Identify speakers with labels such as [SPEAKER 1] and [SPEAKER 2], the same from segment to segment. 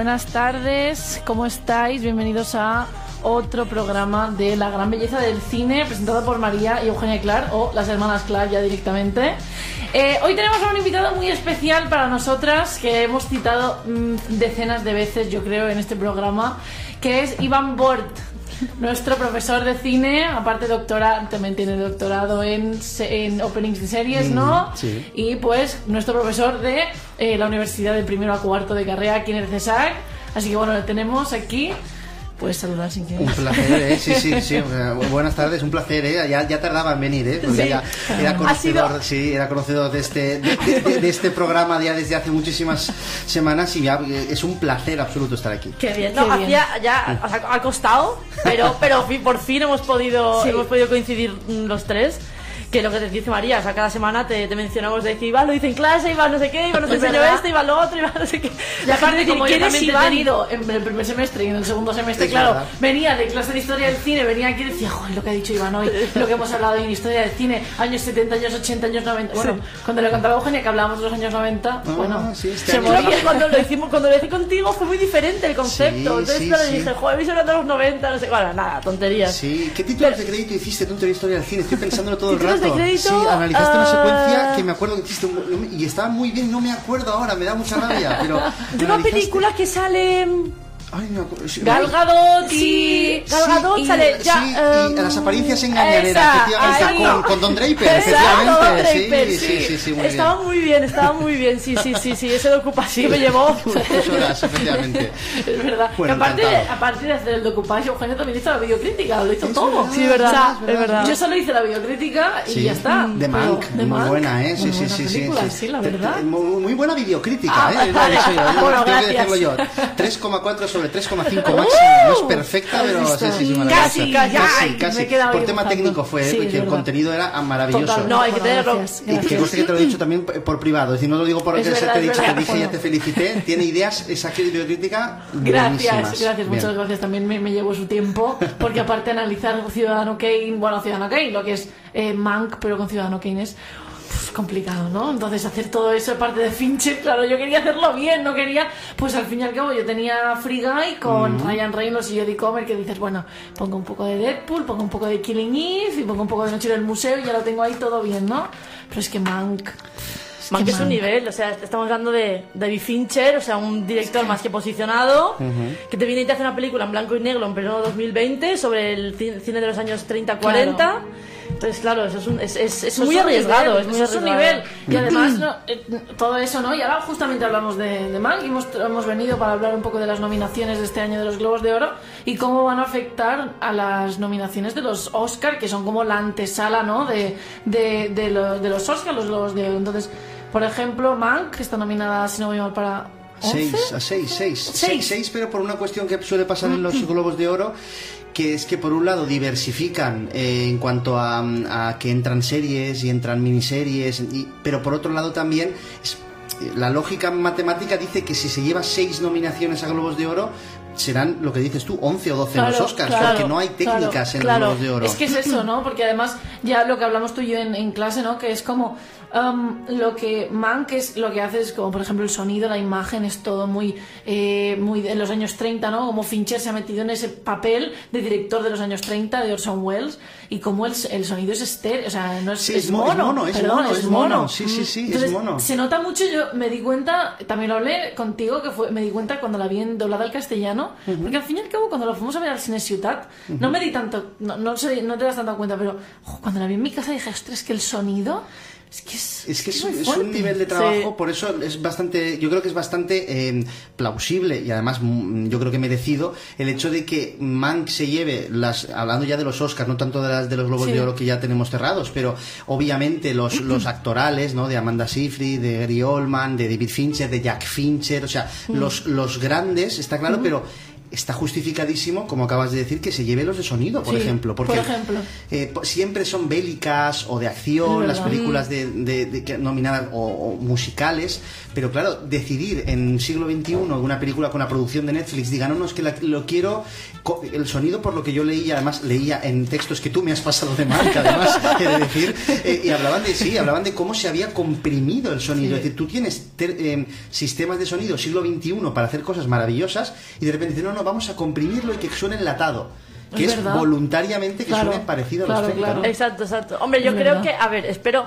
[SPEAKER 1] buenas tardes, ¿cómo estáis? Bienvenidos a otro programa de La Gran Belleza del Cine, presentado por María y Eugenia Clark, o las hermanas Clark ya directamente. Eh, hoy tenemos a un invitado muy especial para nosotras, que hemos citado mm, decenas de veces, yo creo, en este programa, que es Iván Bort. Nuestro profesor de cine, aparte doctora, también tiene doctorado en, en openings de series, ¿no?
[SPEAKER 2] Mm, sí.
[SPEAKER 1] Y pues nuestro profesor de eh, la universidad del primero a cuarto de carrera aquí en el CESAC. Así que bueno, le tenemos aquí. Puedes saludar sin que...
[SPEAKER 2] Un placer, ¿eh? Sí, sí, sí. Buenas tardes, un placer, ¿eh? Ya, ya tardaba en venir, ¿eh? Porque
[SPEAKER 1] Sí.
[SPEAKER 2] ya era conocedor,
[SPEAKER 1] sido-
[SPEAKER 2] sí, era conocedor de este, de, de- de- de este programa ya desde hace muchísimas semanas y ya eh, es un placer absoluto estar aquí.
[SPEAKER 1] Qué bien,
[SPEAKER 3] No,
[SPEAKER 1] qué bien.
[SPEAKER 3] hacía ya, o sea, ha costado, pero, pero por fin hemos podido,
[SPEAKER 1] Sí.
[SPEAKER 3] hemos podido coincidir mm, los tres. Que lo que te dice María, o sea, cada semana te, te mencionamos de que Iván lo dice en clase, Iván no sé qué, Iván nos enseñó
[SPEAKER 1] verdad.
[SPEAKER 3] esto, Iván lo otro, Iván no sé qué.
[SPEAKER 1] Y aparte, como yo
[SPEAKER 3] ¿quién es
[SPEAKER 1] también he
[SPEAKER 3] Iván?
[SPEAKER 1] tenido en el primer semestre y en el segundo semestre,
[SPEAKER 2] Es
[SPEAKER 1] claro,
[SPEAKER 2] verdad.
[SPEAKER 1] venía de clase de historia del cine, venía aquí y decía, joder, lo que ha dicho Iván hoy, lo que hemos hablado en historia del cine, años 70, años 80, años 90. Bueno, cuando le contaba a Eugenia que hablábamos de los años 90, bueno,
[SPEAKER 2] sí, este
[SPEAKER 1] se moría.
[SPEAKER 3] cuando lo hicimos, cuando lo hice contigo fue muy diferente el concepto.
[SPEAKER 2] Sí,
[SPEAKER 3] Entonces, claro, dije, joder, habéis hablado de los 90, no sé, bueno, nada, tonterías.
[SPEAKER 2] Sí, ¿qué títulos de crédito hiciste tú en historia del cine? Estoy pensándolo todo el Sí, analizaste una
[SPEAKER 3] Ah.
[SPEAKER 2] secuencia que me acuerdo que hiciste un- y estaba muy bien, no me acuerdo ahora, me da mucha rabia, pero...
[SPEAKER 3] De una película que sale.
[SPEAKER 2] Ay, no me acuerdo. sí,
[SPEAKER 1] Gal Gadot y...
[SPEAKER 3] Sí, Gal Gadot
[SPEAKER 2] y-
[SPEAKER 3] sale ya.
[SPEAKER 2] sí,
[SPEAKER 3] em,
[SPEAKER 2] y las apariencias engañaderas,
[SPEAKER 3] esa,
[SPEAKER 2] efectivamente,
[SPEAKER 3] ahí.
[SPEAKER 2] con, con Don Draper,
[SPEAKER 3] Exacto,
[SPEAKER 2] efectivamente.
[SPEAKER 3] Don Draper,
[SPEAKER 2] sí, sí, sí, sí, muy
[SPEAKER 3] estaba
[SPEAKER 2] bien.
[SPEAKER 3] muy bien, estaba muy bien, sí, sí, sí, sí, ese de ocupación me llevó.
[SPEAKER 2] Dos horas, efectivamente.
[SPEAKER 1] Es verdad.
[SPEAKER 2] Bueno,
[SPEAKER 1] que aparte,
[SPEAKER 2] encantado.
[SPEAKER 1] aparte de hacer el docupage, Eugenia también hizo la videocrítica, lo hizo todo.
[SPEAKER 3] Sí, verdad,
[SPEAKER 1] O sea,
[SPEAKER 3] es verdad.
[SPEAKER 1] Yo solo hice la videocrítica y
[SPEAKER 2] Sí,
[SPEAKER 1] ya está.
[SPEAKER 2] De
[SPEAKER 1] Pero-
[SPEAKER 2] Mank,
[SPEAKER 1] de
[SPEAKER 2] muy
[SPEAKER 1] Mank,
[SPEAKER 2] buena, ¿eh? Sí,
[SPEAKER 1] muy
[SPEAKER 2] sí,
[SPEAKER 1] buena
[SPEAKER 2] sí, sí,
[SPEAKER 1] película,
[SPEAKER 2] sí.
[SPEAKER 1] sí, la
[SPEAKER 2] Te-
[SPEAKER 1] verdad.
[SPEAKER 2] Muy, muy buena videocrítica,
[SPEAKER 1] Ah,
[SPEAKER 2] ¿eh?
[SPEAKER 1] vale. Bueno,
[SPEAKER 2] tengo que
[SPEAKER 1] gracias.
[SPEAKER 2] decirlo yo. 3,4 sobre 3,5 máximo. No es perfecta, pero sí, sí, sí.
[SPEAKER 3] Casi, casi,
[SPEAKER 1] ay,
[SPEAKER 2] casi.
[SPEAKER 1] quedado
[SPEAKER 2] Por tema técnico fue,
[SPEAKER 1] Sí,
[SPEAKER 2] ¿eh?
[SPEAKER 1] es
[SPEAKER 2] que el contenido era maravilloso.
[SPEAKER 1] Total.
[SPEAKER 3] No, hay que tenerlo.
[SPEAKER 1] gracias,
[SPEAKER 2] Y que
[SPEAKER 1] gracias.
[SPEAKER 2] conste que te lo he dicho también por privado, es decir, no lo digo porque
[SPEAKER 1] Es
[SPEAKER 2] se
[SPEAKER 1] verdad,
[SPEAKER 2] te he dicho, te
[SPEAKER 1] verdad.
[SPEAKER 2] dije, ya
[SPEAKER 1] Bueno.
[SPEAKER 2] te felicité. Tiene ideas, esa videocrítica
[SPEAKER 1] Gracias,
[SPEAKER 2] buenísimas.
[SPEAKER 1] gracias, muchas
[SPEAKER 2] Bien.
[SPEAKER 1] gracias. También me, me llevó su tiempo, porque aparte de analizar Ciudadano Kane, bueno, Ciudadano Kane, lo que es eh, Mank, pero con Ciudadano Kane es complicado, ¿no? Entonces hacer todo eso parte de Fincher, claro, yo quería hacerlo bien, no quería, pues al fin y al cabo yo tenía Free Guy con Ryan Reynolds y Jodie Comer que dices, bueno, pongo un poco de Deadpool, pongo un poco de Killing Eve y pongo un poco de Noche del Museo y ya lo tengo ahí todo bien, ¿no? Pero es que Mank...
[SPEAKER 3] Que
[SPEAKER 1] Mank.
[SPEAKER 3] es un nivel, o sea, estamos hablando de David Fincher, o sea, un director más que posicionado, que te viene y te hace una película en blanco y negro en pleno 2020 sobre el ci- cine de los años 30-40.
[SPEAKER 1] Claro.
[SPEAKER 3] Entonces, claro, eso es, un- es, es- es
[SPEAKER 1] Eso
[SPEAKER 3] muy
[SPEAKER 1] es
[SPEAKER 3] arriesgado.
[SPEAKER 1] nivel,
[SPEAKER 3] es muy
[SPEAKER 1] eso es un nivel. Y además, no, eh, todo eso, ¿no? Y ahora justamente hablamos de, de Mank y hemos, hemos venido para hablar un poco de las nominaciones de este año de los Globos de Oro y cómo van a afectar a las nominaciones de los Oscar, que son como la antesala, ¿no? De, de, de, los, de los Oscar, los Globos de Oro. Entonces, por ejemplo, Mank, que está nominada, si no voy mal, para 11.
[SPEAKER 2] 6 a 6, 6.
[SPEAKER 1] Seis.
[SPEAKER 2] 6, pero por una cuestión que suele pasar en los Globos de Oro, que es que por un lado diversifican eh, en cuanto a, a que entran series y entran miniseries, y- pero por otro lado también es- la lógica matemática dice que si se lleva 6 nominaciones a Globos de Oro, serán lo que dices tú, 11 o 12 en los
[SPEAKER 1] Claro,
[SPEAKER 2] Oscars,
[SPEAKER 1] claro,
[SPEAKER 2] porque no hay técnicas
[SPEAKER 1] claro,
[SPEAKER 2] en
[SPEAKER 1] claro.
[SPEAKER 2] los Globos de Oro.
[SPEAKER 1] Es que es eso, ¿no? Porque además, ya lo que hablamos tú y yo en, en clase, ¿no? Que es como um, lo que Mank es lo que hace es como, por ejemplo, el sonido, la imagen, es todo muy, eh, muy en los años 30, ¿no? Como Fincher se ha metido en ese papel de director de los años 30 de Orson Welles y como el, el sonido es estéreo, o sea, no es,
[SPEAKER 2] Sí,
[SPEAKER 1] es
[SPEAKER 2] es mo- es
[SPEAKER 1] mono,
[SPEAKER 2] mono, es
[SPEAKER 1] perdón,
[SPEAKER 2] mono, es mono. Sí, sí, sí, es mono.
[SPEAKER 1] Se nota mucho, yo me di cuenta, también lo hablé contigo, que fue, me di cuenta cuando la vi en doblada al castellano, porque al fin y al cabo cuando la fuimos a ver al Cine Ciutat, no me di tanto, no, no, sé, no te das tanta cuenta, pero cuando la vi en mi casa dije, ostras, que el sonido es que es,
[SPEAKER 2] Es que es,
[SPEAKER 1] muy
[SPEAKER 2] es
[SPEAKER 1] fuerte".
[SPEAKER 2] un nivel de trabajo,
[SPEAKER 3] Sí.
[SPEAKER 2] por eso es bastante, yo creo que es bastante eh, plausible y además mm, yo creo que merecido el hecho de que Mank se lleve las, hablando ya de los Oscars, no tanto de las de los Globos
[SPEAKER 1] Sí.
[SPEAKER 2] de Oro que ya tenemos cerrados, pero obviamente los, los actorales, ¿no? De Amanda Seyfried, de Gary Oldman, de David Fincher, de Jack Fincher, o sea, los, los grandes, está claro, pero está justificadísimo, como acabas de decir, que se lleve los de sonido, por
[SPEAKER 1] Sí,
[SPEAKER 2] ejemplo. Porque
[SPEAKER 1] por ejemplo.
[SPEAKER 2] eh, siempre son bélicas o de acción, las películas de, de- de- nominadas o, o musicales, pero claro, decidir en siglo XXI una película con la producción de Netflix, diga, no, no, es que la- lo quiero, el sonido por lo que yo leía, además leía en textos que tú me has pasado de marca, además, he de decir, eh, y hablaban de, sí, hablaban de cómo se había comprimido el sonido, es decir, tú tienes ter- eh, sistemas de sonido siglo XXI para hacer cosas maravillosas y de repente dices, no, no, vamos a comprimirlo y que suene enlatado. Que
[SPEAKER 1] Es
[SPEAKER 2] voluntariamente que
[SPEAKER 1] Claro,
[SPEAKER 2] suene parecido a
[SPEAKER 1] claro,
[SPEAKER 2] los 30,
[SPEAKER 1] claro.
[SPEAKER 2] ¿no?
[SPEAKER 3] Exacto, exacto. Hombre, yo
[SPEAKER 1] Es
[SPEAKER 3] creo
[SPEAKER 1] verdad.
[SPEAKER 3] que, a ver, espero.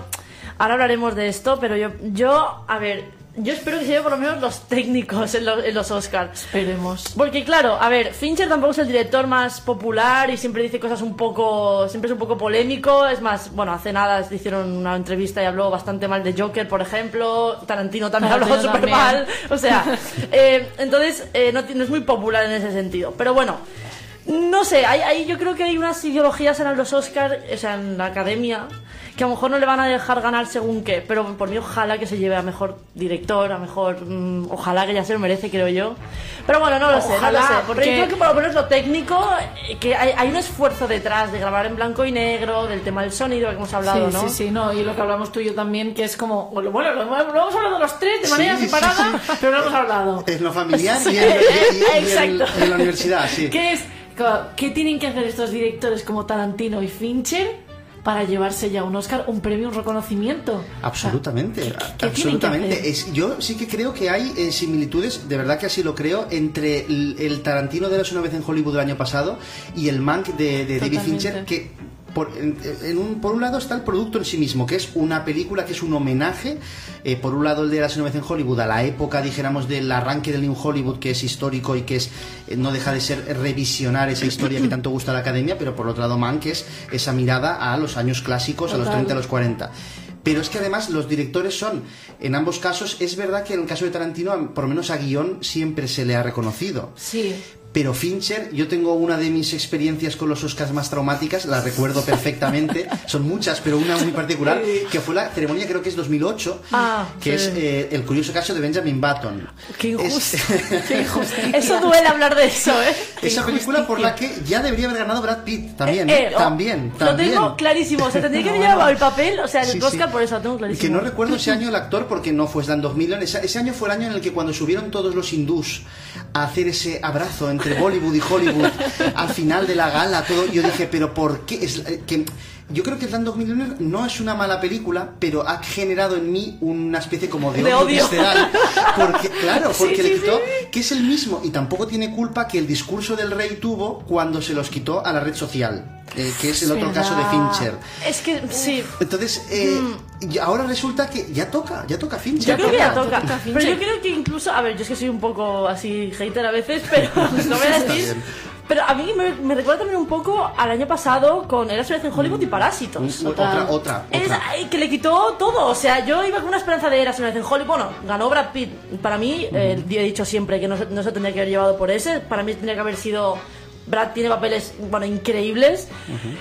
[SPEAKER 3] Ahora hablaremos de esto, pero yo, yo a ver, yo espero que se lleven por lo menos los técnicos en los, en los Oscars.
[SPEAKER 1] Esperemos.
[SPEAKER 3] Porque claro, a ver, Fincher tampoco es el director más popular y siempre dice cosas un poco, siempre es un poco polémico. Es más, bueno, hace nada hicieron una entrevista y habló bastante mal de Joker, por ejemplo. Tarantino también
[SPEAKER 1] Tarantino
[SPEAKER 3] habló súper mal. O sea, eh, entonces eh, no, no es muy popular en ese sentido. Pero bueno, no sé, hay, hay- yo creo que hay unas ideologías en los Oscars, o sea, en la academia, que a lo mejor no le van a dejar ganar según qué, pero por mí ojalá que se lleve a mejor director, a mejor, mm, ojalá que ya se lo merece, creo yo. Pero bueno, no lo sé, no
[SPEAKER 1] Ojalá,
[SPEAKER 3] lo sé,
[SPEAKER 1] porque-
[SPEAKER 3] creo que por lo menos lo técnico, eh, que hay, hay un esfuerzo detrás de grabar en blanco y negro, del tema del sonido que hemos hablado,
[SPEAKER 1] sí,
[SPEAKER 3] ¿no?
[SPEAKER 1] sí, sí, no, y lo que hablamos tú y yo también, que es como, bueno, lo, lo hemos hablado los tres de manera
[SPEAKER 2] Sí,
[SPEAKER 1] separada,
[SPEAKER 2] sí.
[SPEAKER 1] pero lo hemos hablado.
[SPEAKER 2] Es lo familiar y, en, y- y- y
[SPEAKER 3] exacto.
[SPEAKER 2] en la universidad, sí.
[SPEAKER 1] ¿Qué es? ¿Qué tienen que hacer estos directores como Tarantino y Fincher para llevarse ya un Oscar, un premio, un reconocimiento?
[SPEAKER 2] Absolutamente,
[SPEAKER 1] ¿qué tienen que
[SPEAKER 2] absolutamente. Es, yo sí que creo que hay eh, similitudes, de verdad que así lo creo, entre el, el Tarantino de las una vez en Hollywood del año pasado y el Mank de, de David. Fincher, que por, en- en un, por un lado está el producto en sí mismo, que es una película que es un homenaje, eh, por un lado el de una vez en Hollywood, a la época, dijéramos, del arranque del New Hollywood, que es histórico y que es eh, no deja de ser revisionar esa historia que tanto gusta a la academia, pero por otro lado Mank es esa mirada a los años clásicos, a los
[SPEAKER 1] Total.
[SPEAKER 2] 30, a los 40. Pero es que además los directores son, en ambos casos, es verdad que en el caso de Tarantino, por lo menos a guion, siempre se le ha reconocido.
[SPEAKER 1] Sí.
[SPEAKER 2] Pero Fincher, yo tengo una de mis experiencias con los Oscars más traumáticas, la recuerdo perfectamente, son muchas, pero una muy particular, que fue la ceremonia, creo que es 2008,
[SPEAKER 3] Ah,
[SPEAKER 2] que
[SPEAKER 3] sí.
[SPEAKER 2] es eh, el curioso caso de Benjamin Button.
[SPEAKER 3] Qué
[SPEAKER 2] Es-
[SPEAKER 3] injusto. Qué injusto. Eso duele hablar de eso, ¿eh?
[SPEAKER 2] esa película por la que ya debería haber ganado Brad Pitt, también,
[SPEAKER 3] Eh,
[SPEAKER 2] ¿eh?
[SPEAKER 3] eh, oh,
[SPEAKER 2] también,
[SPEAKER 3] Lo
[SPEAKER 2] también.
[SPEAKER 3] tengo clarísimo. O sea, tendría que haber llevado el papel, o sea, el
[SPEAKER 2] Sí,
[SPEAKER 3] Oscar
[SPEAKER 2] sí.
[SPEAKER 3] por eso, lo tengo clarísimo.
[SPEAKER 2] Que no recuerdo ese año el actor porque no fue Slumdog Million. Ese, ese año fue el año en el que cuando subieron todos los hindús a hacer ese abrazo entre Bollywood y Hollywood al final de la gala, todo, yo dije, pero ¿por qué? Es, eh, que, yo creo que Slumdog Millionaire no es una mala película, pero ha generado en mí una especie como de,
[SPEAKER 3] De
[SPEAKER 2] odio,
[SPEAKER 3] odio.
[SPEAKER 2] visceral. Porque, claro, porque
[SPEAKER 3] Sí,
[SPEAKER 2] le
[SPEAKER 3] sí,
[SPEAKER 2] quitó, que es el mismo, y tampoco tiene culpa que el discurso del rey tuvo cuando se los quitó a la red social, eh, que es el otro
[SPEAKER 1] verdad.
[SPEAKER 2] caso de Fincher.
[SPEAKER 3] Es que sí.
[SPEAKER 2] Entonces, eh, y ahora resulta que ya toca, ya toca Fincher.
[SPEAKER 3] Yo creo que ya
[SPEAKER 1] toca,
[SPEAKER 3] toca. Pero yo creo que incluso, a ver, yo es que soy un poco así hater a veces, pero no decir.
[SPEAKER 2] bien.
[SPEAKER 3] Pero a mí me, me recuerda también un poco al año pasado con Era vez en Hollywood y Parásitos.
[SPEAKER 2] Mm, Otra, otra,
[SPEAKER 3] Es,
[SPEAKER 2] otra.
[SPEAKER 3] ay, que le quitó todo. O sea, yo iba con una esperanza de vez en Hollywood. Bueno, ganó Brad Pitt. Para mí, eh, yo he dicho siempre que no se, no se tendría que haber llevado por ese. Para mí tendría que haber sido. Brad tiene papeles, bueno, increíbles.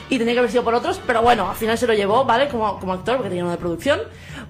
[SPEAKER 3] Y tendría que haber sido por otros. Pero bueno, al final se lo llevó, ¿vale? Como, como actor, porque tenía uno de producción.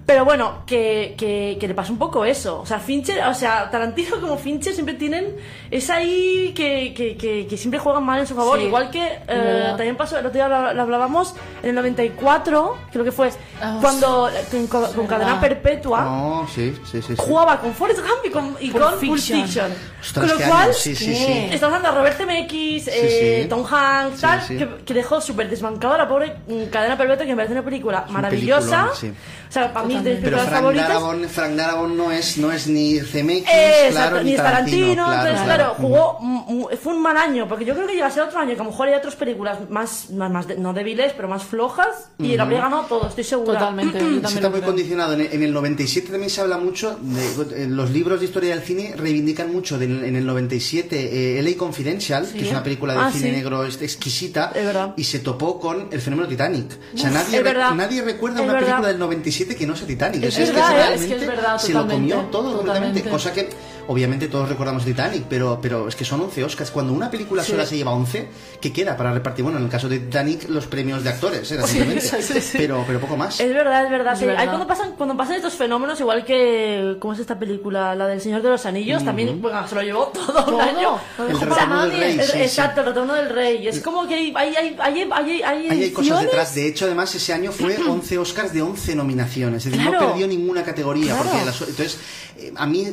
[SPEAKER 3] Pero bueno, que, que, que le pasa un poco eso. O sea, Fincher, o sea, Tarantino como Fincher siempre tienen. Es ahí que, que, que, que siempre juegan mal en su favor.
[SPEAKER 1] Sí,
[SPEAKER 3] Igual que eh, también pasó, el otro día lo, lo hablábamos, en el 94, creo que fue,
[SPEAKER 1] Ah,
[SPEAKER 3] cuando con, con- cadena perpetua
[SPEAKER 2] No, sí, sí, sí. sí.
[SPEAKER 3] jugaba con Forrest Gump y con, y
[SPEAKER 1] Pulp
[SPEAKER 3] con Pulp
[SPEAKER 1] Fiction.
[SPEAKER 3] Fiction.
[SPEAKER 2] Ostras,
[SPEAKER 3] con lo cual,
[SPEAKER 2] años, sí, sí, sí.
[SPEAKER 1] ¿qué?
[SPEAKER 3] estamos hablando de Robert Zemeckis, eh,
[SPEAKER 2] sí.
[SPEAKER 3] Tom Hanks,
[SPEAKER 2] Sí,
[SPEAKER 3] tal,
[SPEAKER 2] sí.
[SPEAKER 3] Que, que dejó súper desbancada la pobre cadena perpetua, que me parece una película
[SPEAKER 2] un
[SPEAKER 3] maravillosa.
[SPEAKER 2] sí.
[SPEAKER 3] O sea, para mí de mis
[SPEAKER 2] Pero Frank
[SPEAKER 3] favoritas.
[SPEAKER 2] Darabont, Frank Darabont no es, no es ni
[SPEAKER 3] Eh,
[SPEAKER 2] claro, ni
[SPEAKER 3] ni Tarantino,
[SPEAKER 2] claro,
[SPEAKER 3] entonces
[SPEAKER 2] claro.
[SPEAKER 3] claro, jugó, mm, mm, fue un mal año, porque yo creo que llega a ser otro año, que a lo mejor hay otras películas más, más, más de- no débiles, pero más flojas, y él habría ganado todo, estoy segura.
[SPEAKER 1] Totalmente. yo
[SPEAKER 2] Sí,
[SPEAKER 1] también
[SPEAKER 2] está
[SPEAKER 1] lo
[SPEAKER 2] muy
[SPEAKER 1] creo.
[SPEAKER 2] condicionado. En el, en el 97 también se habla mucho, de, en los libros de historia del cine reivindican mucho del- en el 97 eh, LA Confidential, que es una película de
[SPEAKER 3] Ah,
[SPEAKER 2] cine
[SPEAKER 3] sí.
[SPEAKER 2] negro ex- exquisita, y se topó con el fenómeno Titanic. O sea,
[SPEAKER 3] Uf,
[SPEAKER 2] nadie, re- nadie recuerda
[SPEAKER 3] Es
[SPEAKER 2] una
[SPEAKER 3] verdad.
[SPEAKER 2] película del 97 que no Titanic.
[SPEAKER 1] Es
[SPEAKER 2] que
[SPEAKER 1] ¿eh? Es que es verdad,
[SPEAKER 2] se lo comió todo completamente.
[SPEAKER 1] totalmente.
[SPEAKER 2] Cosa que obviamente todos recordamos Titanic, pero, pero es que son 11 Oscars. Cuando una película sola se lleva 11, ¿qué queda para repartir? Bueno, en el caso de Titanic, los premios de actores, era simplemente. Pero, pero poco más.
[SPEAKER 3] Es verdad, es verdad.
[SPEAKER 1] Es
[SPEAKER 3] sí.
[SPEAKER 1] verdad.
[SPEAKER 3] Hay cuando pasan, cuando pasan estos fenómenos, igual que. ¿Cómo es esta película? La del Señor de los Anillos, también bueno, se lo llevó todo un
[SPEAKER 1] Todo.
[SPEAKER 3] año.
[SPEAKER 1] No
[SPEAKER 2] El retorno del rey.
[SPEAKER 3] Es-
[SPEAKER 2] sí, sí.
[SPEAKER 3] exacto, el retorno del rey. Es como que hay, hay, hay, hay, hay, hay
[SPEAKER 2] hay cosas detrás. De hecho, además, ese año fue 11 Oscars de 11 nominaciones. Es decir, no
[SPEAKER 3] Claro.
[SPEAKER 2] perdió ninguna categoría.
[SPEAKER 3] Claro.
[SPEAKER 2] Porque las- entonces, eh, a mí,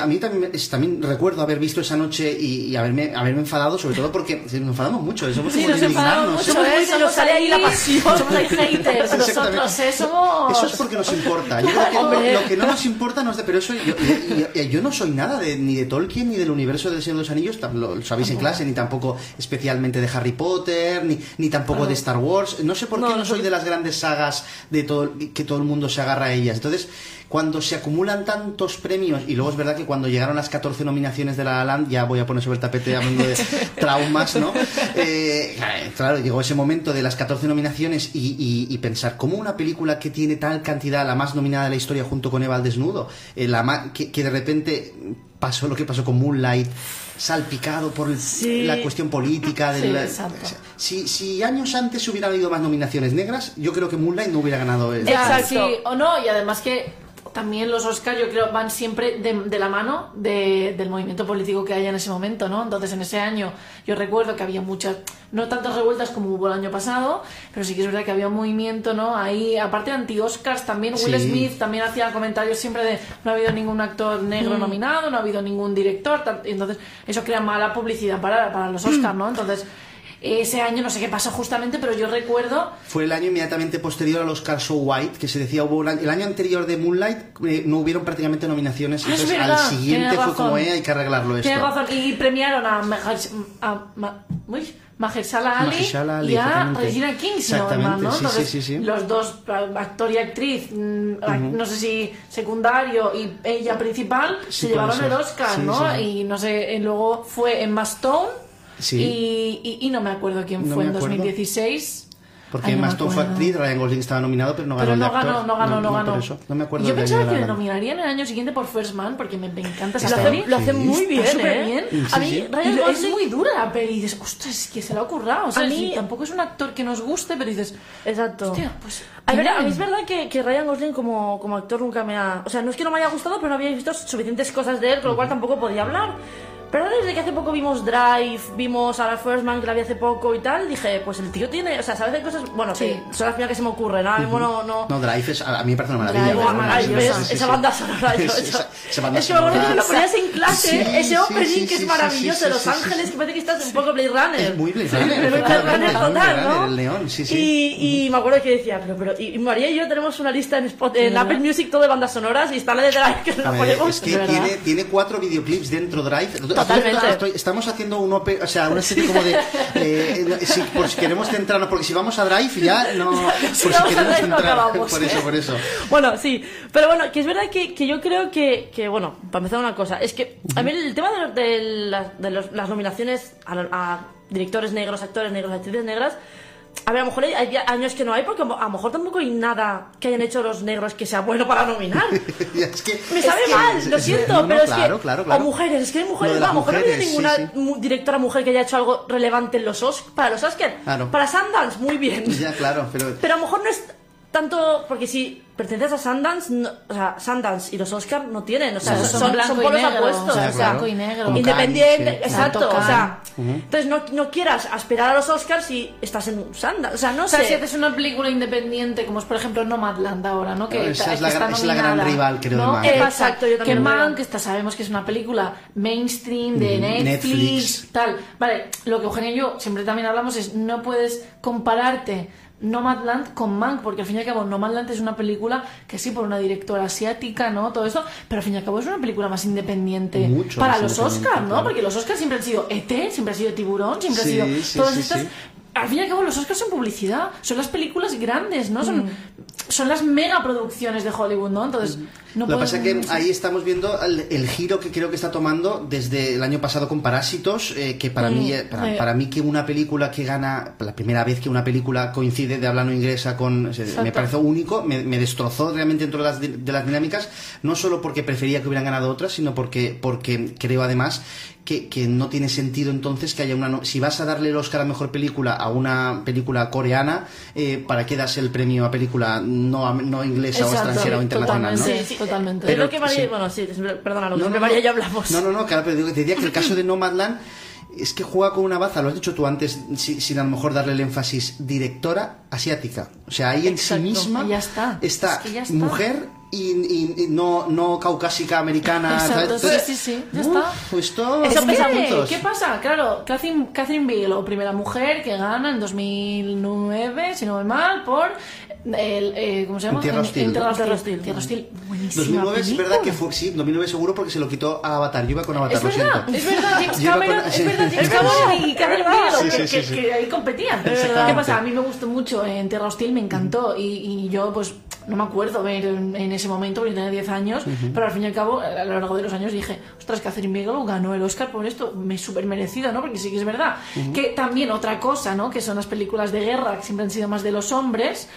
[SPEAKER 2] a mí también, también recuerdo haber visto esa noche y, y haberme, haberme enfadado, sobre todo porque nos enfadamos mucho. Somos
[SPEAKER 1] Sí,
[SPEAKER 2] como
[SPEAKER 1] nos
[SPEAKER 2] indignarnos.
[SPEAKER 1] mucho,
[SPEAKER 3] Somos muy- se nos sale ahí la pasión.
[SPEAKER 1] Somos ahí haters.
[SPEAKER 2] Exactamente.
[SPEAKER 1] Nosotros, ¿eh? Somos...
[SPEAKER 2] Eso es porque nos importa. Yo creo que lo, lo que no nos importa no es de. Pero eso. Yo, yo- no soy nada de, ni de Tolkien ni del universo del Señor de los Anillos, lo, lo sabéis en clase, ni tampoco especialmente de Harry Potter, ni, ni tampoco de Star Wars. No sé por qué no, soy de las grandes sagas de todo, que todo el mundo se agarra a ellas. Entonces, cuando se acumulan tantos premios, y luego es verdad que cuando llegaron las 14 nominaciones de La La Land, ya voy a poner sobre el tapete hablando de traumas, ¿no? Eh, claro, llegó ese momento de las 14 nominaciones y, y- y pensar, ¿cómo una película que tiene tal cantidad, la más nominada de la historia junto con Eva al desnudo, eh, la ma- que, que de repente pasó lo que pasó con Moonlight, salpicado por el-
[SPEAKER 3] Sí.
[SPEAKER 2] la cuestión política de
[SPEAKER 1] Sí,
[SPEAKER 2] si, si años antes hubieran habido más nominaciones negras, yo creo que Moonlight no hubiera ganado el
[SPEAKER 1] Ya,
[SPEAKER 3] Exacto.
[SPEAKER 1] sí, o no, y además que también los Oscars yo creo van siempre de, de la mano de- del movimiento político que haya en ese momento, ¿no? Entonces en ese año yo recuerdo que había muchas, no tantas revueltas como hubo el año pasado, pero sí que es verdad que había un movimiento, ¿no? Ahí, aparte de anti-Oscars, también Will
[SPEAKER 2] Sí.
[SPEAKER 1] Smith también hacía comentarios siempre de no ha habido ningún actor negro nominado, no ha habido ningún director, tal- y entonces eso crea mala publicidad para, para los Oscars, ¿no? Entonces ese año no sé qué pasó justamente, pero yo recuerdo
[SPEAKER 2] Fue el año inmediatamente posterior al Oscar So White, que se decía hubo el año anterior de Moonlight eh, no hubieron prácticamente nominaciones,
[SPEAKER 1] Ah, es
[SPEAKER 2] entonces al siguiente fue como eh, hay que arreglarlo esto.
[SPEAKER 1] Tienes razón, y premiaron a, Maher- a Ma- uy, Mahershala Ali,
[SPEAKER 2] Mahershala Ali,
[SPEAKER 1] y a. Regina King, si no
[SPEAKER 2] Exactamente,
[SPEAKER 1] mal, ¿no?
[SPEAKER 2] sí, sí, sí, sí.
[SPEAKER 1] Los dos, actor y actriz, mm, no sé si secundario y ella principal, se llevaron
[SPEAKER 2] ser.
[SPEAKER 1] el Oscar, ¿no? Y no sé, y luego fue Emma Stone
[SPEAKER 2] Sí.
[SPEAKER 1] y, y, y no me acuerdo quién
[SPEAKER 2] No
[SPEAKER 1] fue en
[SPEAKER 2] acuerdo.
[SPEAKER 1] 2016.
[SPEAKER 2] Porque
[SPEAKER 1] Ay, no
[SPEAKER 2] Stone fue
[SPEAKER 1] acuerdo.
[SPEAKER 2] actriz, Ryan Gosling estaba nominado, pero no ganó
[SPEAKER 1] Pero
[SPEAKER 2] el
[SPEAKER 1] no
[SPEAKER 2] actor.
[SPEAKER 1] ganó, no ganó, no, ganó.
[SPEAKER 2] por eso. No me acuerdo
[SPEAKER 1] Yo pensaba que
[SPEAKER 2] de
[SPEAKER 1] le
[SPEAKER 2] La La
[SPEAKER 1] nominarían el año siguiente por First Man, porque me, me encanta esa
[SPEAKER 3] Lo
[SPEAKER 1] peli.
[SPEAKER 3] hace, lo hace muy
[SPEAKER 1] Está
[SPEAKER 3] bien,
[SPEAKER 1] súper
[SPEAKER 3] ¿eh?
[SPEAKER 1] bien.
[SPEAKER 2] Sí,
[SPEAKER 3] a mí,
[SPEAKER 2] sí.
[SPEAKER 3] Ryan
[SPEAKER 1] Y es
[SPEAKER 3] Gosling...
[SPEAKER 1] muy dura la peli. Y dices, ostras, es que se le ha ocurrado. O sea,
[SPEAKER 3] A mí-
[SPEAKER 1] sí, tampoco es un actor que nos guste, pero dices,
[SPEAKER 3] Exacto.
[SPEAKER 1] hostia, pues.
[SPEAKER 3] A, ver, a mí es verdad que, que Ryan Gosling como, como actor nunca me ha... O sea, no es que no me haya gustado, pero no había visto suficientes cosas de él, con lo cual tampoco podía hablar. Pero desde que hace poco vimos Drive, vimos a la First Man que la vi hace poco y tal, dije, pues el tío tiene... O sea, ¿sabes de cosas? Bueno,
[SPEAKER 1] Sí.
[SPEAKER 3] que son las primeras que se me ocurren. Ahora mismo no... no...
[SPEAKER 2] No, Drive es, a mí me parece una maravilla.
[SPEAKER 1] Drive es
[SPEAKER 2] bueno,
[SPEAKER 3] Ay,
[SPEAKER 2] sí,
[SPEAKER 3] ¿ves?
[SPEAKER 2] sí, sí,
[SPEAKER 3] esa
[SPEAKER 2] sí.
[SPEAKER 3] banda sonora. yo-
[SPEAKER 2] Esa-
[SPEAKER 3] yo-
[SPEAKER 2] esa banda
[SPEAKER 3] es que me acuerdo
[SPEAKER 2] sonora.
[SPEAKER 3] que lo ponías en clase,
[SPEAKER 2] Sí,
[SPEAKER 3] ese opening
[SPEAKER 2] sí,
[SPEAKER 3] que es maravilloso
[SPEAKER 2] sí,
[SPEAKER 3] de Los
[SPEAKER 2] sí, sí,
[SPEAKER 3] Ángeles,
[SPEAKER 2] sí.
[SPEAKER 3] que parece que estás un poco Blade Runner.
[SPEAKER 2] Es muy Blade Runner,
[SPEAKER 3] Muy Blade Runner total, ¿no?
[SPEAKER 2] Runner, el león, sí, sí.
[SPEAKER 3] Y, y me acuerdo que decía, pero, pero, y María y yo tenemos una lista en, Spot, en Apple Music todo de bandas sonoras y está la de Drive que la ponemos.
[SPEAKER 2] es que tiene cuatro videoclips dentro Drive.
[SPEAKER 3] Totalmente.
[SPEAKER 2] Estoy- estamos haciendo un ope- o sea, una serie como de. eh, si, por si queremos centrarnos, porque si vamos a Drive ya no. Por si queremos
[SPEAKER 3] no
[SPEAKER 2] entrar. por
[SPEAKER 3] ¿eh?
[SPEAKER 2] eso, por eso.
[SPEAKER 3] Bueno, sí, pero bueno, que es verdad que, que yo creo que, que, bueno, para empezar una cosa, es que a mí el tema de, los- de las- de los- las nominaciones a, a directores negros, actores negros, actrices negras, a ver, a lo mejor hay, años que no hay, porque a lo mejor tampoco hay nada que hayan hecho los negros que sea bueno para nominar.
[SPEAKER 2] Ya, es que-
[SPEAKER 3] Me sabe
[SPEAKER 2] es que-
[SPEAKER 3] mal, lo siento,
[SPEAKER 2] no, no,
[SPEAKER 3] pero es que.
[SPEAKER 2] claro, claro.
[SPEAKER 3] O mujeres, es que hay mujeres. no, a lo mejor no hay
[SPEAKER 2] mujeres, sí,
[SPEAKER 3] ninguna
[SPEAKER 2] sí.
[SPEAKER 3] directora mujer que haya hecho algo relevante en los Oscars. Para los Oscars.
[SPEAKER 2] Claro.
[SPEAKER 3] Para Sundance, muy bien.
[SPEAKER 2] Ya, claro, pero.
[SPEAKER 3] Pero a lo mejor no es tanto. Porque si perteneces a Sundance, no- o sea, Sundance y los Oscars no tienen. O sea, son,
[SPEAKER 1] son
[SPEAKER 3] son,
[SPEAKER 1] blanco y
[SPEAKER 3] polos
[SPEAKER 1] negro,
[SPEAKER 3] apuestos.
[SPEAKER 1] o sea, y negro.
[SPEAKER 3] Independiente,
[SPEAKER 2] sí.
[SPEAKER 3] exacto. O sea, entonces no, no quieras aspirar a los Oscars si estás en Sundance. O sea, no
[SPEAKER 1] O sea,
[SPEAKER 3] sé.
[SPEAKER 1] si haces una película independiente, como es por ejemplo Nomadland ahora, ¿no? Que,
[SPEAKER 2] esa
[SPEAKER 1] que
[SPEAKER 2] es la
[SPEAKER 1] está
[SPEAKER 2] gran- es la gran
[SPEAKER 1] nominada,
[SPEAKER 2] rival, creo, de
[SPEAKER 1] ¿no?
[SPEAKER 2] Mank.
[SPEAKER 3] Exacto, yo también
[SPEAKER 1] que. Mank, esta sabemos que es una película mainstream de Netflix,
[SPEAKER 2] Netflix.
[SPEAKER 1] tal. Vale, lo que Eugenia y yo siempre también hablamos es no puedes compararte Nomadland con Mank, porque al fin y al cabo Nomadland es una película que sí por una directora asiática, ¿no? Todo esto, pero al fin y al cabo es una película más independiente
[SPEAKER 2] Mucho
[SPEAKER 1] para
[SPEAKER 2] más
[SPEAKER 1] los Oscars, ¿no? Porque los Oscars siempre han sido ET, siempre ha sido Tiburón, siempre
[SPEAKER 2] Sí,
[SPEAKER 1] ha sido
[SPEAKER 2] sí,
[SPEAKER 1] todas
[SPEAKER 2] sí,
[SPEAKER 1] estas. Al fin y al cabo los Oscars son publicidad, son las películas grandes, ¿no? Son, son las megaproducciones de Hollywood, ¿no? Entonces, no
[SPEAKER 2] Lo que pasa es que ahí estamos viendo el, el giro que creo que está tomando desde el año pasado con Parásitos, eh, que para,
[SPEAKER 1] Mm,
[SPEAKER 2] mí, eh, para,
[SPEAKER 1] sí.
[SPEAKER 2] para mí que una película que gana, la primera vez que una película coincide de habla no inglesa con... o sea, me pareció único, me, me destrozó realmente dentro de las, de las dinámicas, no solo porque prefería que hubieran ganado otras, sino porque, porque creo además que, que no tiene sentido entonces que haya una... no- Si vas a darle el Oscar a Mejor Película a una película coreana, eh, ¿para qué das el premio a película no, am- no inglesa o extranjera o internacional? ¿no?
[SPEAKER 3] Sí, sí.
[SPEAKER 1] totalmente.
[SPEAKER 3] Lo que María,
[SPEAKER 2] sí.
[SPEAKER 3] bueno, sí, perdona, lo que
[SPEAKER 2] No, no,
[SPEAKER 3] María
[SPEAKER 2] no.
[SPEAKER 3] y yo hablamos.
[SPEAKER 2] No, no, no, claro, pero diría que el caso de Nomadland es que juega con una baza, lo has dicho tú antes, si- sin a lo mejor darle el énfasis, directora asiática. O sea, ahí en
[SPEAKER 1] Exacto,
[SPEAKER 2] sí misma
[SPEAKER 1] y ya está.
[SPEAKER 2] está
[SPEAKER 1] Es que ya está.
[SPEAKER 2] mujer y, y- y no, no caucásica americana.
[SPEAKER 1] Exacto,
[SPEAKER 2] ¿sabes?
[SPEAKER 1] sí, sí, sí, ya
[SPEAKER 2] Uf,
[SPEAKER 1] está.
[SPEAKER 2] Esto
[SPEAKER 1] Es
[SPEAKER 2] son
[SPEAKER 1] que,
[SPEAKER 2] puntos.
[SPEAKER 1] ¿Qué pasa? Claro, Catherine, Catherine Bigelow, primera mujer que gana en 2009, si no voy mal, por el, eh, ¿cómo se llama?
[SPEAKER 2] En Tierra Hostil.
[SPEAKER 1] En Tierra
[SPEAKER 3] Tierra
[SPEAKER 1] Hostil.
[SPEAKER 3] Hostil.
[SPEAKER 1] Tierra Hostil, buenísima
[SPEAKER 2] 2009 es verdad que fue, sí, 2009 seguro porque se lo quitó a Avatar. Yo iba con Avatar,
[SPEAKER 1] Es
[SPEAKER 2] lo
[SPEAKER 1] verdad,
[SPEAKER 2] siento.
[SPEAKER 1] es verdad, James
[SPEAKER 2] Yo iba
[SPEAKER 1] Cameron,
[SPEAKER 2] con-
[SPEAKER 1] es verdad, James
[SPEAKER 2] Es
[SPEAKER 1] Cameron y Catherine Bigelow,
[SPEAKER 2] Sí,
[SPEAKER 1] que,
[SPEAKER 2] sí, sí,
[SPEAKER 1] que-
[SPEAKER 2] sí.
[SPEAKER 1] que ahí competían. ¿Qué pasa? A mí me gustó mucho en Tierra Hostil, me encantó, y, y yo pues no me acuerdo ver en, en ese momento, porque tenía 10 años, pero al fin y al cabo, a lo largo de los años dije, ostras, Catherine Bigelow ganó el Oscar por esto, me súper merecido, ¿no? Porque sí que es verdad. Que también otra cosa, ¿no? Que son las películas de guerra, que siempre han sido más de los hombres,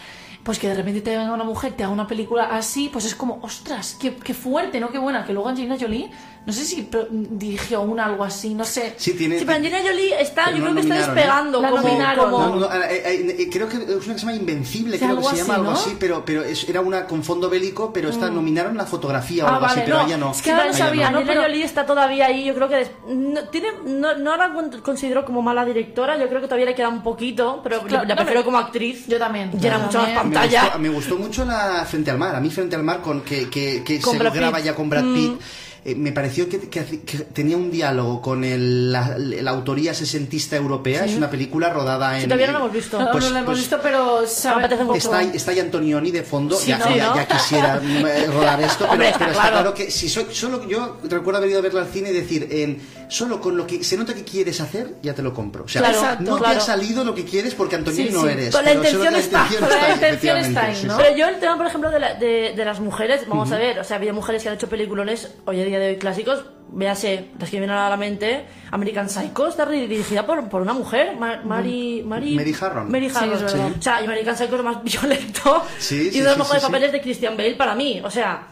[SPEAKER 1] pues que de repente te venga una mujer, te haga una película así, pues es como, ostras, qué, qué fuerte, ¿no? Qué buena. Que luego Angelina Jolie, no sé si dirigió una algo así, no sé.
[SPEAKER 2] Sí, tiene.
[SPEAKER 3] Sí, pero Angelina Jolie está,
[SPEAKER 2] Pero
[SPEAKER 3] yo
[SPEAKER 2] no
[SPEAKER 3] creo que está
[SPEAKER 2] ¿eh?
[SPEAKER 3] despegando
[SPEAKER 1] La
[SPEAKER 3] como,
[SPEAKER 1] nominaron.
[SPEAKER 3] como-
[SPEAKER 2] No, no, eh, eh, eh, creo que es una que se llama Invencible, creo que
[SPEAKER 1] algo
[SPEAKER 2] se llama
[SPEAKER 1] así,
[SPEAKER 2] algo
[SPEAKER 1] ¿no?
[SPEAKER 2] así, pero, pero es- era una con fondo bélico, pero esta nominaron la fotografía o
[SPEAKER 1] Ah,
[SPEAKER 2] algo así,
[SPEAKER 1] vale,
[SPEAKER 2] pero
[SPEAKER 1] no,
[SPEAKER 2] ella no.
[SPEAKER 1] es que ahora no sabía, ¿no?
[SPEAKER 3] Angelina
[SPEAKER 1] Pero-
[SPEAKER 3] Jolie está todavía ahí, yo creo que des- no, tiene, no, no la con- considero como mala directora, yo creo que todavía le queda un poquito, pero
[SPEAKER 1] Claro,
[SPEAKER 3] la prefiero
[SPEAKER 1] pero-
[SPEAKER 3] como actriz.
[SPEAKER 1] Yo también.
[SPEAKER 3] Llena mucho más
[SPEAKER 1] también.
[SPEAKER 2] Me
[SPEAKER 3] pantalla.
[SPEAKER 2] gustó, me gustó mucho la Frente al Mar. A mí Frente al Mar, con que, que, que
[SPEAKER 3] Con
[SPEAKER 2] se graba ya con Brad Pitt, eh, me pareció que, que- que tenía un diálogo con el- la, la autoría sesentista europea. Es una película rodada en...
[SPEAKER 3] Sí, todavía no lo hemos visto.
[SPEAKER 1] No,
[SPEAKER 2] Pues-
[SPEAKER 1] no lo hemos
[SPEAKER 2] pues-
[SPEAKER 1] visto, pero sabe,
[SPEAKER 3] apetece mucho.
[SPEAKER 2] Está, ahí- está ahí Antonioni de fondo,
[SPEAKER 3] Sí,
[SPEAKER 2] ya,
[SPEAKER 3] ¿no?
[SPEAKER 2] ya-
[SPEAKER 3] ¿no?
[SPEAKER 2] ya quisiera eh, rodar esto, pero,
[SPEAKER 3] Hombre, está
[SPEAKER 2] pero está
[SPEAKER 3] claro.
[SPEAKER 2] claro que si soy, solo yo recuerdo haber ido a verla al cine y decir, en, solo con lo que se nota que quieres hacer, ya te lo compro. O sea,
[SPEAKER 3] Claro,
[SPEAKER 1] Exacto,
[SPEAKER 2] no te
[SPEAKER 3] claro.
[SPEAKER 2] ha salido lo que quieres porque Antonioni
[SPEAKER 1] Sí,
[SPEAKER 2] no
[SPEAKER 1] sí.
[SPEAKER 2] eres.
[SPEAKER 3] Pero la intención está,
[SPEAKER 2] intención
[SPEAKER 1] pero la
[SPEAKER 2] ahí,
[SPEAKER 1] intención está ahí,
[SPEAKER 2] efectivamente,
[SPEAKER 1] ¿no?
[SPEAKER 2] sí,
[SPEAKER 3] Pero yo el tema, por ejemplo, de, la- de, de las mujeres, vamos a ver, o sea, había mujeres que han hecho peliculones hoy en día de hoy clásicos, véase, las que vienen a la mente, American Psycho está dirigida por, por una mujer, Ma- Mary, Mary,
[SPEAKER 2] Mary Harron.
[SPEAKER 3] Mary
[SPEAKER 1] Sí,
[SPEAKER 3] Harron.
[SPEAKER 1] es verdad.
[SPEAKER 3] O sea, y American Psycho es lo más violento
[SPEAKER 2] Sí,
[SPEAKER 3] y uno de
[SPEAKER 2] sí,
[SPEAKER 3] los mejores
[SPEAKER 2] sí, sí.
[SPEAKER 3] papeles de Christian Bale para mí. O sea,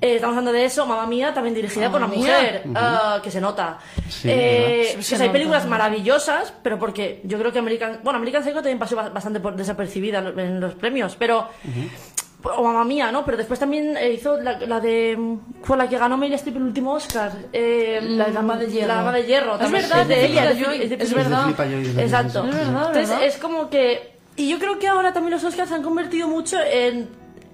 [SPEAKER 3] eh, estamos hablando de eso, Mamma Mía, también dirigida por una mujer, ah, que se nota.
[SPEAKER 2] Sí,
[SPEAKER 3] Eh,
[SPEAKER 1] Se
[SPEAKER 3] hay
[SPEAKER 1] nota.
[SPEAKER 3] películas maravillosas, pero porque yo creo que American, bueno, American Psycho también pasó ba- bastante por desapercibida en en los premios, pero o mamá mía, ¿no? Pero después también eh, hizo la, la de fue la que ganó Meryl Streep el último Oscar, eh,
[SPEAKER 1] La Dama de Hierro.
[SPEAKER 3] La Dama de Hierro,
[SPEAKER 1] Es verdad,
[SPEAKER 3] es de ella, es
[SPEAKER 1] verdad.
[SPEAKER 3] Exacto.
[SPEAKER 2] sí,
[SPEAKER 1] Es verdad,
[SPEAKER 3] Entonces es como que y yo creo que ahora también los Oscars se han convertido mucho en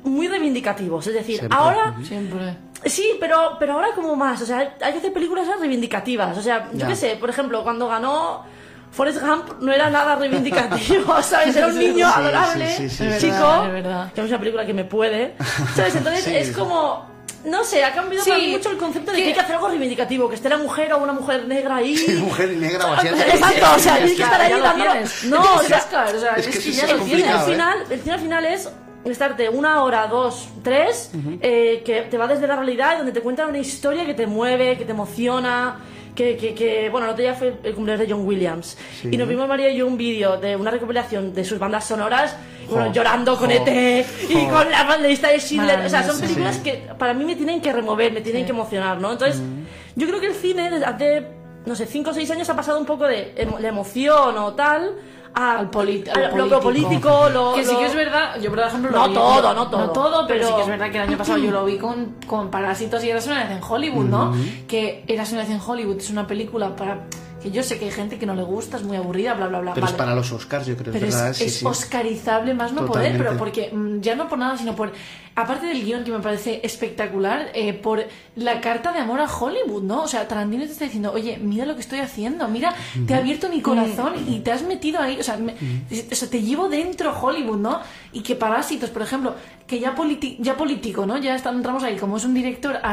[SPEAKER 3] muy reivindicativos, es decir,
[SPEAKER 2] Siempre.
[SPEAKER 3] ahora
[SPEAKER 1] Siempre.
[SPEAKER 3] Sí, pero, pero ahora como más, o sea, hay que hacer películas reivindicativas, o sea, yo qué sé, por ejemplo, cuando ganó Forrest Gump no era nada reivindicativo, ¿sabes? Era un niño
[SPEAKER 2] Sí,
[SPEAKER 3] adorable,
[SPEAKER 2] sí, sí, sí,
[SPEAKER 3] chico,
[SPEAKER 1] verdad, verdad.
[SPEAKER 3] que es una película que me puede, ¿sabes? Entonces
[SPEAKER 2] Sí,
[SPEAKER 3] es como, no sé, ha cambiado
[SPEAKER 1] Sí,
[SPEAKER 3] para mí mucho el concepto de
[SPEAKER 1] que-
[SPEAKER 3] que hay que hacer algo reivindicativo, que esté la mujer o una mujer negra ahí.
[SPEAKER 2] Mujer negra o asiática.
[SPEAKER 3] Exacto, o sea,
[SPEAKER 1] Es
[SPEAKER 3] tienes
[SPEAKER 1] que
[SPEAKER 3] estar ahí dando... No,
[SPEAKER 1] Es
[SPEAKER 3] o sea,
[SPEAKER 1] Oscar, o sea,
[SPEAKER 2] es
[SPEAKER 1] es
[SPEAKER 2] que
[SPEAKER 1] ya lo
[SPEAKER 3] el
[SPEAKER 1] tienes.
[SPEAKER 3] al
[SPEAKER 2] ¿eh?
[SPEAKER 3] final, el cine al final es estarte una hora, dos, tres, eh, que te va desde la realidad y donde te cuentan una historia que te mueve, que te emociona. Que, que, que, bueno, el otro día fue el cumpleaños de John Williams.
[SPEAKER 2] Sí.
[SPEAKER 3] Y nos vimos María y yo un vídeo de una recopilación de sus bandas sonoras, bueno, llorando con
[SPEAKER 2] jo,
[SPEAKER 3] ET y
[SPEAKER 2] jo.
[SPEAKER 3] con la lista de Schindler. O sea, son películas
[SPEAKER 2] Sí.
[SPEAKER 3] que para mí me tienen que remover, me tienen que emocionar, ¿no? Entonces, yo creo que el cine desde hace, no sé, 5 o 6 años ha pasado un poco de emo- la emoción o tal a,
[SPEAKER 1] Al poli-
[SPEAKER 3] a
[SPEAKER 1] al
[SPEAKER 3] lo, lo político, lo,
[SPEAKER 1] que sí que es verdad, yo por ejemplo lo
[SPEAKER 3] No
[SPEAKER 1] vi-
[SPEAKER 3] todo, no todo.
[SPEAKER 1] No todo, pero,
[SPEAKER 3] Pero-
[SPEAKER 1] sí que es verdad que el año pasado yo lo vi con, con Parásitos y Eras una vez en Hollywood, ¿no? Que Eras una vez en Hollywood es una película para... Que yo sé que hay gente que no le gusta, es muy aburrida, bla, bla, bla.
[SPEAKER 2] Pero es
[SPEAKER 1] vale.
[SPEAKER 2] para los Oscars, yo creo,
[SPEAKER 1] Pero
[SPEAKER 2] es verdad.
[SPEAKER 1] es,
[SPEAKER 2] sí,
[SPEAKER 1] es
[SPEAKER 2] sí.
[SPEAKER 1] oscarizable más no
[SPEAKER 2] Totalmente.
[SPEAKER 1] poder, pero porque mm, ya no por nada, sino por. Aparte del guion que me parece espectacular, eh, por la carta de amor a Hollywood, ¿no? O sea, Tarantino te está diciendo, oye, mira lo que estoy haciendo, mira, te he abierto mi corazón y te has metido ahí, o sea, me- o sea, te llevo dentro Hollywood, ¿no? Y que Parásitos, por ejemplo, que ya, politi- ya político, ¿no? Ya entramos ahí, como es un director asiático,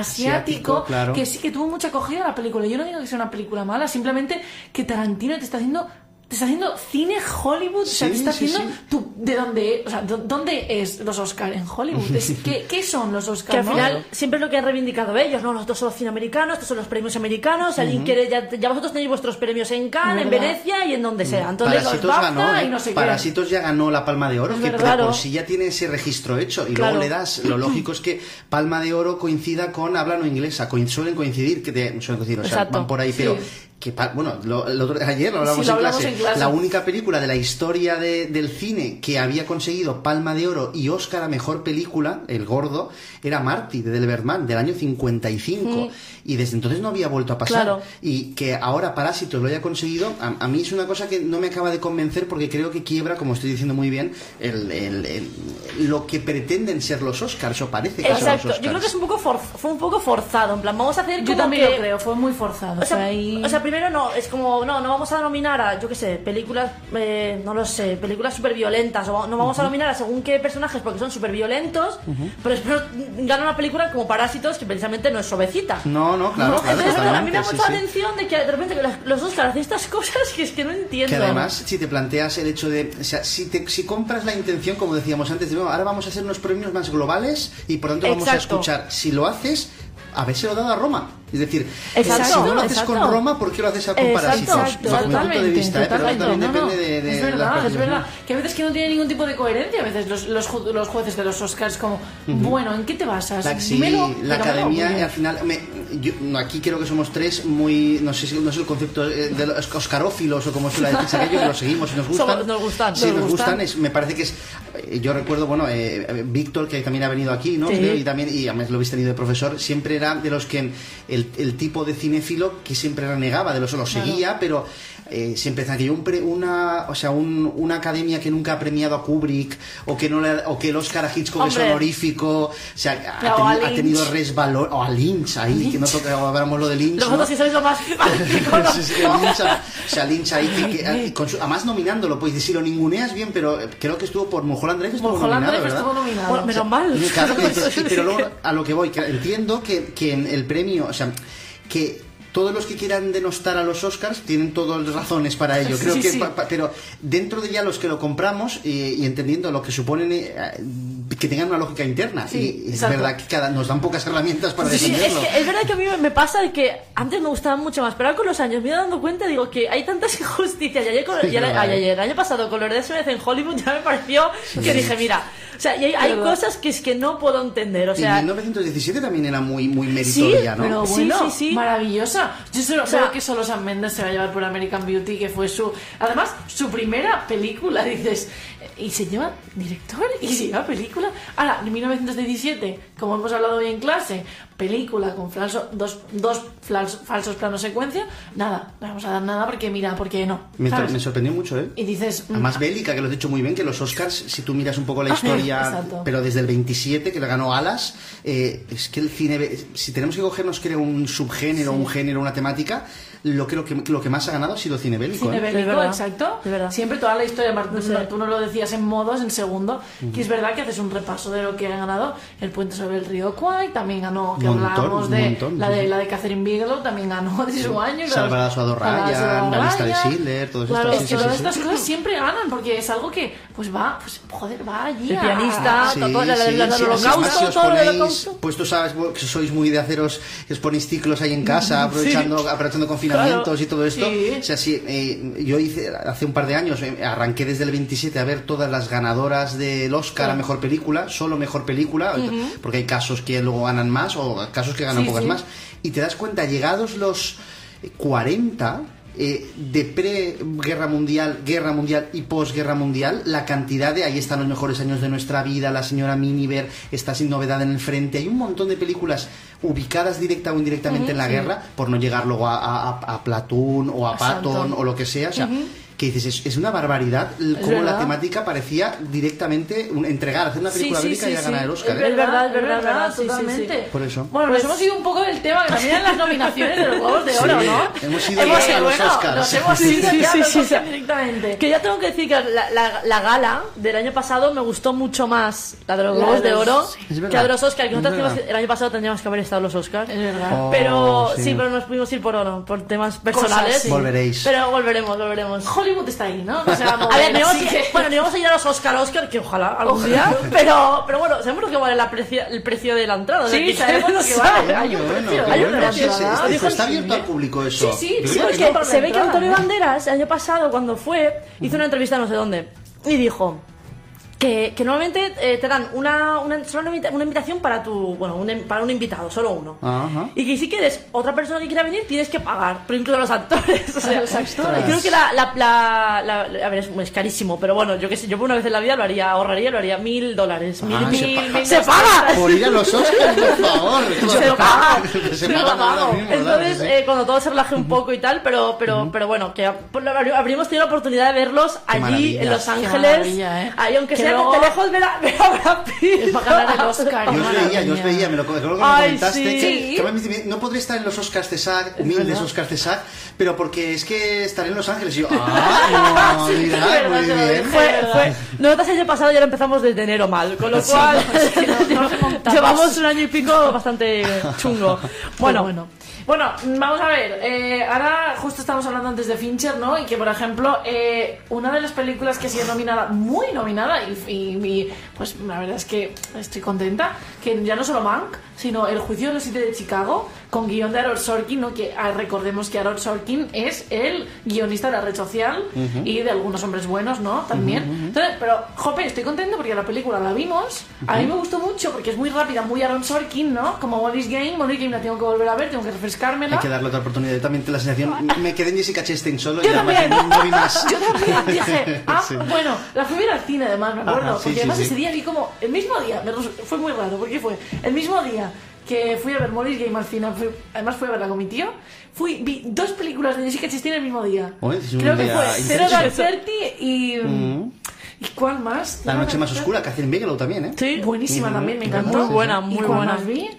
[SPEAKER 2] Asiático, claro.
[SPEAKER 1] que sí que tuvo mucha acogida la película. Yo no digo que sea una película mala, simplemente que Tarantino te está haciendo te está haciendo cine Hollywood, o sea,
[SPEAKER 2] Sí,
[SPEAKER 1] te está
[SPEAKER 2] sí,
[SPEAKER 1] haciendo
[SPEAKER 2] sí.
[SPEAKER 1] tu- de dónde, o sea, ¿dó- ¿dónde es los Oscar en Hollywood? Es- ¿qué, qué son los Oscar?
[SPEAKER 3] Que al
[SPEAKER 1] no?
[SPEAKER 3] final siempre es lo que han reivindicado ellos, ¿no? Nosotros somos cine americanos, estos son los premios americanos, alguien quiere, ya, ya vosotros tenéis vuestros premios en Cannes, en. Venecia y en donde sea. Entonces los
[SPEAKER 2] Parásitos
[SPEAKER 3] BAFTA
[SPEAKER 2] ganó,
[SPEAKER 1] y no sé qué.
[SPEAKER 2] Parásitos ya ganó la Palma de Oro,
[SPEAKER 1] Es
[SPEAKER 2] que
[SPEAKER 1] verdad.
[SPEAKER 2] por
[SPEAKER 3] Claro.
[SPEAKER 2] sí ya tiene ese registro hecho. Y
[SPEAKER 3] Claro.
[SPEAKER 2] luego le das, lo lógico es que Palma de Oro coincida con habla no inglesa, suelen coincidir, que de, suelen coincidir, o sea,
[SPEAKER 3] Exacto.
[SPEAKER 2] van por ahí,
[SPEAKER 1] Sí.
[SPEAKER 2] pero que, bueno, lo, el otro- ayer lo hablamos,
[SPEAKER 1] Sí, lo
[SPEAKER 2] en,
[SPEAKER 1] hablamos
[SPEAKER 2] clase.
[SPEAKER 1] en clase.
[SPEAKER 2] La única película de la historia de- del cine que había conseguido Palma de Oro y Oscar a Mejor Película, El Gordo, era Marty, de Delbert Mann, del año 55. Y desde entonces no había vuelto a pasar.
[SPEAKER 3] Claro.
[SPEAKER 2] Y que ahora Parásitos lo haya conseguido, a, a mí es una cosa que no me acaba de convencer porque creo que quiebra, como estoy diciendo muy bien, el, el- el- lo que pretenden ser los Oscars, o parece que son los
[SPEAKER 3] Exacto,
[SPEAKER 2] Oscars.
[SPEAKER 3] yo creo que es un poco for- fue un poco forzado, en plan, vamos a hacer
[SPEAKER 1] Yo
[SPEAKER 3] como
[SPEAKER 1] también
[SPEAKER 3] que-
[SPEAKER 1] lo creo, fue muy forzado.
[SPEAKER 3] O sea,
[SPEAKER 1] y-
[SPEAKER 3] o sea, primero no, es como, no, no vamos a nominar a, yo qué sé, películas, eh, no lo sé, películas súper violentas, o no vamos a nominar a según qué personajes porque son súper violentos, pero después gana una película como Parásitos que precisamente no es suavecita.
[SPEAKER 2] No, no, claro,
[SPEAKER 3] ¿no?
[SPEAKER 2] claro,
[SPEAKER 3] Entonces, a mí me mucha
[SPEAKER 2] sí, sí.
[SPEAKER 3] atención de que de repente los- Oscars hacen estas cosas que es que no entiendo.
[SPEAKER 2] Que además, si te planteas el hecho de. O sea, si, te, si compras la intención, como decíamos antes, de "Bueno, ahora vamos a hacer unos premios más globales y por tanto vamos a escuchar. Si lo haces, habérselo dado a Roma. Es decir,
[SPEAKER 3] Exacto,
[SPEAKER 2] si no lo haces
[SPEAKER 3] exacto.
[SPEAKER 2] con Roma, ¿por qué lo haces a con Parásitos?
[SPEAKER 3] exacto,
[SPEAKER 2] Bajo mi punto de vista, ¿eh? pero también
[SPEAKER 1] no,
[SPEAKER 2] depende de, de
[SPEAKER 1] es verdad, es
[SPEAKER 2] percepciones.
[SPEAKER 1] verdad. Que a veces que no tiene ningún tipo de coherencia, a veces los, los, ju- los jueces de los Oscars como, bueno, ¿en qué te basas?
[SPEAKER 2] La, sí,
[SPEAKER 1] Dímelo,
[SPEAKER 2] la academia al final me- yo- aquí creo que somos tres muy no sé si no es el concepto eh, de los oscarófilos o como suele decirse aquello que lo seguimos y nos gustan
[SPEAKER 3] Somos- nos gustan,
[SPEAKER 2] sí
[SPEAKER 3] nos
[SPEAKER 2] nos
[SPEAKER 3] gustan.
[SPEAKER 2] gustan es- me parece que es eh, yo recuerdo bueno eh, eh, Víctor que también ha venido aquí no
[SPEAKER 3] Sí.
[SPEAKER 2] Creo, y también y además lo habéis tenido de profesor siempre era de los que el, el tipo de cinéfilo que siempre renegaba de los lo seguía pero eh, siempre que un pre- una o sea un- una academia que nunca ha premiado a Kubrick o que no le ha- o que el Oscar a Hitchcock es
[SPEAKER 3] Hombre.
[SPEAKER 2] honorífico o sea ha,
[SPEAKER 1] Claro, a
[SPEAKER 2] teni- ha
[SPEAKER 1] Lynch.
[SPEAKER 2] tenido resbalón o a Lynch ahí que no toca hablamos lo de Lynch
[SPEAKER 3] Los
[SPEAKER 2] ¿no?
[SPEAKER 3] otros que sois lo más
[SPEAKER 2] Sí, sí, Lynch, o sea, Lynch ahí, que, que- con su- además nominándolo, pues si lo ninguneas bien, pero eh, creo que estuvo por Mulholland Drive, estuvo
[SPEAKER 1] Mulholland
[SPEAKER 2] nominado,
[SPEAKER 1] Drive estuvo nominado.
[SPEAKER 3] Bueno, menos mal.
[SPEAKER 2] Claro que sí, pero luego a lo que voy, que entiendo que, que en el premio, o sea, que todos los que quieran denostar a los Oscars tienen todas las razones para ello. Creo
[SPEAKER 1] sí,
[SPEAKER 2] que,
[SPEAKER 1] sí.
[SPEAKER 2] pa- pa- pero dentro de ya los que lo compramos y entendiendo lo que suponen, eh, que tengan una lógica interna.
[SPEAKER 1] Sí,
[SPEAKER 2] y es
[SPEAKER 1] exacto.
[SPEAKER 2] verdad que cada, nos dan pocas herramientas para
[SPEAKER 3] sí, es,
[SPEAKER 2] defenderlo.
[SPEAKER 3] que es verdad que a mí me pasa de que antes me gustaban mucho más, pero ahora con los años me he ido dando cuenta, digo que hay tantas injusticias. Y ayer, con-
[SPEAKER 2] Sí,
[SPEAKER 3] y el-
[SPEAKER 2] verdad,
[SPEAKER 3] ay,
[SPEAKER 2] eh.
[SPEAKER 3] ayer, el año pasado con los de SMS en Hollywood ya me pareció que dije, mira, o sea, y hay, cosas que es que no puedo entender, o
[SPEAKER 2] Y
[SPEAKER 3] sea,
[SPEAKER 2] 1917 también era muy, muy meritoria, ¿no?
[SPEAKER 1] Pero
[SPEAKER 3] Sí, sí, sí.
[SPEAKER 1] maravillosa. Yo solo,
[SPEAKER 3] O sea-
[SPEAKER 1] creo que solo Sam Mendes se va a llevar por American Beauty, que fue su. Además, su primera película, dices. ¿Y se lleva director? ¿Y se lleva película? Ahora, en 1917, como hemos hablado hoy en clase, película con falso, dos, dos fals- falsos planos secuencia, nada, no vamos a dar nada porque mira, porque no.
[SPEAKER 2] Me,
[SPEAKER 1] ¿sabes?
[SPEAKER 2] me sorprendió mucho, ¿eh?
[SPEAKER 1] Y dices. mm,
[SPEAKER 2] Además, bélica, que lo has dicho muy bien, que los Oscars, si tú miras un poco la
[SPEAKER 1] Ah,
[SPEAKER 2] historia, pero desde el 27, que le ganó Alas, eh, es que el cine, be- si tenemos que cogernos, creo, un subgénero, un género, una temática, lo creo que lo que más ha ganado ha sido cine bélico.
[SPEAKER 1] Cine
[SPEAKER 2] ¿eh?
[SPEAKER 1] bélico,
[SPEAKER 3] Es verdad,
[SPEAKER 1] exacto.
[SPEAKER 3] es verdad.
[SPEAKER 1] Siempre toda la historia, Martín,
[SPEAKER 3] sé.
[SPEAKER 1] tú no lo decías en modos, en segundo, que es verdad que haces un repaso de lo que ha ganado el puente sobre el río Kwai, también ganó, que
[SPEAKER 2] Montón,
[SPEAKER 1] hablábamos de
[SPEAKER 2] montón,
[SPEAKER 1] la de
[SPEAKER 2] sí.
[SPEAKER 1] la de Catherine Bigelow, también ganó de su año.
[SPEAKER 2] Salvar a Suado Ryan, la lista de Schindler, todo
[SPEAKER 3] Claro,
[SPEAKER 2] esto.
[SPEAKER 1] Es que
[SPEAKER 2] sí,
[SPEAKER 1] todas
[SPEAKER 2] sí,
[SPEAKER 1] estas
[SPEAKER 2] sí.
[SPEAKER 1] cosas siempre ganan, porque es algo que, pues va, pues joder, va allí.
[SPEAKER 3] El
[SPEAKER 1] a-
[SPEAKER 3] pianista, todo, el
[SPEAKER 2] pues tú sabes que sois muy de haceros, que os ponéis ciclos ahí en casa, aprovechando, aprovechando confinamientos
[SPEAKER 1] Claro.
[SPEAKER 2] y todo esto.
[SPEAKER 1] Sí.
[SPEAKER 2] O sea, sí, eh, yo hice hace un par de años, eh, arranqué desde el 27 a ver todas las ganadoras del Oscar a Mejor Película, solo Mejor Película, porque hay casos que luego ganan más o casos que ganan
[SPEAKER 1] Sí,
[SPEAKER 2] pocas
[SPEAKER 1] sí.
[SPEAKER 2] más. Y te das cuenta, llegados los 40... eh, de pre-guerra mundial, guerra mundial y posguerra mundial, la cantidad de ahí están los mejores años de nuestra vida, la señora Miniver está sin novedad en el frente, hay un montón de películas ubicadas directa o indirectamente en la guerra, por no llegar luego a, a, a- a Platoon o a
[SPEAKER 1] Exacto.
[SPEAKER 2] Patton o lo que sea, o sea, que dices, es, es una barbaridad cómo la
[SPEAKER 1] verdad.
[SPEAKER 2] temática parecía directamente un- entregar, hacer una película
[SPEAKER 3] sí,
[SPEAKER 2] bélica
[SPEAKER 3] sí,
[SPEAKER 2] y a
[SPEAKER 3] sí.
[SPEAKER 2] ganar el Oscar.
[SPEAKER 3] Es
[SPEAKER 2] ¿eh?
[SPEAKER 3] verdad, es verdad, es verdad, sí, sí, sí.
[SPEAKER 1] totalmente.
[SPEAKER 2] Por eso.
[SPEAKER 1] Bueno,
[SPEAKER 3] Pues-
[SPEAKER 1] nos hemos ido un poco del tema, que también eran las nominaciones de los Globos de
[SPEAKER 2] Sí,
[SPEAKER 1] Oro, ¿no?
[SPEAKER 2] hemos ido
[SPEAKER 1] Hemos
[SPEAKER 2] ya a los
[SPEAKER 1] bueno,
[SPEAKER 2] Oscars.
[SPEAKER 1] Nos hemos
[SPEAKER 3] Sí,
[SPEAKER 1] ido
[SPEAKER 3] sí,
[SPEAKER 1] ya los
[SPEAKER 3] sí,
[SPEAKER 1] Oscars
[SPEAKER 3] sí.
[SPEAKER 1] directamente.
[SPEAKER 3] Que ya tengo que decir que la, la, la gala del año pasado me gustó mucho más, la de los Globos
[SPEAKER 1] de
[SPEAKER 3] Oro, que la de los Oscars, que nosotros el año pasado tendríamos que haber estado los Oscars.
[SPEAKER 1] Es verdad.
[SPEAKER 2] Oh,
[SPEAKER 3] Pero
[SPEAKER 2] sí.
[SPEAKER 3] sí. pero nos pudimos ir por oro, por temas personales.
[SPEAKER 1] sí.
[SPEAKER 2] Volveréis.
[SPEAKER 3] Pero volveremos, volveremos.
[SPEAKER 1] Hollywood Hollywood está ahí, ¿no? No se va a mover,
[SPEAKER 3] A ver,
[SPEAKER 1] que-
[SPEAKER 3] bueno, no íbamos a ir a los Oscar Oscar, que ojalá algún día, pero, pero bueno, sabemos lo que vale la precio- el precio de la entrada. o sea,
[SPEAKER 1] Sí, sabemos lo que vale. Hay un precio,
[SPEAKER 2] está- abierto al público eso.
[SPEAKER 1] Sí, sí,
[SPEAKER 3] Porque se ve que Antonio
[SPEAKER 1] ¿no?
[SPEAKER 3] Banderas, el año pasado, cuando fue, hizo una entrevista no sé dónde, y dijo que, que normalmente eh, te dan una, una, solo una, invita- una invitación para tu, bueno, un, em- para un invitado, solo uno.
[SPEAKER 2] Ajá.
[SPEAKER 3] Y que si quieres otra persona que quiera venir, tienes que pagar, pero incluso los actores. O sea,
[SPEAKER 1] los actores.
[SPEAKER 3] Creo que la, la, la- la- a ver, es, es carísimo, pero bueno, yo que sé, yo por una vez en la vida lo haría, ahorraría, lo haría mil dólares. Mil,
[SPEAKER 2] Ah,
[SPEAKER 3] mil,
[SPEAKER 2] se
[SPEAKER 3] mil,
[SPEAKER 2] paga.
[SPEAKER 3] mil- ¡Se paga!
[SPEAKER 2] Por ir a los Oscars, por favor.
[SPEAKER 3] Se lo paga.
[SPEAKER 2] Se ¿verdad?
[SPEAKER 3] Entonces,
[SPEAKER 2] Sí,
[SPEAKER 3] eh, cuando todo se relaje un poco y tal, pero, pero, pero bueno, que habr- habríamos tenido la oportunidad de verlos allí en Los Ángeles.
[SPEAKER 1] ¿eh?
[SPEAKER 3] Ahí, aunque
[SPEAKER 1] Que
[SPEAKER 3] sea
[SPEAKER 1] luego-
[SPEAKER 3] de lejos, ver a, ver a Brad Pitt.
[SPEAKER 1] Es para ganar el Oscar.
[SPEAKER 2] Yo os veía, yo os veía, me lo, creo que me lo
[SPEAKER 3] Ay,
[SPEAKER 2] comentaste.
[SPEAKER 3] sí.
[SPEAKER 2] que- que no podré estar en los Oscars de SAG, humildes
[SPEAKER 1] verdad.
[SPEAKER 2] Oscars de SAG, pero porque es que estaré en Los Ángeles. Y yo, ah, no, mira,
[SPEAKER 1] Es verdad,
[SPEAKER 2] muy
[SPEAKER 1] te lo
[SPEAKER 2] bien.
[SPEAKER 3] Fue,
[SPEAKER 1] verdad.
[SPEAKER 3] fue, nosotros el año pasado ya lo empezamos desde enero mal, con lo cual
[SPEAKER 1] no, es que no- no remontamos.
[SPEAKER 3] llevamos un año y pico bastante chungo.
[SPEAKER 1] Bueno,
[SPEAKER 3] Bueno,
[SPEAKER 1] bueno. Vamos a ver. eh, ahora justo estamos hablando antes de Fincher, ¿no? Y que, por ejemplo, eh, una de las películas que ha sido nominada, muy nominada, y, y- y, pues la verdad es que estoy contenta, que ya no solo Mank, sino El juicio de los siete de Chicago, con guion de Aaron Sorkin, ¿no? Que ah, recordemos que Aaron Sorkin es el guionista de la red social y de algunos hombres buenos, ¿no? También. Entonces, pero, jope, estoy contento porque la película la vimos. A mí me gustó mucho porque es muy rápida, muy Aaron Sorkin, ¿no? Como Molly's Game, Molly's Game la tengo que volver a ver, tengo que refrescármela.
[SPEAKER 2] Hay que darle otra oportunidad. También la sensación. Me quedé en Jessica Chastain solo y
[SPEAKER 1] Yo
[SPEAKER 2] además
[SPEAKER 1] también.
[SPEAKER 2] no, no vi más.
[SPEAKER 1] Yo también dije, ah,
[SPEAKER 2] Sí.
[SPEAKER 1] bueno, la fui a ver al cine además, me acuerdo.
[SPEAKER 2] Ajá, sí,
[SPEAKER 1] porque
[SPEAKER 2] sí,
[SPEAKER 1] además ese día vi como, el mismo día, me fue muy raro, porque fue el mismo día que fui a ver Molly's Game al cine, fui- además fui a verla con mi tío, fui, vi dos películas de Jessica Chastain el mismo día.
[SPEAKER 2] Oye, es un
[SPEAKER 1] Creo que
[SPEAKER 2] día
[SPEAKER 1] fue Zero Dark. Thirty y... ¿Y cuál más?
[SPEAKER 2] La noche más oscura, Catherine Bigelow también, ¿eh?
[SPEAKER 3] sí.
[SPEAKER 1] Buenísima también, me encantó.
[SPEAKER 3] Muy buena,
[SPEAKER 1] ¿Y
[SPEAKER 3] muy
[SPEAKER 1] cuál
[SPEAKER 3] buena.
[SPEAKER 1] más vi?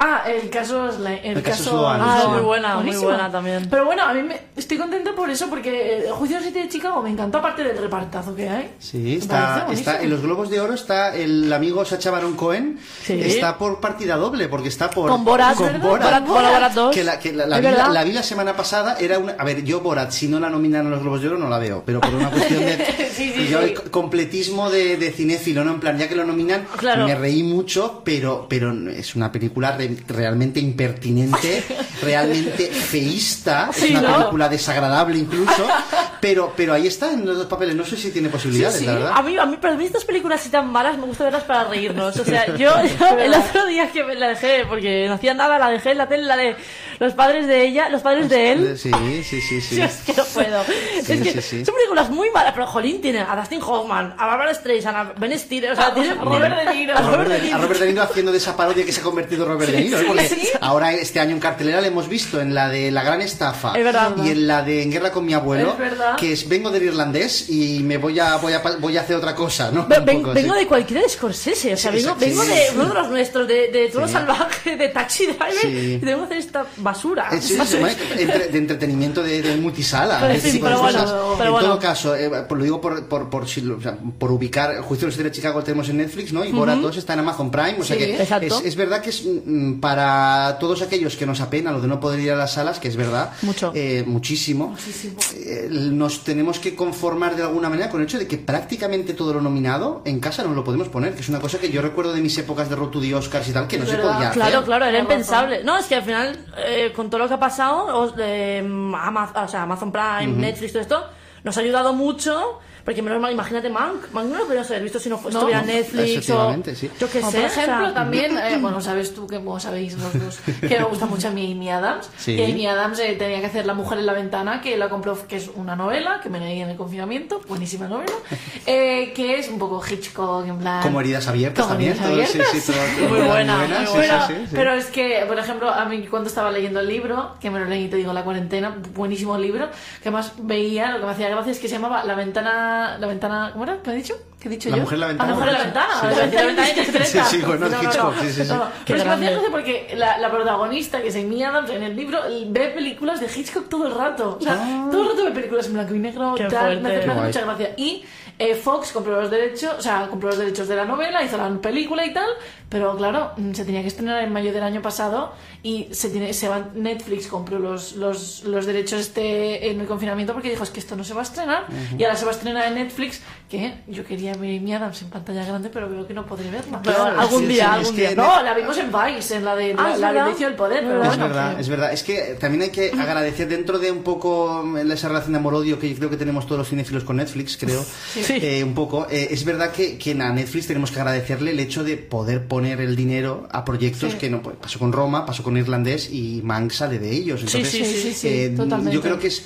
[SPEAKER 1] Ah, el caso es la- el,
[SPEAKER 2] El caso
[SPEAKER 1] caso,
[SPEAKER 2] Sloan,
[SPEAKER 3] Ah,
[SPEAKER 2] sí.
[SPEAKER 3] muy buena, muy
[SPEAKER 1] Buenísima.
[SPEAKER 3] buena también.
[SPEAKER 1] Pero bueno, a mí me, estoy contenta por eso, porque el juicio de los siete de Chicago me encantó, aparte del repartazo que hay.
[SPEAKER 2] Sí, está,
[SPEAKER 1] buenísimo.
[SPEAKER 2] está en los Globos de Oro está el amigo Sacha Baron Cohen.
[SPEAKER 3] Sí.
[SPEAKER 2] Está por partida doble, porque está por.
[SPEAKER 3] Con Borat,
[SPEAKER 2] con. Borat.
[SPEAKER 3] Borat, Borat, Borat 2.
[SPEAKER 2] Que la, que la, la vi, la, vi la semana pasada, era una... A ver, yo Borat, si no la nominan a los Globos de Oro, no la veo, pero por una cuestión de...
[SPEAKER 1] Sí, sí,
[SPEAKER 2] yo
[SPEAKER 1] sí.
[SPEAKER 2] el co- completismo de, de cinéfilo, ¿no? En plan, ya que lo nominan,
[SPEAKER 3] Claro.
[SPEAKER 2] me reí mucho, pero, pero es una película re- realmente impertinente, realmente feísta,
[SPEAKER 3] Sí,
[SPEAKER 2] es una
[SPEAKER 3] ¿no?
[SPEAKER 2] película desagradable incluso, pero, pero ahí está en los dos papeles, no sé si tiene posibilidades,
[SPEAKER 1] Sí, sí.
[SPEAKER 2] la verdad.
[SPEAKER 3] A mí, a mí, pero a mí estas películas así tan malas me gusta verlas para reírnos. O sea, yo, yo el otro día que me la dejé, porque no hacía nada, la dejé en la tele, la de los padres de ella, los padres de él.
[SPEAKER 2] Sí, sí, sí, sí.
[SPEAKER 3] Sí, es que no puedo.
[SPEAKER 2] Sí,
[SPEAKER 3] es que
[SPEAKER 2] sí, sí.
[SPEAKER 3] son películas muy malas, pero Jolín tiene a Dustin Hoffman, a Barbara Streisand, a Ben Stiller, o sea, tiene
[SPEAKER 1] a Robert De Niro.
[SPEAKER 3] a
[SPEAKER 2] Robert, de, a Robert De Niro haciendo de esa parodia que se ha convertido Robert De Niro. Porque
[SPEAKER 1] sí.
[SPEAKER 2] ahora este año en cartelera le hemos visto en la de La Gran Estafa
[SPEAKER 3] Es verdad.
[SPEAKER 2] y en la de En Guerra con mi abuelo,
[SPEAKER 1] Es verdad.
[SPEAKER 2] que es vengo del irlandés y me voy a voy a, voy a hacer otra cosa, ¿no?
[SPEAKER 3] Ven-
[SPEAKER 2] poco
[SPEAKER 3] vengo de cualquiera de Scorsese, o sea,
[SPEAKER 2] Sí,
[SPEAKER 3] vengo, vengo de uno de los nuestros, de, de Toro
[SPEAKER 2] Sí.
[SPEAKER 3] Salvaje, de Taxi Driver,
[SPEAKER 2] Sí.
[SPEAKER 3] y tengo que hacer esta basura.
[SPEAKER 2] Eh, sí, sí, bueno, entre- de entretenimiento de, de multisala,
[SPEAKER 3] Pero
[SPEAKER 2] ese
[SPEAKER 3] sí,
[SPEAKER 2] tipo de
[SPEAKER 3] bueno,
[SPEAKER 2] cosas.
[SPEAKER 3] pero
[SPEAKER 2] en
[SPEAKER 3] bueno.
[SPEAKER 2] todo caso, eh, por- lo digo por, por, por, si lo- o sea, por ubicar, juicio de los de Chicago lo tenemos en Netflix, ¿no? Y Borat 2 está en Amazon Prime, o sea
[SPEAKER 1] Sí,
[SPEAKER 2] que
[SPEAKER 3] exacto.
[SPEAKER 2] es, es verdad que es mm, para todos aquellos que nos apena lo de no poder ir a las salas, que es verdad,
[SPEAKER 3] Mucho.
[SPEAKER 2] eh, muchísimo, eh, nos tenemos que conformar de alguna manera con el hecho de que prácticamente todo lo nominado en casa nos lo podemos poner, que es una cosa que yo recuerdo de mis épocas de Road to the Oscars y tal, que no se podía hacer.
[SPEAKER 3] Claro, claro, era impensable. No, es que al final, eh, con todo lo que ha pasado, os- eh, Amazon, o sea, Amazon Prime, Netflix, todo esto, nos ha ayudado mucho. Porque menos mal, imagínate Mank. Mank no lo podríamos haber visto si no
[SPEAKER 1] No,
[SPEAKER 3] estuviera
[SPEAKER 1] no,
[SPEAKER 3] Netflix o.
[SPEAKER 2] sí.
[SPEAKER 3] Yo qué sé.
[SPEAKER 1] por
[SPEAKER 3] o sea,
[SPEAKER 1] ejemplo, también, eh, bueno, sabes tú que vos sabéis los dos, que me gusta mucho a mí Amy Adams.
[SPEAKER 2] Sí.
[SPEAKER 1] Y Amy Adams eh, tenía que hacer La mujer en la ventana, que la compró, que es una novela, que me leí en el confinamiento, buenísima novela, eh, que es un poco Hitchcock, en plan...
[SPEAKER 2] Como heridas abiertas
[SPEAKER 1] Como
[SPEAKER 2] también,
[SPEAKER 1] heridas abiertas.
[SPEAKER 2] sí, todo- todo
[SPEAKER 3] Muy buena, muy
[SPEAKER 2] sí,
[SPEAKER 1] pero,
[SPEAKER 2] sí, sí, sí.
[SPEAKER 1] pero es que, por ejemplo, a mí cuando estaba leyendo el libro, que me lo leí, te digo, en la cuarentena, buenísimo libro, que más veía, lo que me hacía gracia es que se llamaba La ventana, la ventana, ¿cómo era? ¿Qué he dicho? ¿Qué he dicho
[SPEAKER 2] La
[SPEAKER 1] yo?
[SPEAKER 2] mujer la ventana,
[SPEAKER 1] La mujer la ventana,
[SPEAKER 2] Sí,
[SPEAKER 1] la
[SPEAKER 2] sí.
[SPEAKER 1] ventana, la ventana.
[SPEAKER 2] Sí, sí, bueno,
[SPEAKER 1] No, no, no.
[SPEAKER 2] Hitchcock, sí, sí, sí.
[SPEAKER 1] No,
[SPEAKER 3] Qué
[SPEAKER 1] Pero es que me hacía
[SPEAKER 3] grande.
[SPEAKER 1] gracia porque la, la protagonista, que es Amy Adams, en el libro, ve películas de Hitchcock todo el rato. O sea, todo el rato ve películas en blanco y negro,
[SPEAKER 3] Qué
[SPEAKER 1] tal, me hace
[SPEAKER 2] Qué guay.
[SPEAKER 1] mucha gracia. Y eh, Fox compró los derechos, o sea, compró los derechos de la novela, hizo la película y tal, pero claro, mm, se tenía que estrenar en mayo del año pasado y se tiene se va Netflix compró los, los, los derechos este en el confinamiento porque dijo es que esto no se va a estrenar y ahora se va a estrenar en Netflix que yo quería ver mi Adams en pantalla grande pero veo que no podré verla
[SPEAKER 3] Pero
[SPEAKER 2] Claro,
[SPEAKER 3] algún
[SPEAKER 2] sí,
[SPEAKER 3] día,
[SPEAKER 2] sí,
[SPEAKER 3] algún día.
[SPEAKER 2] que-
[SPEAKER 1] no la vimos en Vice en la de
[SPEAKER 3] Ah,
[SPEAKER 1] la,
[SPEAKER 3] ¿es
[SPEAKER 1] la del poder pero
[SPEAKER 3] Es
[SPEAKER 1] bueno,
[SPEAKER 2] verdad,
[SPEAKER 1] que-
[SPEAKER 2] es verdad. Es que también hay que agradecer dentro de un poco mm, esa relación de amor-odio que yo creo que tenemos todos los cinéfilos con Netflix, creo,
[SPEAKER 3] Sí.
[SPEAKER 2] eh, un poco. eh, es verdad que, que a Netflix tenemos que agradecerle el hecho de poder poner el dinero a proyectos
[SPEAKER 1] Sí.
[SPEAKER 2] que no pues, pasó con Roma, pasó con Irlandés y Manx sale de ellos. Entonces,
[SPEAKER 3] sí,
[SPEAKER 1] sí,
[SPEAKER 2] eh, yo creo que es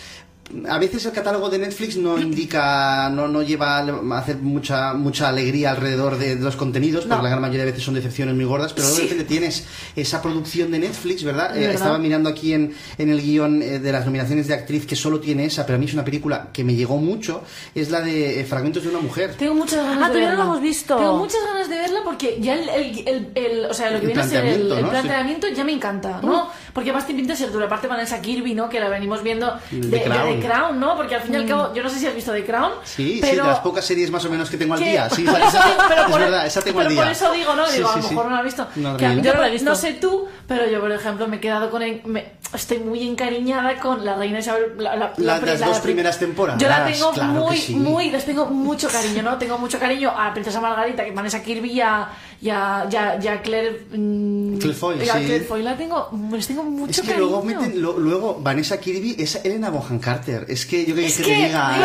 [SPEAKER 2] a veces el catálogo de Netflix no indica, no, no lleva a hacer mucha mucha alegría alrededor de, de los contenidos, porque
[SPEAKER 1] No.
[SPEAKER 2] la gran mayoría de veces son decepciones muy gordas, pero
[SPEAKER 1] Sí.
[SPEAKER 2] de repente tienes esa producción de Netflix, Eh,
[SPEAKER 1] verdad.
[SPEAKER 2] estaba mirando aquí en, en el guion eh, de las nominaciones de actriz que solo tiene esa, pero a mí es una película que me llegó mucho, es la de eh, Fragmentos de una mujer.
[SPEAKER 1] Tengo muchas ganas
[SPEAKER 3] Ah,
[SPEAKER 1] de
[SPEAKER 3] todavía no
[SPEAKER 1] verla.
[SPEAKER 3] la hemos visto.
[SPEAKER 1] Tengo muchas ganas de verla porque ya el, el, el- el- o sea, lo que
[SPEAKER 2] El
[SPEAKER 1] viene a ser el,
[SPEAKER 2] planteamiento
[SPEAKER 1] ya me encanta, ¿no? Porque además te pinta ser dura. Aparte Vanessa Kirby, ¿no? Que la venimos viendo de,
[SPEAKER 2] The
[SPEAKER 1] de
[SPEAKER 2] Crown.
[SPEAKER 1] The Crown, ¿no? Porque al fin y al cabo, yo no sé si has visto The Crown,
[SPEAKER 2] Sí,
[SPEAKER 1] pero...
[SPEAKER 2] sí, de las pocas series más o menos que tengo al día. Sí, esa-
[SPEAKER 1] pero
[SPEAKER 2] es
[SPEAKER 1] por-
[SPEAKER 2] verdad, esa tengo al
[SPEAKER 1] pero
[SPEAKER 2] día.
[SPEAKER 1] por eso digo, ¿no?
[SPEAKER 2] Sí,
[SPEAKER 1] Digo, a lo
[SPEAKER 2] sí.
[SPEAKER 1] mejor no la has visto.
[SPEAKER 2] No,
[SPEAKER 1] Que
[SPEAKER 2] yo
[SPEAKER 3] no la he visto.
[SPEAKER 1] No sé tú, pero yo, por ejemplo, me he quedado con... el- me- estoy muy encariñada con la reina Isabel... La, la-
[SPEAKER 2] La-
[SPEAKER 1] la-
[SPEAKER 2] las
[SPEAKER 1] la-
[SPEAKER 2] dos
[SPEAKER 1] la-
[SPEAKER 2] primeras temporadas,
[SPEAKER 1] Yo la tengo
[SPEAKER 2] claro
[SPEAKER 1] muy,
[SPEAKER 2] sí.
[SPEAKER 1] muy... Les tengo mucho cariño, ¿no? Tengo mucho cariño a la princesa Margarita, que Vanessa Kirby y a, y a, y a- y a Claire... mm,
[SPEAKER 2] Claire Foy,
[SPEAKER 1] y a
[SPEAKER 2] sí.
[SPEAKER 1] Claire Foy la tengo... Les tengo mucho
[SPEAKER 2] Es que
[SPEAKER 1] cariño.
[SPEAKER 2] luego meten, lo- luego Vanessa Kirby es Elena Bonham Carter. Es que yo
[SPEAKER 1] Es
[SPEAKER 2] que
[SPEAKER 1] que-
[SPEAKER 2] te diga,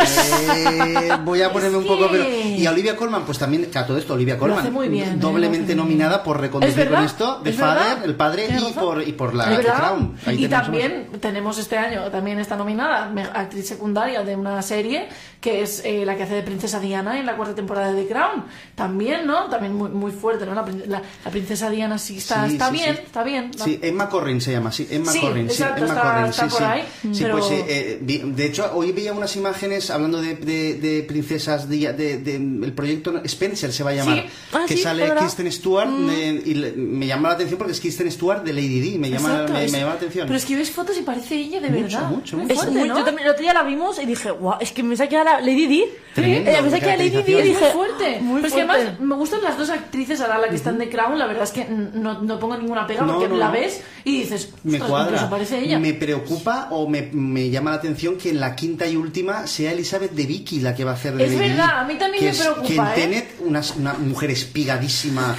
[SPEAKER 2] eh, voy a ponerme un poco, pero y a Olivia Colman, pues también, que a todo esto Olivia Colman,
[SPEAKER 1] hace muy bien,
[SPEAKER 2] doblemente nominada por reconducir con esto, de Father, el padre y por y por la. Crown. Ahí
[SPEAKER 1] Y también tenemos este año, también está nominada, actriz secundaria de una serie, que es eh, la que hace de Princesa Diana en la cuarta temporada de The Crown. También, ¿no? También muy, muy fuerte, ¿no? La, la- la Princesa Diana sí está,
[SPEAKER 2] Sí,
[SPEAKER 1] está
[SPEAKER 2] sí,
[SPEAKER 1] bien,
[SPEAKER 2] sí.
[SPEAKER 1] está bien.
[SPEAKER 2] Sí, Emma Corrin se llama, sí, Emma
[SPEAKER 1] Sí,
[SPEAKER 2] Corrin, sí, Emma
[SPEAKER 1] está-
[SPEAKER 2] Corrin,
[SPEAKER 1] está
[SPEAKER 2] sí,
[SPEAKER 1] por
[SPEAKER 2] sí.
[SPEAKER 1] ahí,
[SPEAKER 2] Sí,
[SPEAKER 1] pero-
[SPEAKER 2] pues eh, eh, vi- de hecho hoy veía unas imágenes hablando de, de, de princesas de, de- de- el proyecto Spencer se va a llamar,
[SPEAKER 1] Sí.
[SPEAKER 3] Ah,
[SPEAKER 2] que
[SPEAKER 3] sí,
[SPEAKER 2] sale. Kristen Stewart eh, y le- me llama la atención porque es Kristen Stewart de Lady Di, me llama,
[SPEAKER 1] Exacto,
[SPEAKER 2] me,
[SPEAKER 1] es-
[SPEAKER 2] me llama la atención.
[SPEAKER 1] Pero es que ves fotos y parece ella de
[SPEAKER 2] Mucho,
[SPEAKER 1] verdad.
[SPEAKER 2] mucho, mucho.
[SPEAKER 3] Es
[SPEAKER 1] fuerte,
[SPEAKER 3] muy,
[SPEAKER 1] ¿no?
[SPEAKER 3] yo también, el otro día la vimos y dije, guau, es que me saqué a la Lady.
[SPEAKER 2] Tremendo,
[SPEAKER 3] Eh, me saqué a Lady Di y dije,
[SPEAKER 1] muy fuerte.
[SPEAKER 3] Muy
[SPEAKER 1] que
[SPEAKER 3] fuerte.
[SPEAKER 1] además me gustan las dos actrices, ahora la que están de Crown, la verdad es que no, no pongo ninguna pega
[SPEAKER 2] No,
[SPEAKER 1] porque
[SPEAKER 2] no,
[SPEAKER 1] la
[SPEAKER 2] no.
[SPEAKER 1] ves y dices,
[SPEAKER 2] me
[SPEAKER 1] "Ostras,
[SPEAKER 2] cuadra.
[SPEAKER 1] parece ella.
[SPEAKER 2] Me preocupa o me, me llama la atención que en la quinta y última sea Elizabeth de Vicky la que va a hacer de
[SPEAKER 1] Es
[SPEAKER 2] Lady
[SPEAKER 1] verdad, a mí también
[SPEAKER 2] que
[SPEAKER 1] me
[SPEAKER 2] es-
[SPEAKER 1] preocupa,
[SPEAKER 2] Que en
[SPEAKER 1] ¿eh?
[SPEAKER 2] Tenet, una, una mujer espigadísima,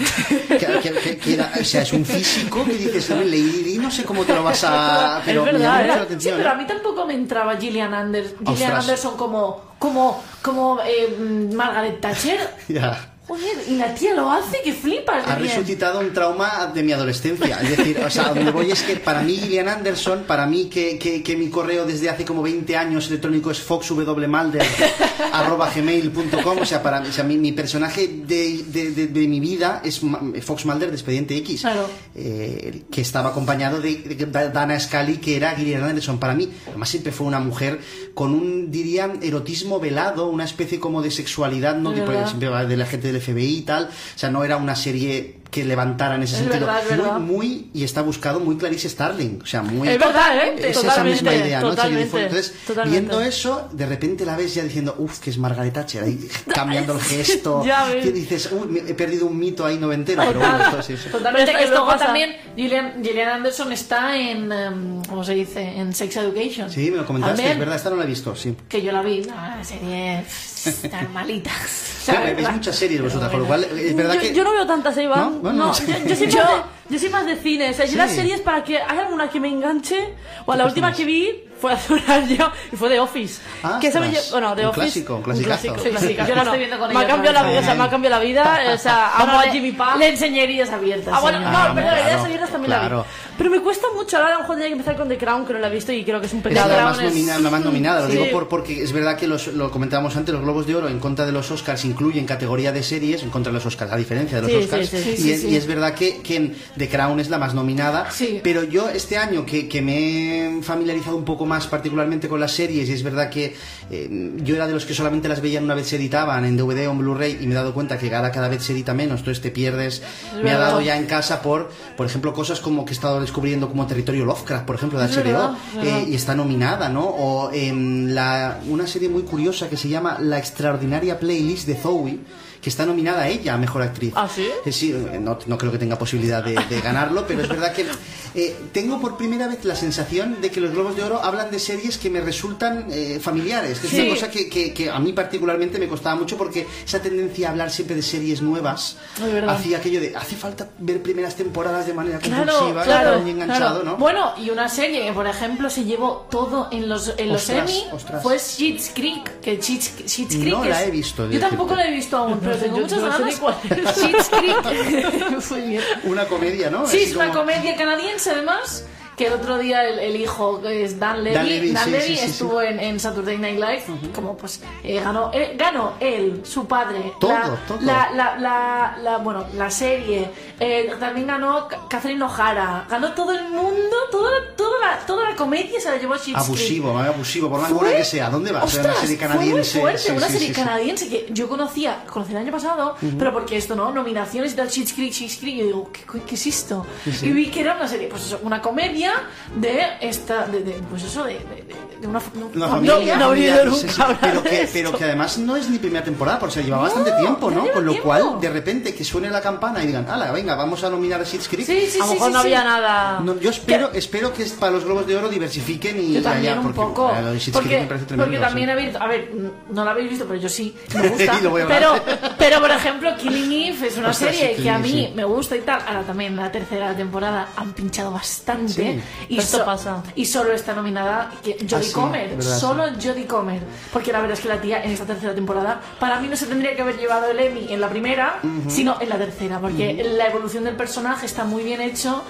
[SPEAKER 2] que, que- que- que era- o sea, es un físico que dices, "Hombre, Lady Di, no sé cómo te lo vas a... Pero
[SPEAKER 3] Es
[SPEAKER 2] me
[SPEAKER 3] verdad,
[SPEAKER 2] llama
[SPEAKER 3] ¿eh?
[SPEAKER 2] mucho la
[SPEAKER 1] Sí,
[SPEAKER 2] atención.
[SPEAKER 1] pero
[SPEAKER 2] ¿eh?
[SPEAKER 1] a mí tampoco me entraba Gillian, Anders, Gillian. Anderson como, como, como eh, mm, Margaret Thatcher.
[SPEAKER 2] Ya.
[SPEAKER 1] Joder, y la tía lo hace que flipas.
[SPEAKER 2] Ha
[SPEAKER 1] bien.
[SPEAKER 2] resucitado un trauma de mi adolescencia. Es decir, o sea, donde voy es que para mí Gillian Anderson, para mí que, que, que mi correo desde hace como 20 años electrónico es foxwmalder.gmail.com, o sea, para o sea, mi, mi personaje de, de, de- de mi vida es Fox Mulder de Expediente X,
[SPEAKER 1] Claro.
[SPEAKER 2] eh, que estaba acompañado de, Dana Scully, que era Gillian Anderson. Para mí, además siempre fue una mujer con un, dirían, erotismo velado, una especie como de sexualidad, ¿no?
[SPEAKER 1] Es
[SPEAKER 2] Tipo,
[SPEAKER 1] verdad.
[SPEAKER 2] siempre va de la gente del FBI y tal. O sea, no era una serie que levantara en ese
[SPEAKER 1] Es
[SPEAKER 2] sentido.
[SPEAKER 1] verdad, es verdad.
[SPEAKER 2] Muy, muy, y está buscado muy Clarice Starling. O sea, muy.
[SPEAKER 3] Es verdad, ¿eh?
[SPEAKER 1] Totalmente,
[SPEAKER 2] Es esa
[SPEAKER 3] Totalmente,
[SPEAKER 2] misma idea, ¿no? Entonces,
[SPEAKER 3] totalmente.
[SPEAKER 2] viendo eso, de repente la ves ya diciendo, uff, que es Margaret Thatcher, ahí cambiando el gesto.
[SPEAKER 3] Ya ves.
[SPEAKER 2] que dices, uy, he perdido un mito ahí noventero, pero bueno, esto es eso.
[SPEAKER 1] Totalmente, que
[SPEAKER 3] esto
[SPEAKER 1] luego
[SPEAKER 3] pasa.
[SPEAKER 1] también Gillian, Gillian Anderson está en, em, ¿cómo se dice? En Sex Education.
[SPEAKER 2] Sí, me lo comentaste, es verdad, esta no la he visto, sí.
[SPEAKER 1] Que yo la vi, una serie tan malita.
[SPEAKER 2] Claro, veis muchas series vosotras, con lo cual es verdad
[SPEAKER 3] yo,
[SPEAKER 2] que...
[SPEAKER 3] yo no veo tantas, ¿eh, Iván?
[SPEAKER 2] ¿No? Bueno, no
[SPEAKER 3] yo, yo soy más de, yo soy más de cine. O sea, yo
[SPEAKER 2] Sí.
[SPEAKER 3] las series para que hay alguna que me enganche. O la
[SPEAKER 2] ¿Qué
[SPEAKER 3] última
[SPEAKER 2] más?
[SPEAKER 3] que vi fue hace un año y fue The Office.
[SPEAKER 2] Ah,
[SPEAKER 3] que
[SPEAKER 2] ostras.
[SPEAKER 3] yo- bueno, The
[SPEAKER 2] Un
[SPEAKER 3] Office.
[SPEAKER 2] clásico, un
[SPEAKER 3] clásico,
[SPEAKER 1] Sí,
[SPEAKER 3] clásico.
[SPEAKER 1] yo la estoy viendo con
[SPEAKER 3] me ha
[SPEAKER 1] ella
[SPEAKER 3] cambiado la vida, o sea, me ha cambiado la vida. O sea, amo a
[SPEAKER 1] le-
[SPEAKER 3] Jimmy Pam.
[SPEAKER 1] Le enseñé heridas abiertas.
[SPEAKER 3] Ah, bueno, no, pero
[SPEAKER 2] claro,
[SPEAKER 3] las abiertas también la
[SPEAKER 2] claro.
[SPEAKER 3] vi. Pero me cuesta mucho, ahora a lo mejor tendría que empezar con The Crown, que no la he visto y creo que es un
[SPEAKER 2] Es
[SPEAKER 3] pecado.
[SPEAKER 2] la
[SPEAKER 1] Crown
[SPEAKER 2] más, nomina- la más nominada, lo
[SPEAKER 3] Sí.
[SPEAKER 2] digo por, porque es verdad que los, lo comentábamos antes, los Globos de Oro en contra de los Oscars incluyen categoría de series en contra de los Oscars, a diferencia de los
[SPEAKER 3] Sí,
[SPEAKER 2] Oscars.
[SPEAKER 3] sí, sí,
[SPEAKER 2] y,
[SPEAKER 1] sí,
[SPEAKER 2] es,
[SPEAKER 1] sí.
[SPEAKER 2] y es verdad que, que en- The Crown es la más nominada.
[SPEAKER 1] Sí.
[SPEAKER 2] Pero yo este año que, que me he familiarizado un poco más particularmente con las series y es verdad que eh, yo era de los que solamente las veían una vez se editaban en DVD o en Blu-ray y me he dado cuenta que ahora cada vez se edita menos, entonces te pierdes. me ha dado ya en casa por, por ejemplo, cosas como que he estado descubriendo como Territorio Lovecraft, por ejemplo, de HBO, eh, y está nominada, ¿no? O em, la, una serie muy curiosa que se llama La extraordinaria playlist de Zoe, que está nominada ella a Mejor Actriz.
[SPEAKER 3] ¿Ah, sí?
[SPEAKER 2] Eh, sí, eh, no, no creo que tenga posibilidad de, de ganarlo, pero es verdad que eh, tengo por primera vez la sensación de que los Globos de Oro hablan de series que me resultan eh, familiares, que es
[SPEAKER 1] Sí.
[SPEAKER 2] una cosa que, que- que a mí particularmente me costaba mucho porque esa tendencia a hablar siempre de series nuevas hacía aquello de hace falta ver primeras temporadas de manera
[SPEAKER 1] Claro,
[SPEAKER 2] compulsiva,
[SPEAKER 1] claro,
[SPEAKER 2] estar muy enganchado,
[SPEAKER 1] claro.
[SPEAKER 2] ¿no?
[SPEAKER 1] Bueno, y una serie que, por ejemplo, se llevó todo en los, en los
[SPEAKER 2] Ostras,
[SPEAKER 1] Emmy
[SPEAKER 2] ostras.
[SPEAKER 1] fue Schitt's Creek. Que Schitt's Creek
[SPEAKER 2] No
[SPEAKER 1] es-
[SPEAKER 2] la he visto,
[SPEAKER 1] Yo tampoco la he visto aún, pero
[SPEAKER 3] sé,
[SPEAKER 1] tengo
[SPEAKER 3] yo-
[SPEAKER 1] muchas ganas. Schitt's Creek. Muy bien.
[SPEAKER 2] Una comedia, ¿no?
[SPEAKER 1] Sí,
[SPEAKER 2] Así
[SPEAKER 1] es una
[SPEAKER 2] como-
[SPEAKER 1] comedia canadiense además. Que el otro día el, el hijo que es Dan Levy,
[SPEAKER 2] Dan Levy, sí,
[SPEAKER 1] Levy
[SPEAKER 2] sí, sí,
[SPEAKER 1] estuvo En, en Saturday Night Live, como pues eh, ganó, eh, ganó él, su padre,
[SPEAKER 2] Todo,
[SPEAKER 1] la,
[SPEAKER 2] todo.
[SPEAKER 1] La, la, la, bueno, la serie, eh, también ganó Ca- Catherine O'Hara, ganó todo el mundo, toda, la- toda, la, toda la comedia se la llevó a Schitt's.
[SPEAKER 2] Abusivo, muy abusivo, por más buena que sea. ¿Dónde vas?
[SPEAKER 1] Ostras,
[SPEAKER 2] una serie canadiense.
[SPEAKER 1] Fue muy fuerte, una serie canadiense que yo conocía, conocí el año pasado, pero porque esto, ¿no? Nominaciones y tal, Schitt's Creek, Schitt's Creek, y yo digo, ¿qué, qué es esto? Y vi que era una serie, pues eso, una comedia de esta, de, de- pues eso, de, de, de- una,
[SPEAKER 2] Una
[SPEAKER 1] familia.
[SPEAKER 2] familia,
[SPEAKER 3] no
[SPEAKER 2] familia, sí, sí, pero,
[SPEAKER 3] de
[SPEAKER 2] que,
[SPEAKER 3] esto.
[SPEAKER 2] pero que además no es ni primera temporada, porque se lleva
[SPEAKER 1] No,
[SPEAKER 2] bastante tiempo, ¿no? Con lo
[SPEAKER 1] tiempo.
[SPEAKER 2] cual, de repente, que suene la campana y digan, ala, venga, vamos a nominar a Schitt's Creek.
[SPEAKER 1] Sí, sí,
[SPEAKER 3] a lo
[SPEAKER 1] sí,
[SPEAKER 3] mejor
[SPEAKER 1] sí,
[SPEAKER 3] no
[SPEAKER 1] sí.
[SPEAKER 3] había nada.
[SPEAKER 2] No, yo espero, espero que para los Globos de Oro diversifiquen y
[SPEAKER 1] Yo también
[SPEAKER 2] ya,
[SPEAKER 1] un
[SPEAKER 2] porque,
[SPEAKER 1] poco.
[SPEAKER 2] eh, lo de Schitt's
[SPEAKER 1] Porque,
[SPEAKER 2] me parece tremendo.
[SPEAKER 1] porque también a ver, no lo habéis visto, pero yo sí, me gusta.
[SPEAKER 2] Y lo voy a hablar.
[SPEAKER 1] pero, pero, por ejemplo, Killing Eve es una
[SPEAKER 2] Ostras, sí,
[SPEAKER 1] serie que a mí
[SPEAKER 2] sí.
[SPEAKER 1] me gusta y tal. Ahora también la tercera temporada han pinchado bastante.
[SPEAKER 2] Sí.
[SPEAKER 1] Y
[SPEAKER 3] Esto pasa.
[SPEAKER 1] Y solo está nominada Jodie
[SPEAKER 2] Ah, sí,
[SPEAKER 1] Comer.
[SPEAKER 2] sí.
[SPEAKER 1] solo Jodie Comer. Porque la verdad es que la tía en esta tercera temporada, para mí no se tendría que haber llevado el Emmy en la primera, sino en la tercera. Porque la evolución del personaje está muy bien hecho.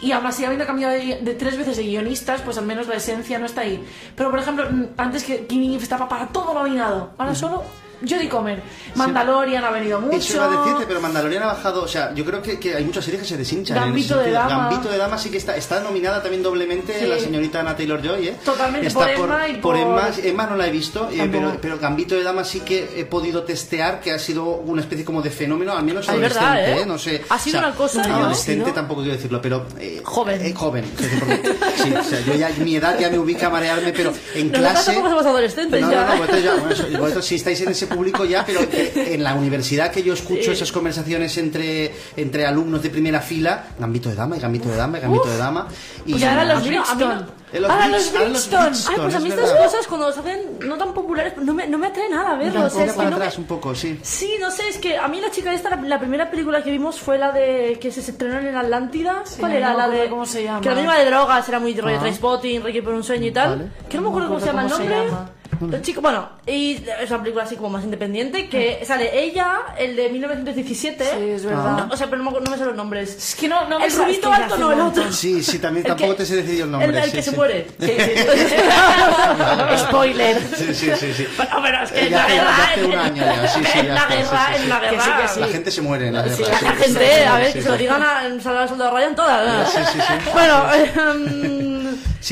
[SPEAKER 1] Y aún así, habiendo cambiado de, de tres veces de guionistas, pues al menos la esencia no está ahí. Pero, por ejemplo, antes que Killing Eve estaba para todo nominado. Ahora solo Jodie Comer. Mandalorian ha venido mucho.
[SPEAKER 2] Eso iba a decirte, pero Mandalorian ha bajado. O sea, yo creo que, que hay muchas series que se deshinchan. en
[SPEAKER 1] Gambito
[SPEAKER 2] ese
[SPEAKER 1] de. Dama.
[SPEAKER 2] Gambito de Dama sí que está, está nominada también doblemente
[SPEAKER 1] Sí.
[SPEAKER 2] la señorita Ana Taylor Joy, ¿eh?
[SPEAKER 1] Totalmente,
[SPEAKER 2] Está
[SPEAKER 1] por Emma y por-
[SPEAKER 2] Emma. Emma no la he visto, eh, pero, pero Gambito de Dama sí que he podido testear que ha sido una especie como de fenómeno, al menos
[SPEAKER 3] Es
[SPEAKER 2] adolescente,
[SPEAKER 3] verdad, ¿eh?
[SPEAKER 2] No sé.
[SPEAKER 3] Ha sido una cosa, ¿no?
[SPEAKER 2] Adolescente
[SPEAKER 3] ¿no?
[SPEAKER 2] tampoco quiero decirlo, pero. eh,
[SPEAKER 3] Joven.
[SPEAKER 2] eh, joven. sí, o sea, yo ya, mi edad ya me ubica a marearme, pero en clase. no. No, no, vosotros, ya, bueno, eso- vosotros sí estáis en ese público ya, pero en la universidad que yo escucho esas conversaciones entre, entre alumnos de primera fila, Gambito de Dama y Gambito de Dama y Gambito de Dama. Y
[SPEAKER 1] Pues ahora los
[SPEAKER 3] no- no-
[SPEAKER 1] Brixton.
[SPEAKER 2] Eh, los
[SPEAKER 1] Ahora los
[SPEAKER 2] los
[SPEAKER 1] Brixton.
[SPEAKER 3] Ay, pues a mí
[SPEAKER 2] es
[SPEAKER 3] estas
[SPEAKER 2] verdad.
[SPEAKER 3] cosas cuando se hacen no tan populares no me, no me atrae nada a verlos. O sea, es que
[SPEAKER 2] para
[SPEAKER 3] no me-
[SPEAKER 2] un poco, sí.
[SPEAKER 3] Sí, no sé, es que a mí la chica esta, la, la primera película que vimos fue la de que se estrenó en Atlántida. ¿Cuál
[SPEAKER 1] no
[SPEAKER 3] era?
[SPEAKER 1] me
[SPEAKER 3] la
[SPEAKER 1] acuerdo
[SPEAKER 3] de.
[SPEAKER 1] cómo se llama.
[SPEAKER 3] Que la misma de drogas, era muy rollo
[SPEAKER 2] Ah.
[SPEAKER 3] Trainspotting, Ricky por un sueño y tal.
[SPEAKER 2] Vale.
[SPEAKER 3] Que no me acuerdo cómo se llama el
[SPEAKER 1] cómo se
[SPEAKER 3] nombre.
[SPEAKER 1] llama.
[SPEAKER 3] El chico, bueno, y es una película así como más independiente que sale ella, el de 1917.
[SPEAKER 1] Sí, es verdad.
[SPEAKER 3] No, o sea, pero no, me- no me sé los nombres.
[SPEAKER 1] Es que no, no me
[SPEAKER 3] el rubito
[SPEAKER 1] que
[SPEAKER 3] alto no, el otro.
[SPEAKER 2] Sí, sí, también tampoco
[SPEAKER 3] que-
[SPEAKER 2] te sé decir el nombre.
[SPEAKER 3] El, el
[SPEAKER 2] sí,
[SPEAKER 3] que
[SPEAKER 2] sí.
[SPEAKER 3] se muere.
[SPEAKER 1] Spoiler.
[SPEAKER 2] Sí, sí, sí, sí.
[SPEAKER 3] Bueno, pero es que
[SPEAKER 2] Eh, ya
[SPEAKER 3] en la
[SPEAKER 2] ya
[SPEAKER 3] guerra,
[SPEAKER 2] hace un año ya, sí, sí,
[SPEAKER 3] en
[SPEAKER 2] ya
[SPEAKER 3] la
[SPEAKER 2] sí,
[SPEAKER 3] guerra,
[SPEAKER 2] sí, sí.
[SPEAKER 3] en la
[SPEAKER 1] Que sí,
[SPEAKER 3] guerra.
[SPEAKER 1] que sí.
[SPEAKER 2] La gente se muere en la guerra.
[SPEAKER 3] Sí,
[SPEAKER 2] sí,
[SPEAKER 3] la
[SPEAKER 2] sí,
[SPEAKER 3] gente,
[SPEAKER 2] sí,
[SPEAKER 3] a ver,
[SPEAKER 2] sí,
[SPEAKER 3] que
[SPEAKER 2] sí.
[SPEAKER 3] se lo digan a en Salvador Soldado Ryan todas.
[SPEAKER 2] Sí, sí, sí.
[SPEAKER 3] Bueno,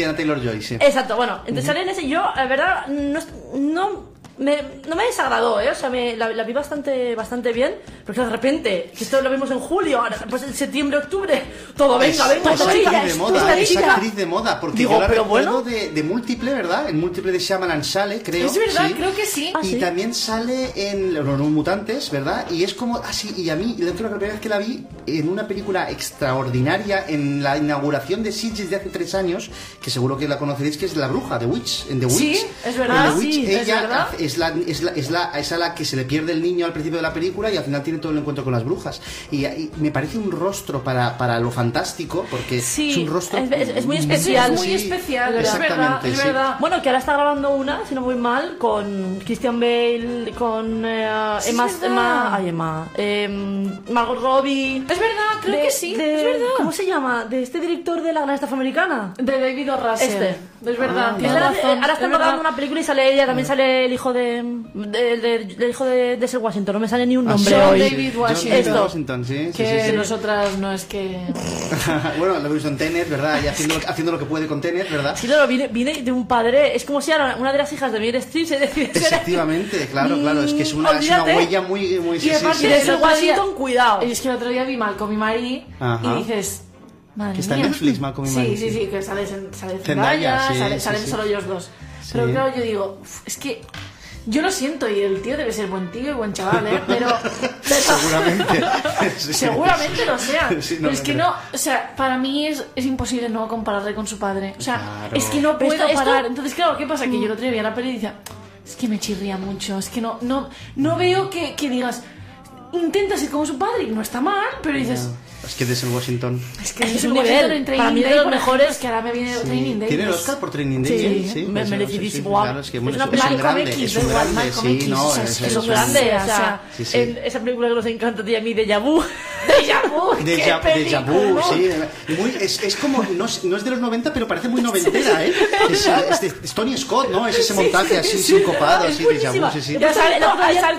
[SPEAKER 2] Ana Taylor Joy, sí.
[SPEAKER 3] exacto, bueno, entonces sale en ese, yo, la verdad, no, no, me, no me desagradó, ¿eh? O sea, me, la, la vi bastante, bastante bien, pero de repente, que esto lo vimos en julio, ahora, pues en septiembre, octubre, todo, venga,
[SPEAKER 2] Es-
[SPEAKER 3] venga,
[SPEAKER 2] es
[SPEAKER 3] todo
[SPEAKER 2] actriz
[SPEAKER 3] ella,
[SPEAKER 2] de
[SPEAKER 3] es
[SPEAKER 2] moda, es actriz de moda, porque
[SPEAKER 3] Digo,
[SPEAKER 2] yo la
[SPEAKER 3] pero bueno.
[SPEAKER 2] de, de múltiple, ¿verdad? En múltiple de Shyamalan sale, creo.
[SPEAKER 1] Es verdad,
[SPEAKER 2] sí.
[SPEAKER 1] creo que sí.
[SPEAKER 3] Ah,
[SPEAKER 2] y
[SPEAKER 3] sí.
[SPEAKER 2] también sale en Los Mutantes, ¿verdad? Y es como así, y a mí, la primera vez que la vi en una película extraordinaria, en la inauguración de Sitges de hace tres años, que seguro que la conoceréis, que es La Bruja, de Witch, en The Witch.
[SPEAKER 1] Sí, es verdad,
[SPEAKER 2] En The Witch,
[SPEAKER 1] sí, es
[SPEAKER 2] ella
[SPEAKER 1] verdad.
[SPEAKER 2] Es la, es, la, es, la, es a la que se le pierde el niño al principio de la película y al final tiene todo el encuentro con las brujas. Y, y me parece un rostro para, para lo fantástico, porque
[SPEAKER 3] Sí,
[SPEAKER 2] es un rostro...
[SPEAKER 3] es- es- es muy
[SPEAKER 1] Es,
[SPEAKER 3] especial.
[SPEAKER 1] es muy
[SPEAKER 2] Sí,
[SPEAKER 1] especial, es verdad,
[SPEAKER 2] exactamente,
[SPEAKER 1] es
[SPEAKER 2] sí.
[SPEAKER 1] verdad.
[SPEAKER 3] Bueno, que ahora está grabando una, si no voy mal, con Christian Bale, con eh,
[SPEAKER 1] Sí,
[SPEAKER 3] Emma. Emma, ay, Emma, em, Margot Robbie.
[SPEAKER 1] Es verdad, creo
[SPEAKER 3] de-
[SPEAKER 1] que sí,
[SPEAKER 3] de-
[SPEAKER 1] es verdad.
[SPEAKER 3] ¿Cómo se llama? De este director de la Gran Estafa Americana.
[SPEAKER 1] De David O. Russell.
[SPEAKER 3] Este.
[SPEAKER 1] Es verdad.
[SPEAKER 2] Ah,
[SPEAKER 1] tienes
[SPEAKER 3] Ahora,
[SPEAKER 1] razón,
[SPEAKER 3] ahora
[SPEAKER 1] es
[SPEAKER 3] están
[SPEAKER 1] verdad.
[SPEAKER 3] rodando una película y sale ella, también sale el hijo de, de- de- del hijo de, de Sir Washington, no me sale ni un
[SPEAKER 2] Ah,
[SPEAKER 3] nombre
[SPEAKER 1] John
[SPEAKER 3] hoy.
[SPEAKER 1] David Washington.
[SPEAKER 2] David
[SPEAKER 3] Esto.
[SPEAKER 2] Washington, sí, sí,
[SPEAKER 1] Que
[SPEAKER 2] sí, sí.
[SPEAKER 1] nosotras no es que...
[SPEAKER 2] bueno, lo he visto en Tenet, ¿verdad? Y haciendo, haciendo lo que puede con Tenet, ¿verdad?
[SPEAKER 3] Sí, claro, viene, viene de un padre, es como si ahora una de las hijas de Meryl Streep se decide
[SPEAKER 2] Efectivamente, claro, claro, es que es una, es una huella muy... muy
[SPEAKER 1] Y
[SPEAKER 2] sí,
[SPEAKER 1] aparte
[SPEAKER 2] sí,
[SPEAKER 3] de
[SPEAKER 1] el
[SPEAKER 3] Washington, cuidado.
[SPEAKER 1] Y es que el otro día vi Malcolm y Marie y dices... Madre
[SPEAKER 2] Que está en
[SPEAKER 1] mía.
[SPEAKER 2] Netflix, Malcolm y
[SPEAKER 1] sí,
[SPEAKER 2] Marie,
[SPEAKER 1] Sí,
[SPEAKER 2] sí.
[SPEAKER 1] sí, que sale, sale
[SPEAKER 2] Zendaya,
[SPEAKER 1] Zendaya,
[SPEAKER 2] sí,
[SPEAKER 1] sale-
[SPEAKER 2] sí,
[SPEAKER 1] salen
[SPEAKER 2] sí.
[SPEAKER 1] solo ellos dos.
[SPEAKER 2] Sí.
[SPEAKER 1] Pero claro, yo digo, "Uf, es que yo lo siento y el tío debe ser buen tío y buen chaval, ¿eh? Pero... pero-
[SPEAKER 2] Seguramente. Sí.
[SPEAKER 1] Seguramente lo sea.
[SPEAKER 2] Sí,
[SPEAKER 1] pero
[SPEAKER 2] no,
[SPEAKER 1] es
[SPEAKER 2] no
[SPEAKER 1] que no, o sea, para mí es, es imposible no compararle con su padre. O sea,
[SPEAKER 2] Claro.
[SPEAKER 1] es que no puedo
[SPEAKER 3] esto- esto-
[SPEAKER 1] parar. Entonces, claro, ¿qué pasa? Que yo el otro día vi la peli y decía, es que me chirría mucho, es que no, no, no veo que, que digas, intenta ser como su padre y no está mal, pero dices,
[SPEAKER 2] Es que desde el Washington...
[SPEAKER 1] es que
[SPEAKER 3] Es un nivel. Para
[SPEAKER 1] Training
[SPEAKER 3] mí es de los mejores-
[SPEAKER 1] que ahora me viene Training Day.
[SPEAKER 2] ¿Tiene el
[SPEAKER 1] pues,
[SPEAKER 2] Oscar por Training
[SPEAKER 1] Sí,
[SPEAKER 2] Day?
[SPEAKER 1] sí,
[SPEAKER 3] me-
[SPEAKER 2] pues,
[SPEAKER 3] merecidísimo.
[SPEAKER 2] sí, Claro, es que bueno,
[SPEAKER 1] Es
[SPEAKER 2] es,
[SPEAKER 1] una
[SPEAKER 2] es un grande, es un
[SPEAKER 1] igual,
[SPEAKER 2] grande,
[SPEAKER 1] Malcolm
[SPEAKER 2] sí,
[SPEAKER 1] X,
[SPEAKER 2] no,
[SPEAKER 1] o sea,
[SPEAKER 2] es,
[SPEAKER 3] un grande, o sea,
[SPEAKER 2] sí, sí.
[SPEAKER 3] esa película que nos encanta a mí, Deja Vu.
[SPEAKER 2] Deja, sí. Muy- es, es como, no es, no es de los 90, pero parece muy noventera, ¿eh? Es, es de- es Tony Scott, ¿no? Es ese montaje así, sincopado, así, vu, sí, sí.
[SPEAKER 3] Ya
[SPEAKER 1] salto,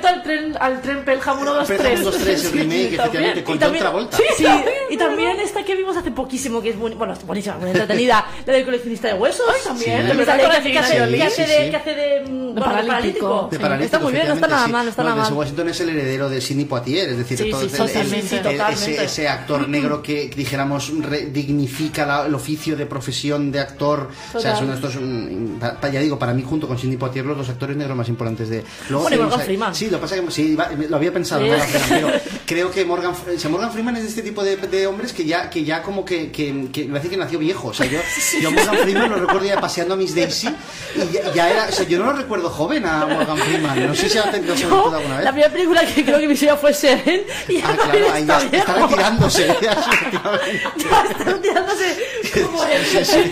[SPEAKER 1] al tren, al tren Pelham 1, 2, 3.
[SPEAKER 2] Pelham 1, 2, 3, el remake,
[SPEAKER 1] Sí,
[SPEAKER 2] efectivamente,
[SPEAKER 1] también.
[SPEAKER 2] con
[SPEAKER 3] Y
[SPEAKER 2] John
[SPEAKER 3] también-
[SPEAKER 2] Travolta.
[SPEAKER 3] Sí, y también esta que vimos hace poquísimo, que es buen- bueno, buenísima, muy entretenida, la del coleccionista de huesos.
[SPEAKER 1] también, verdad,
[SPEAKER 3] que que hace- que hace
[SPEAKER 2] sí,
[SPEAKER 3] de- que hace de bueno,
[SPEAKER 1] paralítico.
[SPEAKER 3] paralítico.
[SPEAKER 2] De paralítico,
[SPEAKER 3] Está muy bien, no está nada mal, no está nada mal.
[SPEAKER 2] Washington es el heredero de Sidney Poitier, es decir, todo ese, actor negro que, dijéramos, dignifica la- el oficio de profesión de actor. O sea,
[SPEAKER 1] Total.
[SPEAKER 2] son estos, mm, ya digo, para mí, junto con Sidney Poitier, los dos actores negros más importantes de. Luego
[SPEAKER 3] Bueno,
[SPEAKER 2] tenemos
[SPEAKER 3] Morgan Freeman.
[SPEAKER 2] Sí, lo pasa que sí, lo había pensado. Morgan Freeman, pero creo que Morgan, o sea, Morgan Freeman es de este tipo de, de hombres que ya, que ya como que, que, que a decir que nació viejo. O sea, yo, yo a Morgan Freeman lo recuerdo ya paseando a Miss Daisy y ya, ya era, o sea, yo no lo recuerdo joven a Morgan Freeman. No sé si ha tenido
[SPEAKER 3] Yo,
[SPEAKER 2] alguna vez.
[SPEAKER 3] la primera película que creo que vi ya fue Seven y ya
[SPEAKER 2] Ah, claro, ahí ya
[SPEAKER 3] está
[SPEAKER 2] está
[SPEAKER 3] viejo.
[SPEAKER 2] retirándose. ya,
[SPEAKER 3] está retirándose como él.
[SPEAKER 2] Sí, sí.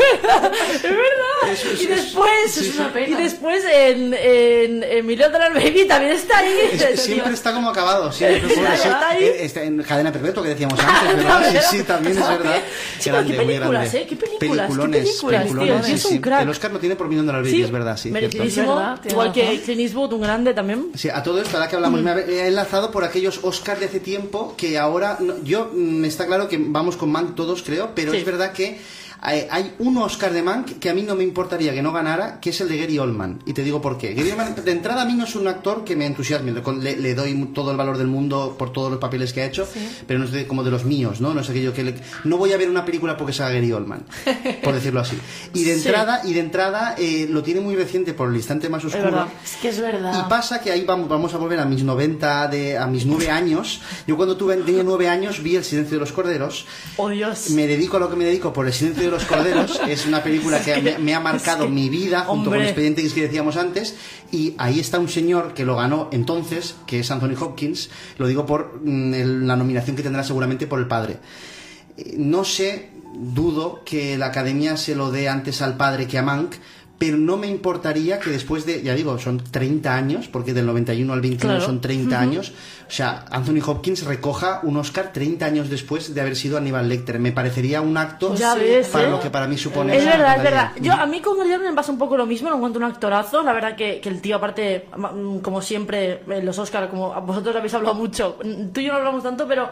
[SPEAKER 3] Es verdad.
[SPEAKER 2] es-
[SPEAKER 3] y después,
[SPEAKER 1] es una pena.
[SPEAKER 3] y después en, en, en Million Dollar Baby también está ahí.
[SPEAKER 2] Es- siempre está como acabado, siempre. sí.
[SPEAKER 3] está ahí.
[SPEAKER 2] Está en cadena perpetua que decíamos antes, ¿verdad? Sí, sí, también es verdad.
[SPEAKER 3] Sí, pero qué
[SPEAKER 2] muy
[SPEAKER 3] películas,
[SPEAKER 2] grande.
[SPEAKER 3] ¿eh? Qué películas, qué
[SPEAKER 2] Peliculones,
[SPEAKER 3] películas, tío,
[SPEAKER 2] peliculones,
[SPEAKER 3] sí, es un
[SPEAKER 2] sí.
[SPEAKER 3] crack.
[SPEAKER 2] El Oscar lo tiene por Million Dollar Baby, es verdad, sí.
[SPEAKER 3] merecidísimo.
[SPEAKER 1] Es verdad, tiene
[SPEAKER 3] igual que. Clint Eastwood, un grande también.
[SPEAKER 2] Sí, a todo esto, ahora que hablamos, me he enlazado por aquellos Oscars de hace tiempo que ahora, no- yo, mm, está claro que vamos con Mank todos, creo, pero
[SPEAKER 3] Sí.
[SPEAKER 2] es verdad que hay, hay un Oscar de Mank que a mí no me importaría que no ganara, que es el de Gary Oldman. Y te digo por qué. Gary Oldman, de entrada, a mí no es un actor que me entusiasme, le, le- doy todo el valor del mundo por todos los papeles que ha hecho, pero no es de- como de los míos, ¿no? No es aquello que le- no voy a ver una película porque salga Gary Oldman, por decirlo así. Y de
[SPEAKER 3] Sí.
[SPEAKER 2] entrada, y de entrada eh, lo tiene muy reciente por el instante más oscuro.
[SPEAKER 3] verdad.
[SPEAKER 1] Es que es verdad.
[SPEAKER 2] Y pasa que ahí vamos, vamos a volver a mis 90, de, a mis 9 años. Yo cuando tuve, tenía 9 años vi El silencio de los corderos.
[SPEAKER 3] Oh, Dios.
[SPEAKER 2] Me dedico a lo que me dedico por El silencio de los corderos. Es una película que me, me ha marcado mi vida junto con
[SPEAKER 3] Hombre.
[SPEAKER 2] Expediente X que decíamos antes. Y ahí está un señor que lo ganó entonces, que es Anthony Hopkins. Lo digo por mm, la nominación que tendrá seguramente por El Padre. Eh, No sé, dudo que la academia se lo dé antes al padre que a Mank, pero no me importaría que después de, ya digo, son 30 años, porque del 91 al 21
[SPEAKER 3] Claro.
[SPEAKER 2] son 30 años, o sea, Anthony Hopkins recoja un Oscar 30 años después de haber sido Aníbal Lecter. Me parecería un acto
[SPEAKER 3] Ya ves,
[SPEAKER 2] para
[SPEAKER 3] ¿eh?
[SPEAKER 2] lo que para mí supone.
[SPEAKER 3] Es verdad, es verdad. Yo, a mí con Gary Oldman me pasa un poco lo mismo, lo encuentro un actorazo. La verdad que, que el tío, aparte, mm, como siempre, en los Oscars, como vosotros habéis hablado mucho, mm, tú y yo no hablamos tanto, pero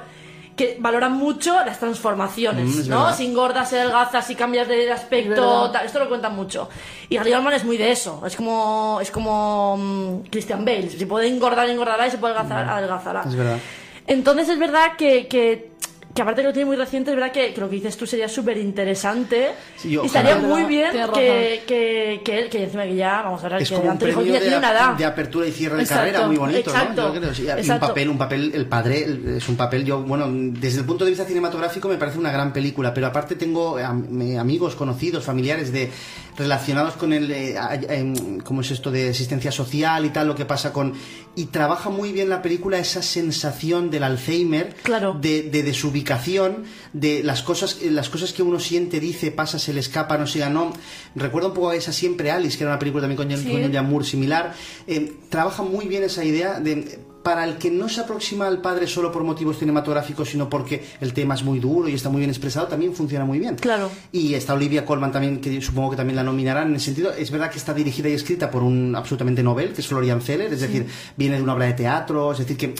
[SPEAKER 3] que valoran mucho las transformaciones,
[SPEAKER 2] Mm,
[SPEAKER 3] ¿no?
[SPEAKER 2] verdad.
[SPEAKER 3] Si engordas, se adelgazas, si cambias de aspecto, tal, esto lo cuentan mucho. Y Gary Oldman es muy de eso, es como, es como mm, Christian Bale, si puede engordar, engordará y si puede adelgazar, adelgazará.
[SPEAKER 2] Es verdad.
[SPEAKER 3] Entonces es verdad que, que, que aparte que lo tiene muy reciente, es verdad que, que lo que dices tú sería súper interesante.
[SPEAKER 2] Sí,
[SPEAKER 3] y estaría muy bien que, que, que él, que encima que ya, vamos a ver,
[SPEAKER 2] Es
[SPEAKER 3] que
[SPEAKER 2] como un premio
[SPEAKER 3] ya
[SPEAKER 2] de,
[SPEAKER 3] tiene una edad.
[SPEAKER 2] de apertura y cierre de
[SPEAKER 3] Exacto,
[SPEAKER 2] carrera muy bonito,
[SPEAKER 3] exacto,
[SPEAKER 2] ¿no? Yo creo, sí. Y un papel, un papel, el padre el- es un papel, yo, bueno, desde el punto de vista cinematográfico me parece una gran película, pero aparte tengo am- eh, amigos, conocidos, familiares de relacionados con el, eh, em, ¿cómo es esto de asistencia social y tal, lo que pasa con... Y trabaja muy bien la película esa sensación del Alzheimer,
[SPEAKER 3] Claro.
[SPEAKER 2] de, de desubicación, de las cosas, las cosas que uno siente, dice, pasa, se le escapa, no se ganó. Recuerdo un poco a esa Siempre Alice, que era una película también con,
[SPEAKER 1] Sí.
[SPEAKER 2] con Moore similar. Eh, trabaja muy bien esa idea de para el que no se aproxima al padre solo por motivos cinematográficos, sino porque el tema es muy duro y está muy bien expresado, también funciona muy bien.
[SPEAKER 3] Claro.
[SPEAKER 2] Y está Olivia Colman también, que supongo que también la nominarán en ese sentido. Es verdad que está dirigida y escrita por un absolutamente novel, que es Florian Zeller, es decir, viene de una obra de teatro, es decir, que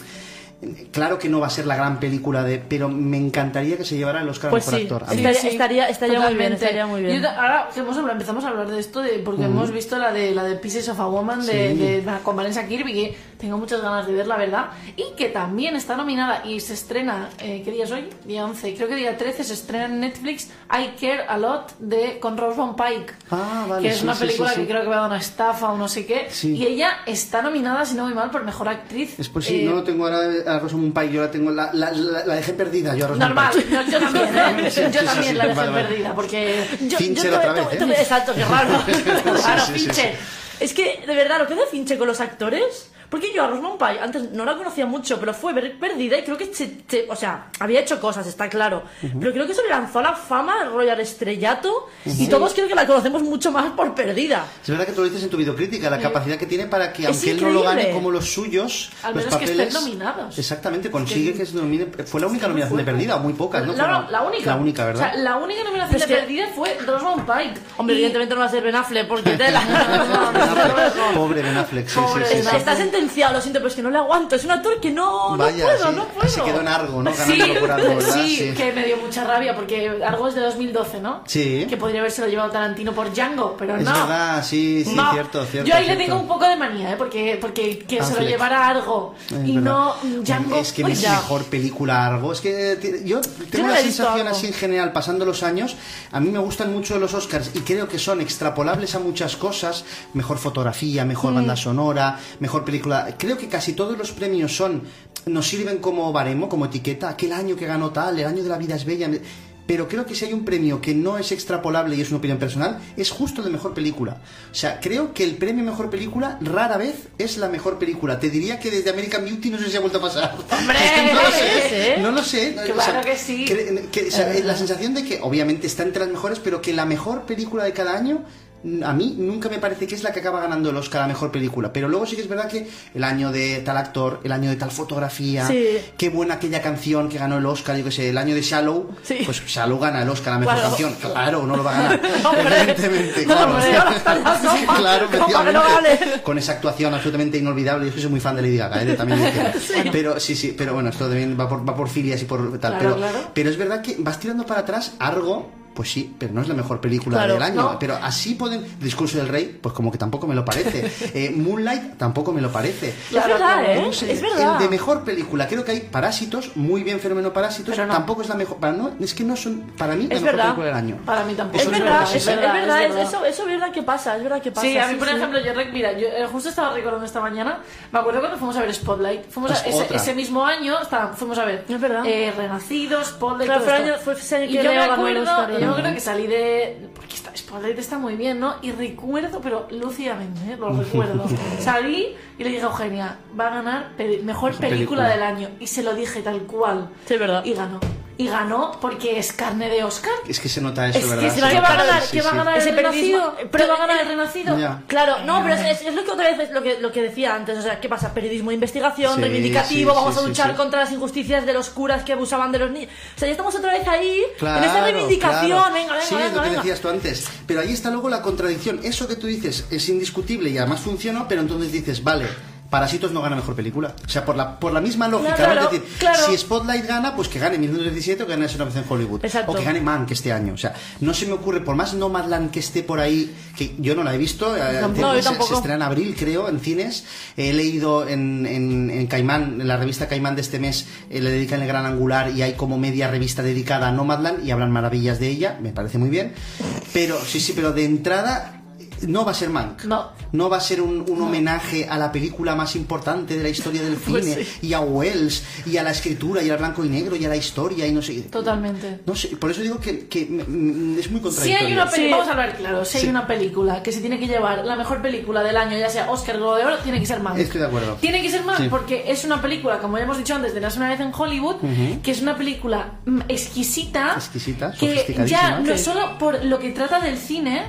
[SPEAKER 2] Claro que no va a ser la gran película de, pero me encantaría que se llevara el Oscar a
[SPEAKER 3] Pues
[SPEAKER 2] mejor
[SPEAKER 3] sí,
[SPEAKER 2] actor. A
[SPEAKER 3] estaría, estaría, estaría muy bien, estaría muy bien.
[SPEAKER 1] Yo ahora que hemos hablado- empezamos a hablar de esto de, porque hemos visto la de la de Pieces of a Woman de,
[SPEAKER 2] Sí.
[SPEAKER 1] de- con Vanessa Kirby que tengo muchas ganas de ver la verdad y que también está nominada y se estrena eh, ¿qué día es hoy? día 11 creo que día 13 se estrena en Netflix I Care a Lot de con Rosamund Pike
[SPEAKER 2] Ah, vale,
[SPEAKER 1] que es
[SPEAKER 2] sí,
[SPEAKER 1] una película
[SPEAKER 2] sí, sí.
[SPEAKER 1] que creo que va a dar una estafa o no sé qué
[SPEAKER 2] Sí.
[SPEAKER 1] y ella está nominada si no voy mal por mejor actriz
[SPEAKER 2] Es pues sí,
[SPEAKER 1] Eh,
[SPEAKER 2] no lo tengo ahora a Rosamund Pike, yo la tengo, la, la, la- la dejé perdida yo a Rosamund
[SPEAKER 1] normal
[SPEAKER 2] Pike.
[SPEAKER 1] yo, yo también ¿eh?
[SPEAKER 2] Sí,
[SPEAKER 1] yo
[SPEAKER 2] sí,
[SPEAKER 1] también
[SPEAKER 2] sí,
[SPEAKER 1] la dejé
[SPEAKER 2] vale,
[SPEAKER 1] perdida porque
[SPEAKER 3] Yo-
[SPEAKER 2] Fincher
[SPEAKER 3] yo
[SPEAKER 2] otra vez, ¿eh?
[SPEAKER 3] Exacto, qué raro.
[SPEAKER 1] Fincher
[SPEAKER 3] Es que, de verdad, lo que hace Finche con los actores. Porque yo a Rosamund Pike antes no la conocía mucho, pero fue ver- perdida y creo que, se- se- o sea, había hecho cosas, está claro. Pero creo que se le lanzó a la fama, el Royal Estrellato, y todos creo que la conocemos mucho más por perdida.
[SPEAKER 2] Es verdad que tú lo dices en tu videocrítica, la capacidad que tiene para que,
[SPEAKER 3] Es
[SPEAKER 2] aunque él no lo gane como los suyos,
[SPEAKER 1] Al
[SPEAKER 2] los
[SPEAKER 1] menos que
[SPEAKER 2] papeles.
[SPEAKER 1] estén nominados.
[SPEAKER 2] Exactamente, consigue que se nomine. Fue la única nominación de perdida, o muy pocas, ¿no?
[SPEAKER 1] La, la- la única.
[SPEAKER 2] La única, ¿verdad?
[SPEAKER 1] O sea, la única nominación
[SPEAKER 3] Es
[SPEAKER 1] de
[SPEAKER 3] que-
[SPEAKER 1] perdida fue Rosamund Pike.
[SPEAKER 3] Hombre,
[SPEAKER 1] Y-
[SPEAKER 3] evidentemente no va a ser Ben Affleck, porque tela.
[SPEAKER 2] Pobre Ben Affleck, sí, sí, sí,
[SPEAKER 1] Ben
[SPEAKER 2] sí.
[SPEAKER 1] Affleck.
[SPEAKER 3] Está sentenciado, lo siento, pero es que no le aguanto. Es un actor que no,
[SPEAKER 2] Vaya,
[SPEAKER 3] no puedo,
[SPEAKER 2] sí.
[SPEAKER 3] no puedo.
[SPEAKER 2] Se quedó en Argo, ¿no?
[SPEAKER 1] Sí,
[SPEAKER 2] por algo, ¿verdad?
[SPEAKER 1] sí, que me dio mucha rabia porque algo es de 2012, ¿no?
[SPEAKER 2] Sí.
[SPEAKER 1] Que podría haberse lo llevado Tarantino por Django, pero
[SPEAKER 2] Es
[SPEAKER 1] no.
[SPEAKER 2] verdad, sí, sí,
[SPEAKER 1] No.
[SPEAKER 2] cierto, cierto.
[SPEAKER 1] Yo ahí le
[SPEAKER 2] cierto.
[SPEAKER 1] tengo un poco de manía, ¿eh? Porque, porque que se lo
[SPEAKER 2] Affleck.
[SPEAKER 1] llevara algo
[SPEAKER 2] Es
[SPEAKER 1] y
[SPEAKER 2] verdad.
[SPEAKER 1] no Django.
[SPEAKER 2] Es que es mejor película Argo. Es que yo tengo la sensación
[SPEAKER 3] Argo.
[SPEAKER 2] así en general, pasando los años, a mí me gustan mucho los Oscars y creo que son extrapolables a muchas cosas. Mejor fotografía, mejor banda sonora, mejor película. Creo que casi todos los premios son nos sirven como baremo, como etiqueta. Aquel año que ganó tal, el año de la vida es bella. Pero creo que si hay un premio que no es extrapolable y es una opinión personal, es justo de mejor película. O sea, creo que el premio mejor película rara vez es la mejor película. Te diría que desde American Beauty no sé si ha vuelto a pasar.
[SPEAKER 1] ¡Hombre!
[SPEAKER 2] no lo
[SPEAKER 3] ¿Es,
[SPEAKER 2] sé.
[SPEAKER 3] eh?
[SPEAKER 2] No lo sé.
[SPEAKER 1] Claro que sí.
[SPEAKER 2] cre- que- o sea, la sensación de que obviamente está entre las mejores, pero que la mejor película de cada año a mí nunca me parece que es la que acaba ganando el Oscar a mejor película, pero luego sí que es verdad que el año de tal actor, el año de tal fotografía,
[SPEAKER 3] Sí.
[SPEAKER 2] qué buena aquella canción que ganó el Oscar, yo que sé, el año de Shallow,
[SPEAKER 3] Sí.
[SPEAKER 2] pues Shallow gana el Oscar a mejor
[SPEAKER 3] Claro.
[SPEAKER 2] canción, claro, no lo va a ganar, evidentemente, claro. claro,
[SPEAKER 3] ¿Cómo que no
[SPEAKER 2] efectivamente. Con esa actuación absolutamente inolvidable. Yo es que soy muy fan de Lady Gaga, ¿eh? también. Pero sí, sí, pero bueno, esto también va por, va por filias y por tal.
[SPEAKER 1] Claro,
[SPEAKER 2] pero,
[SPEAKER 1] claro.
[SPEAKER 2] pero es verdad que vas tirando para atrás Argo. Pues sí, pero no es la mejor película
[SPEAKER 3] Claro,
[SPEAKER 2] del año.
[SPEAKER 3] no.
[SPEAKER 2] Pero así pueden. Discurso del Rey, pues como que tampoco me lo parece. Eh, Moonlight tampoco me lo parece.
[SPEAKER 1] Claro,
[SPEAKER 3] es verdad,
[SPEAKER 1] claro.
[SPEAKER 3] ¿eh?
[SPEAKER 2] No sé,
[SPEAKER 3] es verdad.
[SPEAKER 2] El de mejor película, creo que hay Parásitos, muy bien Fenómeno Parásitos,
[SPEAKER 1] no.
[SPEAKER 2] tampoco es la mejor. Para, no, es que no son, para mí, la
[SPEAKER 3] Es
[SPEAKER 2] mejor
[SPEAKER 3] verdad.
[SPEAKER 2] película del año.
[SPEAKER 1] Para mí tampoco.
[SPEAKER 3] Es
[SPEAKER 2] Eso es
[SPEAKER 3] verdad,
[SPEAKER 2] verdad,
[SPEAKER 3] es
[SPEAKER 2] sí,
[SPEAKER 3] verdad,
[SPEAKER 1] sí.
[SPEAKER 3] es verdad,
[SPEAKER 1] Es verdad.
[SPEAKER 3] Eso, eso es verdad que pasa, es verdad que pasa.
[SPEAKER 1] Sí, a mí, por
[SPEAKER 3] sí.
[SPEAKER 1] ejemplo, yo, rec- mira, yo eh, justo estaba recordando esta mañana, me acuerdo cuando fuimos a ver Spotlight. Fuimos a-
[SPEAKER 2] Es
[SPEAKER 1] ese, ese mismo año está- fuimos a ver
[SPEAKER 3] Es verdad.
[SPEAKER 1] eh, Renacido, Spotlight.
[SPEAKER 3] Claro,
[SPEAKER 1] todo
[SPEAKER 3] fue año- fue ese año
[SPEAKER 1] y
[SPEAKER 3] que
[SPEAKER 1] yo me acuerdo, yo me
[SPEAKER 3] ¿no?
[SPEAKER 1] acuerdo que salí de. Porque está, Spotlight está muy bien, ¿no? Y recuerdo, pero lúcidamente, ¿eh? lo recuerdo. salí y le dije a Eugenia, va a ganar mejor película,
[SPEAKER 2] película.
[SPEAKER 1] del año. Y se lo dije tal cual.
[SPEAKER 3] Sí, es verdad.
[SPEAKER 1] Y ganó. Y ganó porque es carne de Oscar.
[SPEAKER 2] Es que se nota eso,
[SPEAKER 3] Es que
[SPEAKER 2] ¿verdad?
[SPEAKER 3] se va-
[SPEAKER 2] Se
[SPEAKER 3] ¿qué va a ganar?
[SPEAKER 2] sí,
[SPEAKER 1] ¿Qué va a ganar el renacido?
[SPEAKER 3] periodismo-
[SPEAKER 1] ¿Pero va a ganar el renacido?
[SPEAKER 2] Ya.
[SPEAKER 3] Claro, no, pero es, es lo que otra vez es lo que, lo que decía antes, o sea, ¿qué pasa? Periodismo de investigación,
[SPEAKER 2] Sí,
[SPEAKER 3] reivindicativo,
[SPEAKER 2] sí,
[SPEAKER 3] vamos
[SPEAKER 2] sí,
[SPEAKER 3] a luchar
[SPEAKER 2] sí.
[SPEAKER 3] contra las injusticias de los curas que abusaban de los niños. O sea, ya estamos otra vez ahí,
[SPEAKER 2] Claro,
[SPEAKER 3] en esta reivindicación,
[SPEAKER 2] claro.
[SPEAKER 3] venga, venga,
[SPEAKER 2] Sí,
[SPEAKER 3] venga,
[SPEAKER 2] es lo que
[SPEAKER 3] venga.
[SPEAKER 2] decías tú antes. Pero ahí está luego la contradicción. Eso que tú dices es indiscutible y además funciona, pero entonces dices, vale. Parásitos no gana mejor película. O sea, por la, por la misma lógica,
[SPEAKER 3] Claro,
[SPEAKER 2] ¿no? Es decir,
[SPEAKER 3] claro.
[SPEAKER 2] si Spotlight gana, pues que gane 1917 o que gane una vez en Hollywood.
[SPEAKER 3] Exacto.
[SPEAKER 2] O que gane Man, que este año. O sea, no se me ocurre, por más Nomadland que esté por ahí, que yo no la he visto, eh,
[SPEAKER 3] Tampoco,
[SPEAKER 2] se- estrena en abril, creo, en cines. He leído en, en, en Caimán, en la revista Caimán de este mes, eh, le dedican el gran angular y hay como media revista dedicada a Nomadland y hablan maravillas de ella, me parece muy bien. Pero, sí, sí, pero de entrada. No va a ser Mank.
[SPEAKER 1] No.
[SPEAKER 2] No va a ser un, un homenaje a la película más importante de la historia del
[SPEAKER 1] Pues
[SPEAKER 2] cine
[SPEAKER 1] sí.
[SPEAKER 2] y a Wells y a la escritura y al blanco y negro y a la historia y no sé.
[SPEAKER 1] Totalmente.
[SPEAKER 2] No sé, por eso digo que, que es muy
[SPEAKER 1] Si
[SPEAKER 2] contradictorio.
[SPEAKER 1] hay una película,
[SPEAKER 3] Sí.
[SPEAKER 1] vamos a hablar claro, si
[SPEAKER 2] Sí.
[SPEAKER 1] hay una película que se tiene que llevar la mejor película del año, ya sea Oscar Globo de Oro, tiene que ser Mank.
[SPEAKER 2] Estoy de acuerdo.
[SPEAKER 1] Tiene que ser Mank
[SPEAKER 2] Sí.
[SPEAKER 1] porque es una película, como ya hemos dicho antes, de la una vez en Hollywood, que es una película mm, exquisita,
[SPEAKER 2] Exquisita,
[SPEAKER 1] que
[SPEAKER 2] sofisticadísima.
[SPEAKER 1] ya no
[SPEAKER 3] Sí.
[SPEAKER 1] solo por lo que trata del cine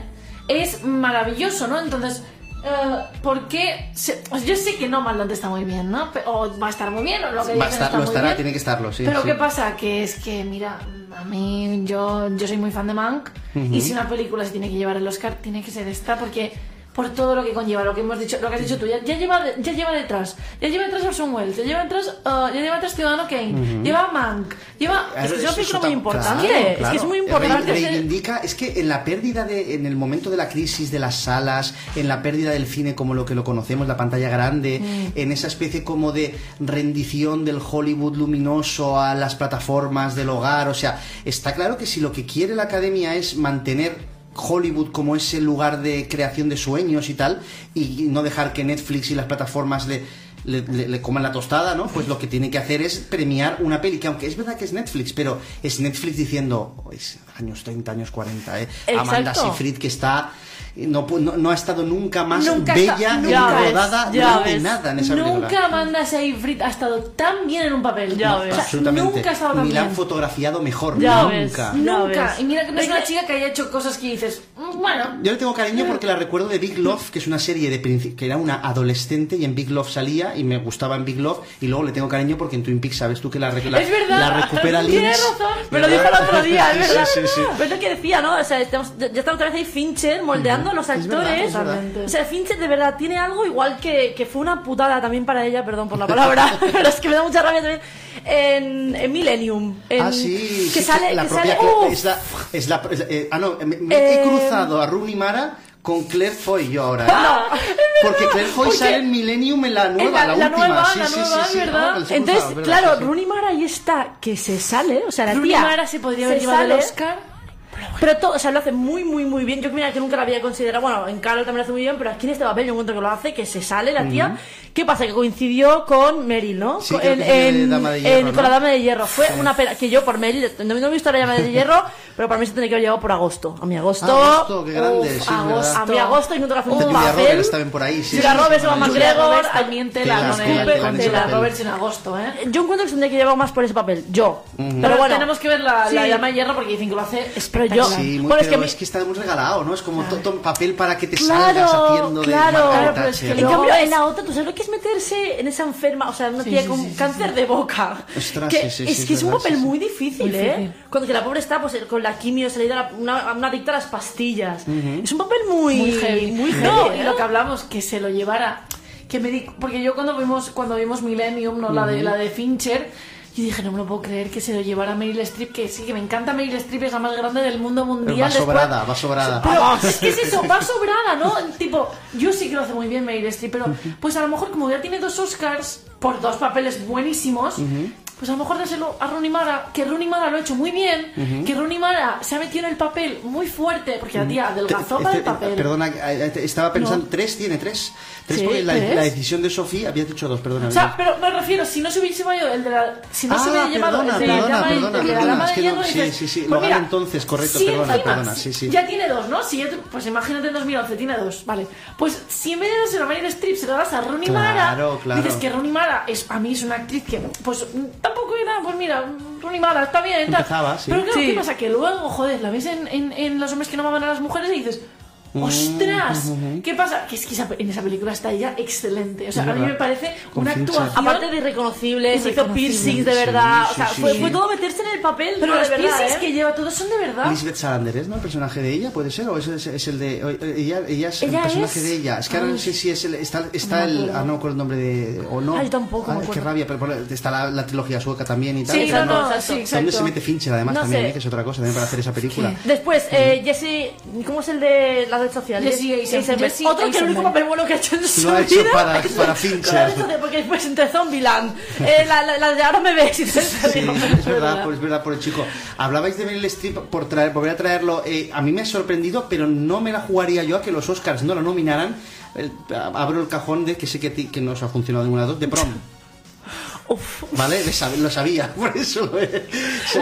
[SPEAKER 1] es maravilloso, ¿no? Entonces eh, ¿por qué? se- yo sé que No Malante está muy bien, ¿no? O va a estar muy bien, o lo que
[SPEAKER 2] Va estar-
[SPEAKER 1] está
[SPEAKER 2] lo
[SPEAKER 1] muy
[SPEAKER 2] estará,
[SPEAKER 1] bien.
[SPEAKER 2] tiene que estarlo, sí,
[SPEAKER 1] Pero
[SPEAKER 2] sí.
[SPEAKER 1] ¿qué pasa? Que es que, mira, a mí, yo, yo soy muy fan de Mank, y si una película se tiene que llevar el Oscar, tiene que ser esta, porque por todo lo que conlleva, lo que hemos dicho, lo que has dicho tú, ya, ya lleva, ya lleva detrás, ya lleva detrás Orson Welles, ya lleva detrás, uh, ya lleva detrás Ciudadano Kane, lleva Mank, lleva...
[SPEAKER 3] Es que es una
[SPEAKER 2] Eso- eso
[SPEAKER 3] muy importante.
[SPEAKER 2] claro,
[SPEAKER 3] Es que
[SPEAKER 2] claro.
[SPEAKER 3] es muy importante.
[SPEAKER 2] Re- reivindica, es que en la pérdida de, en el momento de la crisis de las salas, en la pérdida del cine como lo que lo conocemos, la pantalla grande,
[SPEAKER 3] Mm.
[SPEAKER 2] en esa especie como de rendición del Hollywood luminoso a las plataformas del hogar, o sea, está claro que si lo que quiere la academia es mantener Hollywood como ese lugar de creación de sueños y tal, y no dejar que Netflix y las plataformas le, le, le- le coman la tostada, ¿no? Pues lo que tiene que hacer es premiar una peli, que aunque es verdad que es Netflix, pero es Netflix diciendo, "Oh, es años 30, años 40, ¿eh? Amanda. Seyfried que está... No, pu- no, no ha estado nunca más
[SPEAKER 1] Nunca
[SPEAKER 2] bella
[SPEAKER 1] está-
[SPEAKER 2] ni
[SPEAKER 3] Ya ves,
[SPEAKER 2] rodada
[SPEAKER 3] ya ves.
[SPEAKER 2] nada en esa película.
[SPEAKER 1] Nunca Amanda Seyfried ha estado tan bien en un papel.
[SPEAKER 3] Ya ves.
[SPEAKER 2] Absolutamente.
[SPEAKER 1] Nunca ha estado tan
[SPEAKER 2] Ni la
[SPEAKER 1] bien.
[SPEAKER 2] han fotografiado mejor.
[SPEAKER 3] Ya
[SPEAKER 2] nunca.
[SPEAKER 3] ves.
[SPEAKER 1] Nunca.
[SPEAKER 3] ves.
[SPEAKER 1] Y mira que no es una chica que haya hecho cosas que dices, "Mm, bueno,
[SPEAKER 2] Yo le tengo cariño porque la recuerdo de Big Love, que es una serie de que era una adolescente y en Big Love salía y me gustaba en Big Love y luego le tengo cariño porque en Twin Peaks sabes tú que la, la-
[SPEAKER 1] Es verdad.
[SPEAKER 2] la recupera Lynch.
[SPEAKER 3] Tienes razón, me lo dijo el otro día, es
[SPEAKER 2] Sí,
[SPEAKER 3] verdad.
[SPEAKER 2] sí, sí.
[SPEAKER 3] Pero es lo que decía, ¿no? O sea, estamos- ya está otra vez ahí Fincher moldeando a los
[SPEAKER 2] verdad,
[SPEAKER 3] actores.
[SPEAKER 2] verdad.
[SPEAKER 3] O sea, Fincher de verdad tiene algo igual que, que fue una putada también para ella, perdón por la palabra, pero es que me da mucha rabia también. En, en Millennium. en-
[SPEAKER 2] ah, sí.
[SPEAKER 3] Que
[SPEAKER 2] sí,
[SPEAKER 3] sale.
[SPEAKER 2] la
[SPEAKER 3] que
[SPEAKER 2] propia
[SPEAKER 3] sale- ¡Uf!
[SPEAKER 2] es la, es la- es la- eh, ah, no, me, me he
[SPEAKER 3] Eh,
[SPEAKER 2] cruzado a Rooney Mara con Claire Foy yo ahora. ¿eh? Porque Claire Foy
[SPEAKER 3] Porque-
[SPEAKER 2] sale en Millennium en la nueva,
[SPEAKER 1] la-
[SPEAKER 2] la,
[SPEAKER 1] la
[SPEAKER 2] última.
[SPEAKER 1] nueva,
[SPEAKER 2] sí,
[SPEAKER 1] la
[SPEAKER 2] sí,
[SPEAKER 1] nueva,
[SPEAKER 2] sí, sí.
[SPEAKER 1] ¿verdad?
[SPEAKER 2] Ah,
[SPEAKER 3] Entonces,
[SPEAKER 2] cruzado, es verdad,
[SPEAKER 3] claro,
[SPEAKER 2] sí, sí.
[SPEAKER 3] Rooney Mara ahí está, que se sale, o sea, la
[SPEAKER 1] Rooney
[SPEAKER 3] tía
[SPEAKER 1] Mara se podría haber llevado el Oscar.
[SPEAKER 3] Pero todo, o sea, lo hace muy, muy, muy bien. Yo mira que nunca la había considerado. Bueno, en Carol también lo hace muy bien, pero aquí en este papel yo encuentro que lo hace, que se sale la tía. ¿Qué pasa? Que coincidió con Meryl, ¿no?
[SPEAKER 2] Sí,
[SPEAKER 3] Con- en, en-
[SPEAKER 2] Dama de
[SPEAKER 3] en-
[SPEAKER 2] Hierro,
[SPEAKER 3] con
[SPEAKER 2] ¿no?
[SPEAKER 3] la Dama de Hierro. Fue una pena. Que yo por Meryl, no, no he visto la Dama de Hierro, pero para mí se tendría que haber llevado por agosto. A mi agosto.
[SPEAKER 2] Ah, agosto, qué grande,
[SPEAKER 3] uf,
[SPEAKER 2] sí, es
[SPEAKER 3] agosto. A mi agosto y no te hace un papel.
[SPEAKER 2] Roberts también por ahí, sí,
[SPEAKER 3] Julia Roberts.
[SPEAKER 1] Julia
[SPEAKER 3] McGregor.
[SPEAKER 1] También con
[SPEAKER 2] en
[SPEAKER 1] Julia. Roberts en agosto, ¿eh?
[SPEAKER 3] Yo encuentro que se tendría que llevar más por ese papel. Yo.
[SPEAKER 1] Pero
[SPEAKER 3] Pero bueno.
[SPEAKER 1] tenemos que ver la, la
[SPEAKER 3] Sí.
[SPEAKER 1] llama de hierro porque dicen que lo hace
[SPEAKER 3] Pero yo-
[SPEAKER 1] espectacular.
[SPEAKER 2] Sí, muy,
[SPEAKER 3] Bueno, es
[SPEAKER 2] pero
[SPEAKER 3] que
[SPEAKER 2] es, que está muy regalado, ¿no? Es como to- to- papel para que te
[SPEAKER 3] Claro,
[SPEAKER 2] salgas haciendo de
[SPEAKER 3] claro.
[SPEAKER 2] Margaret
[SPEAKER 3] Claro,
[SPEAKER 1] es que.
[SPEAKER 3] En cambio,
[SPEAKER 1] es-
[SPEAKER 3] en la otra, ¿tú sabes lo que es meterse en esa enferma? O sea, una tía con cáncer de boca.
[SPEAKER 2] Ostras,
[SPEAKER 3] que
[SPEAKER 2] sí, sí,
[SPEAKER 3] es
[SPEAKER 2] es
[SPEAKER 3] que es un papel muy difícil,
[SPEAKER 1] Difícil.
[SPEAKER 3] ¿eh? Cuando que la pobre está pues, con la quimio, se le da una, una adicta a las pastillas. Es un papel muy,
[SPEAKER 1] muy heavy.
[SPEAKER 3] Muy heavy,
[SPEAKER 1] no,
[SPEAKER 3] ¿eh?
[SPEAKER 1] y lo que hablamos, que se lo llevara. Que me di, porque yo cuando vimos, cuando vimos Millennium, no la de la de Fincher, yo dije, no me lo puedo creer que se lo llevara Meryl Streep, que sí, que me encanta Meryl Streep, es la más grande del mundo
[SPEAKER 2] Pero
[SPEAKER 1] mundial.
[SPEAKER 2] va
[SPEAKER 1] después-
[SPEAKER 2] sobrada, va sobrada.
[SPEAKER 1] Pero es que es eso, va sobrada, ¿no? Tipo, yo sí que lo hace muy bien Meryl Streep, pero pues a lo mejor como ya tiene dos Oscars por dos papeles buenísimos, pues a lo mejor dáselo a Rooney Mara, que Rooney Mara lo ha hecho muy bien, que Rooney Mara se ha metido en el papel muy fuerte, porque la tía adelgazó para el papel.
[SPEAKER 2] Perdona, eh, eh, estaba pensando,
[SPEAKER 1] No.
[SPEAKER 2] tres tiene tres. Tres
[SPEAKER 3] Sí,
[SPEAKER 2] porque la, la decisión de Sofía, había dicho dos, perdona.
[SPEAKER 1] O sea, pero me refiero, si no se hubiese llevado el de la. Si no se
[SPEAKER 2] Ah,
[SPEAKER 1] hubiera llevado
[SPEAKER 2] perdona,
[SPEAKER 1] el de la
[SPEAKER 2] perdona,
[SPEAKER 1] de- la
[SPEAKER 2] es que no- sí,
[SPEAKER 1] dices,
[SPEAKER 2] sí, sí,
[SPEAKER 1] pues
[SPEAKER 2] lo
[SPEAKER 1] mira,
[SPEAKER 2] entonces, correcto,
[SPEAKER 1] si
[SPEAKER 2] perdona,
[SPEAKER 1] encima
[SPEAKER 2] perdona, sí, sí.
[SPEAKER 1] Ya tiene dos, ¿no? Si pues imagínate en 2011, tiene dos, vale. Pues si en vez de dárselo a Meryl Streep se lo das a Rooney
[SPEAKER 2] Claro,
[SPEAKER 1] Mara,
[SPEAKER 2] claro.
[SPEAKER 1] dices que Rooney Mara es, a mí es una actriz que, pues tampoco era, pues mira, Rooney Mara está bien.
[SPEAKER 2] Empezaba, sí.
[SPEAKER 1] Pero claro,
[SPEAKER 3] Sí.
[SPEAKER 1] ¿qué pasa? Que luego, joder, la ves en, en, en Los hombres que no amaban a las mujeres y dices.
[SPEAKER 2] Mm,
[SPEAKER 1] ¡Ostras! ¿Qué pasa? Que es que esa- en esa película está ella excelente. O sea, a mí me parece una actuación.
[SPEAKER 3] Aparte de irreconocible, se hizo piercings de
[SPEAKER 2] Sí,
[SPEAKER 3] verdad.
[SPEAKER 2] sí,
[SPEAKER 3] o sea,
[SPEAKER 2] sí,
[SPEAKER 3] fue,
[SPEAKER 2] sí.
[SPEAKER 3] fue todo meterse en el papel.
[SPEAKER 1] Pero los
[SPEAKER 3] verdad,
[SPEAKER 1] piercings
[SPEAKER 3] ¿eh?
[SPEAKER 1] que lleva, todos son de verdad.
[SPEAKER 2] Lisbeth Salander es, ¿no? El personaje de ella, ¿puede ser? ¿O es, es, es el de.? o- Ella, ella es el
[SPEAKER 3] Ella
[SPEAKER 2] personaje
[SPEAKER 3] es-
[SPEAKER 2] de ella. Es que ahora no sé si es el. Está, está
[SPEAKER 1] No me
[SPEAKER 2] el.
[SPEAKER 1] acuerdo.
[SPEAKER 2] Ah, no, con el nombre de. O no.
[SPEAKER 3] Ah, yo tampoco me
[SPEAKER 2] Qué rabia, pero está la, la trilogía sueca también y tal.
[SPEAKER 1] Sí, no, no,
[SPEAKER 3] exacto.
[SPEAKER 1] sí,
[SPEAKER 2] ¿Dónde
[SPEAKER 1] exacto.
[SPEAKER 2] se mete Fincher además
[SPEAKER 3] No
[SPEAKER 2] también, eh? que es otra cosa también para hacer esa película?
[SPEAKER 3] Después, eh, Jesse, ¿cómo es el de la red social?
[SPEAKER 1] Jesse Eisenberg. Jesse
[SPEAKER 3] Otro que el único papel bueno que ha hecho en su
[SPEAKER 2] Lo ha hecho
[SPEAKER 3] vida.
[SPEAKER 2] para- para Fincher.
[SPEAKER 3] Porque después entre Zombieland, eh, la, la, la de ahora me ves y
[SPEAKER 2] Sí, es verdad, pues, es verdad por el chico. Hablabais de Meryl Streep por traer, volver a traerlo. eh, a mí me ha sorprendido, pero no me la jugaría yo a que los Oscars no la nominaran. El- abro el cajón de que sé que, que nos ha funcionado de una a dos, de prom.
[SPEAKER 3] Uf.
[SPEAKER 2] ¿Vale? Lo sabía, por eso lo he...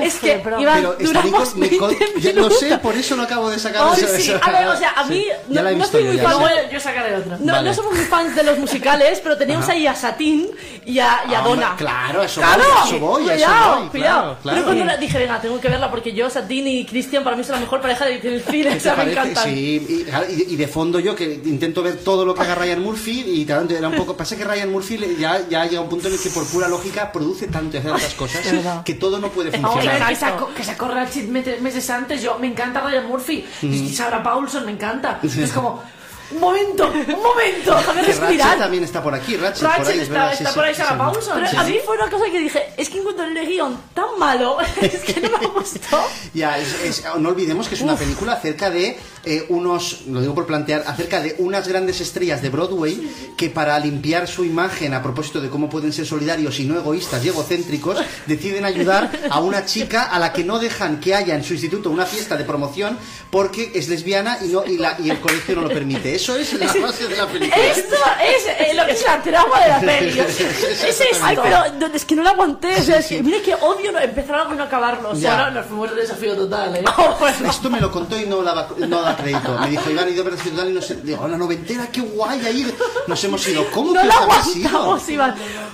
[SPEAKER 3] Es que
[SPEAKER 1] pero-
[SPEAKER 3] Iván,
[SPEAKER 2] Pero
[SPEAKER 3] duramos
[SPEAKER 2] Nicole- Nicole-
[SPEAKER 3] 20
[SPEAKER 2] ya lo sé, por eso lo acabo de sacar. Eso-
[SPEAKER 3] sí,
[SPEAKER 2] eso-
[SPEAKER 3] a ver, o sea, a mí
[SPEAKER 2] Sí.
[SPEAKER 3] no-
[SPEAKER 2] Ya la he
[SPEAKER 3] no
[SPEAKER 2] yo,
[SPEAKER 3] muy
[SPEAKER 2] ya
[SPEAKER 3] fan
[SPEAKER 1] yo sacaré otra.
[SPEAKER 3] No,
[SPEAKER 2] Vale.
[SPEAKER 3] no somos muy fans de los musicales, pero teníamos
[SPEAKER 2] Ajá.
[SPEAKER 3] ahí a Satín y a, y a
[SPEAKER 2] Ah,
[SPEAKER 3] Donna.
[SPEAKER 2] claro, eso
[SPEAKER 3] claro,
[SPEAKER 2] voy, a eso voy, a eso
[SPEAKER 3] cuidado,
[SPEAKER 2] voy,
[SPEAKER 3] cuidado.
[SPEAKER 2] claro, claro.
[SPEAKER 3] Pero cuando la- dije, venga, tengo que verla porque yo, Satín y Cristian para mí son la mejor pareja de- del cine,
[SPEAKER 2] ¿Qué
[SPEAKER 3] o sea, me encantan.
[SPEAKER 2] Sí, y, y- de fondo yo que intento ver todo lo que haga Ryan Murphy y era un poco pasa que Ryan Murphy ya, ya llega a un punto en el que por pura lógica produce tanto y hace tantas cosas que todo no puede funcionar.
[SPEAKER 1] que sacó, que sacó Ratchet meses antes. Yo me encanta Ryan Murphy. Y Sarah Paulson me encanta. Es como, un momento, un momento, déjame respirar.
[SPEAKER 2] también está por aquí, Ratchet, por
[SPEAKER 1] Ratchet
[SPEAKER 2] ahí, es
[SPEAKER 1] está,
[SPEAKER 2] verdad,
[SPEAKER 1] está
[SPEAKER 2] sí,
[SPEAKER 1] por ahí Sarah
[SPEAKER 2] sí.
[SPEAKER 1] Paulson.
[SPEAKER 3] Pero
[SPEAKER 1] Sí,
[SPEAKER 3] a mí fue una cosa que dije, es que encuentro el guion tan malo, es que no me gustó.
[SPEAKER 2] Ya, es- es- no olvidemos que es una película acerca de eh, unos, lo digo por plantear, acerca de unas grandes estrellas de Broadway que para limpiar su imagen a propósito de cómo pueden ser solidarios y no egoístas y egocéntricos, deciden ayudar a una chica a la que no dejan que haya en su instituto una fiesta de promoción porque es lesbiana y, no, y, la- y el colegio no lo permite. Eso es la base de la película.
[SPEAKER 3] Esto es eh, lo que es la trama de la peli. Es, es esto. Ay, pero no, es que no la aguanté. O sea, es que, mire que odio no, empezar algo y no acabarlo. O sea.
[SPEAKER 1] Bueno, nos fuimos de desafío total, ¿eh?
[SPEAKER 3] no, bueno.
[SPEAKER 2] Esto me lo contó y no daba, no da crédito. Me dijo, Iván, ido a ver total y no sé. Digo, la noventera, qué guay ahí. Nos hemos ido. ¿Cómo
[SPEAKER 3] No
[SPEAKER 2] que os habéis ido?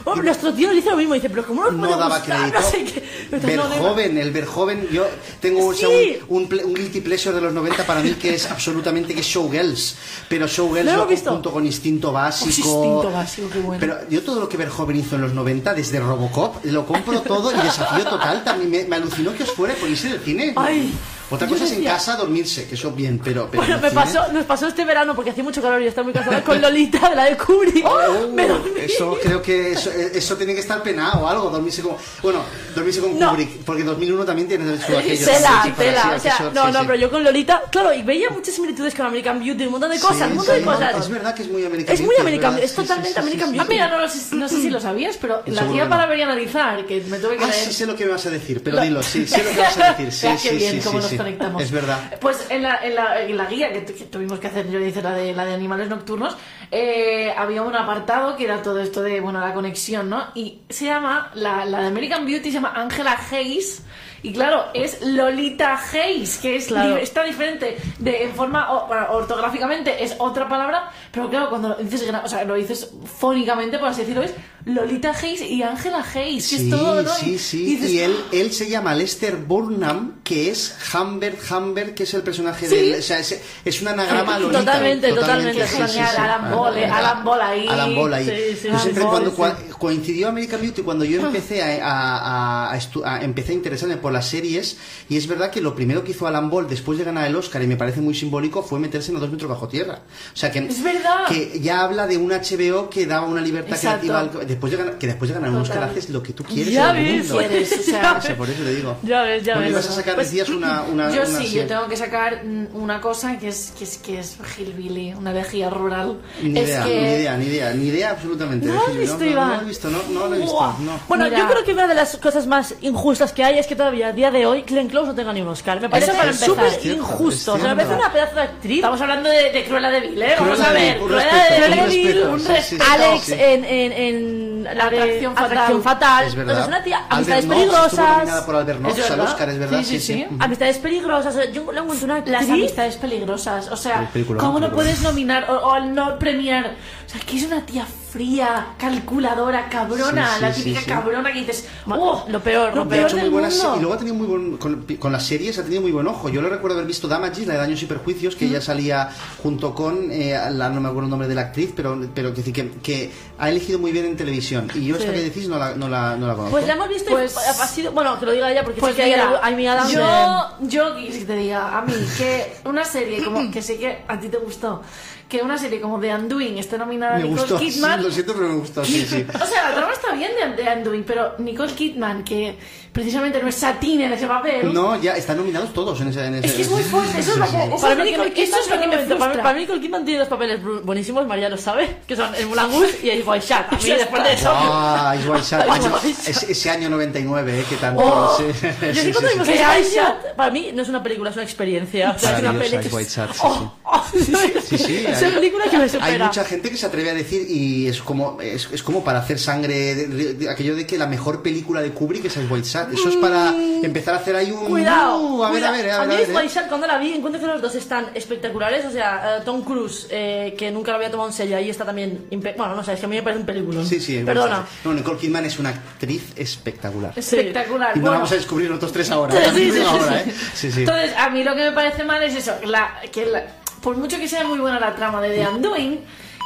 [SPEAKER 3] Oh, nuestro tío dice lo mismo. Dice, pero ¿cómo nos
[SPEAKER 2] no
[SPEAKER 3] puede
[SPEAKER 2] daba
[SPEAKER 3] gustar?
[SPEAKER 2] crédito.
[SPEAKER 3] No sé qué. No, no,
[SPEAKER 2] Verjoven, el Verjoven, yo tengo o sea,
[SPEAKER 3] Sí.
[SPEAKER 2] un, un, un guilty pleasure de los 90 para mí que es absolutamente que es Showgirls. Pero Showgirls
[SPEAKER 3] ¿No lo
[SPEAKER 2] lo junto con Instinto Básico.
[SPEAKER 1] Instinto Básico, qué bueno.
[SPEAKER 2] Pero yo todo lo que Verjoven hizo en los 90, desde Robocop, lo compro todo y Desafío Total también me, me alucinó que os fuera por irse del cine.
[SPEAKER 3] Ay,
[SPEAKER 2] Otra cosa es en casa dormirse, que eso bien, pero... pero
[SPEAKER 3] Bueno,
[SPEAKER 2] en
[SPEAKER 3] me
[SPEAKER 2] cine-
[SPEAKER 3] pasó, nos pasó este verano porque hacía mucho calor y estaba muy cansada con Lolita de la de Kubrick.
[SPEAKER 2] Oh,
[SPEAKER 3] me dormí.
[SPEAKER 2] eso creo que eso, eso tiene que estar penado o algo, dormirse como... Bueno, dormirse con
[SPEAKER 3] No.
[SPEAKER 2] Kubrick, porque 2001 también tiene su aquello.
[SPEAKER 3] Tela, tela, o sea, no,
[SPEAKER 2] sí,
[SPEAKER 3] no,
[SPEAKER 2] sí.
[SPEAKER 3] pero yo con Lolita, claro, y veía muchas similitudes con American Beauty, un montón de cosas,
[SPEAKER 2] Sí,
[SPEAKER 3] un montón
[SPEAKER 2] sí,
[SPEAKER 3] de cosas.
[SPEAKER 2] Es verdad que es muy American
[SPEAKER 3] Es muy
[SPEAKER 2] Beauty,
[SPEAKER 3] American, es
[SPEAKER 2] sí, sí,
[SPEAKER 3] totalmente
[SPEAKER 2] sí, sí,
[SPEAKER 3] American
[SPEAKER 2] sí.
[SPEAKER 1] Ah, mira, no, sé, no sé si lo sabías, pero la guía
[SPEAKER 2] que no.
[SPEAKER 1] para ver y analizar, que me tuve que
[SPEAKER 2] Ah,
[SPEAKER 1] leer.
[SPEAKER 2] sí sé lo que me vas a decir, pero dilo, sí, sé lo que vas a decir.
[SPEAKER 1] Ah,
[SPEAKER 2] sí,
[SPEAKER 1] conectamos.
[SPEAKER 2] Es verdad.
[SPEAKER 1] Pues en la, en la, en la guía que, tu- que tuvimos que hacer, yo hice la de, la de animales nocturnos, eh, había un apartado que era todo esto de, bueno, la conexión, ¿no? Y se llama, la, la de American Beauty se llama Angela Hayes. Y claro, es Lolita Hayes, que es
[SPEAKER 3] Claro.
[SPEAKER 1] está diferente de, en forma o- bueno, ortográficamente, es otra palabra, pero claro, cuando lo dices, o sea, lo dices fónicamente, por así decirlo, es Lolita Hayes y Angela Hayes, que
[SPEAKER 2] Sí,
[SPEAKER 1] es todo, ¿no?
[SPEAKER 2] sí,
[SPEAKER 1] Y-
[SPEAKER 2] sí.
[SPEAKER 1] y dices,
[SPEAKER 2] Y él, él se llama Lester Burnham, que es Humbert Humbert, que es el personaje
[SPEAKER 1] Sí.
[SPEAKER 2] de... O sea, es, es un anagrama Lolita.
[SPEAKER 3] Totalmente, totalmente,
[SPEAKER 2] sí, sí.
[SPEAKER 1] Alan Ball, eh,
[SPEAKER 2] Ah,
[SPEAKER 1] Alan Ball ahí.
[SPEAKER 2] Alan Ball ahí. Siempre
[SPEAKER 3] Ball,
[SPEAKER 2] cuando cua- coincidió American Beauty cuando yo empecé a, a- a- empecé a interesarme por las series y es verdad que lo primero que hizo Alan Ball después de ganar el Oscar y me parece muy simbólico fue meterse en a dos metros bajo tierra. O sea que
[SPEAKER 1] Es verdad.
[SPEAKER 2] que ya habla de un HBO que daba una libertad
[SPEAKER 1] Exacto.
[SPEAKER 2] creativa al- después de ganar, que después de ganar un Oscar haces lo que tú quieres
[SPEAKER 3] Ya
[SPEAKER 2] en el
[SPEAKER 3] ves,
[SPEAKER 2] mundo.
[SPEAKER 1] quieres, o sea,
[SPEAKER 3] Ya
[SPEAKER 2] O sea, por eso te digo.
[SPEAKER 3] Ya ves, ya
[SPEAKER 2] Bueno,
[SPEAKER 3] ves.
[SPEAKER 2] ibas a sacar,
[SPEAKER 3] Pues-
[SPEAKER 2] decías una, una,
[SPEAKER 1] Yo
[SPEAKER 2] una-
[SPEAKER 1] sí, yo tengo que sacar mm, una cosa que es que es que es hillbilly, una elegía rural.
[SPEAKER 2] Ni
[SPEAKER 1] es
[SPEAKER 2] idea,
[SPEAKER 1] que
[SPEAKER 2] ni idea, ni idea, ni idea absolutamente.
[SPEAKER 3] ¿No lo has visto,
[SPEAKER 2] no,
[SPEAKER 3] Iván?
[SPEAKER 2] No, lo he visto, no, no lo he visto. No.
[SPEAKER 3] Bueno,
[SPEAKER 1] Mira.
[SPEAKER 3] yo creo que una de las cosas más injustas que hay es que todavía a día de hoy Glenn Close no tenga ni un Oscar. Me parece súper injusto. O sea, me parece una pedazo de actriz.
[SPEAKER 1] Estamos hablando de, de Cruella de Vil, ¿eh? Vamos a ver, Cruella de
[SPEAKER 2] un
[SPEAKER 1] Vil.
[SPEAKER 3] Alex en, la de
[SPEAKER 1] Atracción Fatal.
[SPEAKER 3] Atracción Fatal.
[SPEAKER 2] Es verdad.
[SPEAKER 3] Entonces, una tía,
[SPEAKER 2] Albert
[SPEAKER 3] amistades peligrosas.
[SPEAKER 2] nominada por Albert Knox
[SPEAKER 1] Es
[SPEAKER 2] al
[SPEAKER 1] verdad.
[SPEAKER 2] Oscar, es verdad.
[SPEAKER 1] Sí, sí, sí.
[SPEAKER 3] Amistades peligrosas. Yo le encuentro una
[SPEAKER 1] Las amistades peligrosas, o sea, ¿cómo no puedes nominar o, o no premiar? O sea, que es una tía fría, calculadora, cabrona,
[SPEAKER 2] Sí, sí,
[SPEAKER 1] la típica
[SPEAKER 2] sí.
[SPEAKER 1] cabrona que dices, ¡oh!
[SPEAKER 3] lo peor, lo
[SPEAKER 2] Ha
[SPEAKER 3] peor
[SPEAKER 1] del mundo.
[SPEAKER 2] y luego ha tenido muy buen con, con las series ha tenido muy buen ojo yo le recuerdo haber visto Damages la de Daños y Perjuicios que ella salía junto con eh, la, no me acuerdo el nombre de la actriz pero pero que, que, que ha elegido muy bien en televisión y yo esta que decís no la, no la, no la conozco
[SPEAKER 3] Pues la hemos visto
[SPEAKER 1] Pues-
[SPEAKER 3] y ha sido. Bueno, que lo diga ella porque
[SPEAKER 1] Pues
[SPEAKER 3] sí que
[SPEAKER 1] mira,
[SPEAKER 3] hay Amy Adams.
[SPEAKER 1] yo, yo que te diga, a mí, que una serie como, que sé que a ti te gustó, que una serie como The Undoing esté nominada a
[SPEAKER 2] me
[SPEAKER 1] Nicole
[SPEAKER 2] gustó sí,
[SPEAKER 1] Kidman,
[SPEAKER 2] lo siento pero me gustó sí sí
[SPEAKER 1] O sea, la trama está bien de, de Undoing, pero Nicole Kidman, que precisamente no es satín en ese papel.
[SPEAKER 2] no ya están nominados todos en ese, en ese
[SPEAKER 1] Es que es muy fuerte, eso es lo que,
[SPEAKER 3] Para mí, Nicole
[SPEAKER 1] me- eso es lo que me
[SPEAKER 3] Kidman, para,
[SPEAKER 1] frustra.
[SPEAKER 3] para mí Nicole Kidman tiene dos papeles buenísimos, María lo sabe, que son el Mulan Rouge y el White Shot. A mí después de eso...
[SPEAKER 2] Ah, Ice White Shot. ese, año 99, eh, que tanto.
[SPEAKER 3] Oh,
[SPEAKER 2] sí.
[SPEAKER 3] yo
[SPEAKER 2] Sí,
[SPEAKER 3] sí cuando
[SPEAKER 2] sí, sí.
[SPEAKER 3] Shot, para mí no es una película, es una experiencia. O sea, es una
[SPEAKER 2] Ice White Shot, sí,
[SPEAKER 3] Oh,
[SPEAKER 2] sí.
[SPEAKER 3] Esa
[SPEAKER 2] hay-
[SPEAKER 3] película que me supera.
[SPEAKER 2] Hay mucha gente que se atreve a decir y es como es, es como para hacer sangre de, de- de aquello de que la mejor película de Kubrick es Ice White Sat. Eso es para empezar a hacer ahí un
[SPEAKER 3] Mm. Cuidado,
[SPEAKER 2] Uh, a ver, a ver, a ver,
[SPEAKER 3] mí
[SPEAKER 2] a ver,
[SPEAKER 3] Ice
[SPEAKER 2] eh.
[SPEAKER 3] White Shark, cuando la vi, encuentro que los dos están espectaculares. O sea, eh, Tom Cruise, eh, que nunca lo había tomado en serio, ahí está también. Bueno, no sé, es que a mí me parece un película.
[SPEAKER 2] Sí, sí,
[SPEAKER 3] Perdona.
[SPEAKER 2] No, Nicole Kidman es una actriz espectacular.
[SPEAKER 1] Espectacular.
[SPEAKER 2] Y no
[SPEAKER 1] Bueno,
[SPEAKER 2] vamos a descubrir nosotros tres ahora.
[SPEAKER 3] Sí, sí, sí,
[SPEAKER 2] ahora,
[SPEAKER 3] sí.
[SPEAKER 2] Sí, sí.
[SPEAKER 1] Entonces, a mí lo que me parece mal es eso, la, que la- por mucho que sea muy buena la trama de The Undoing,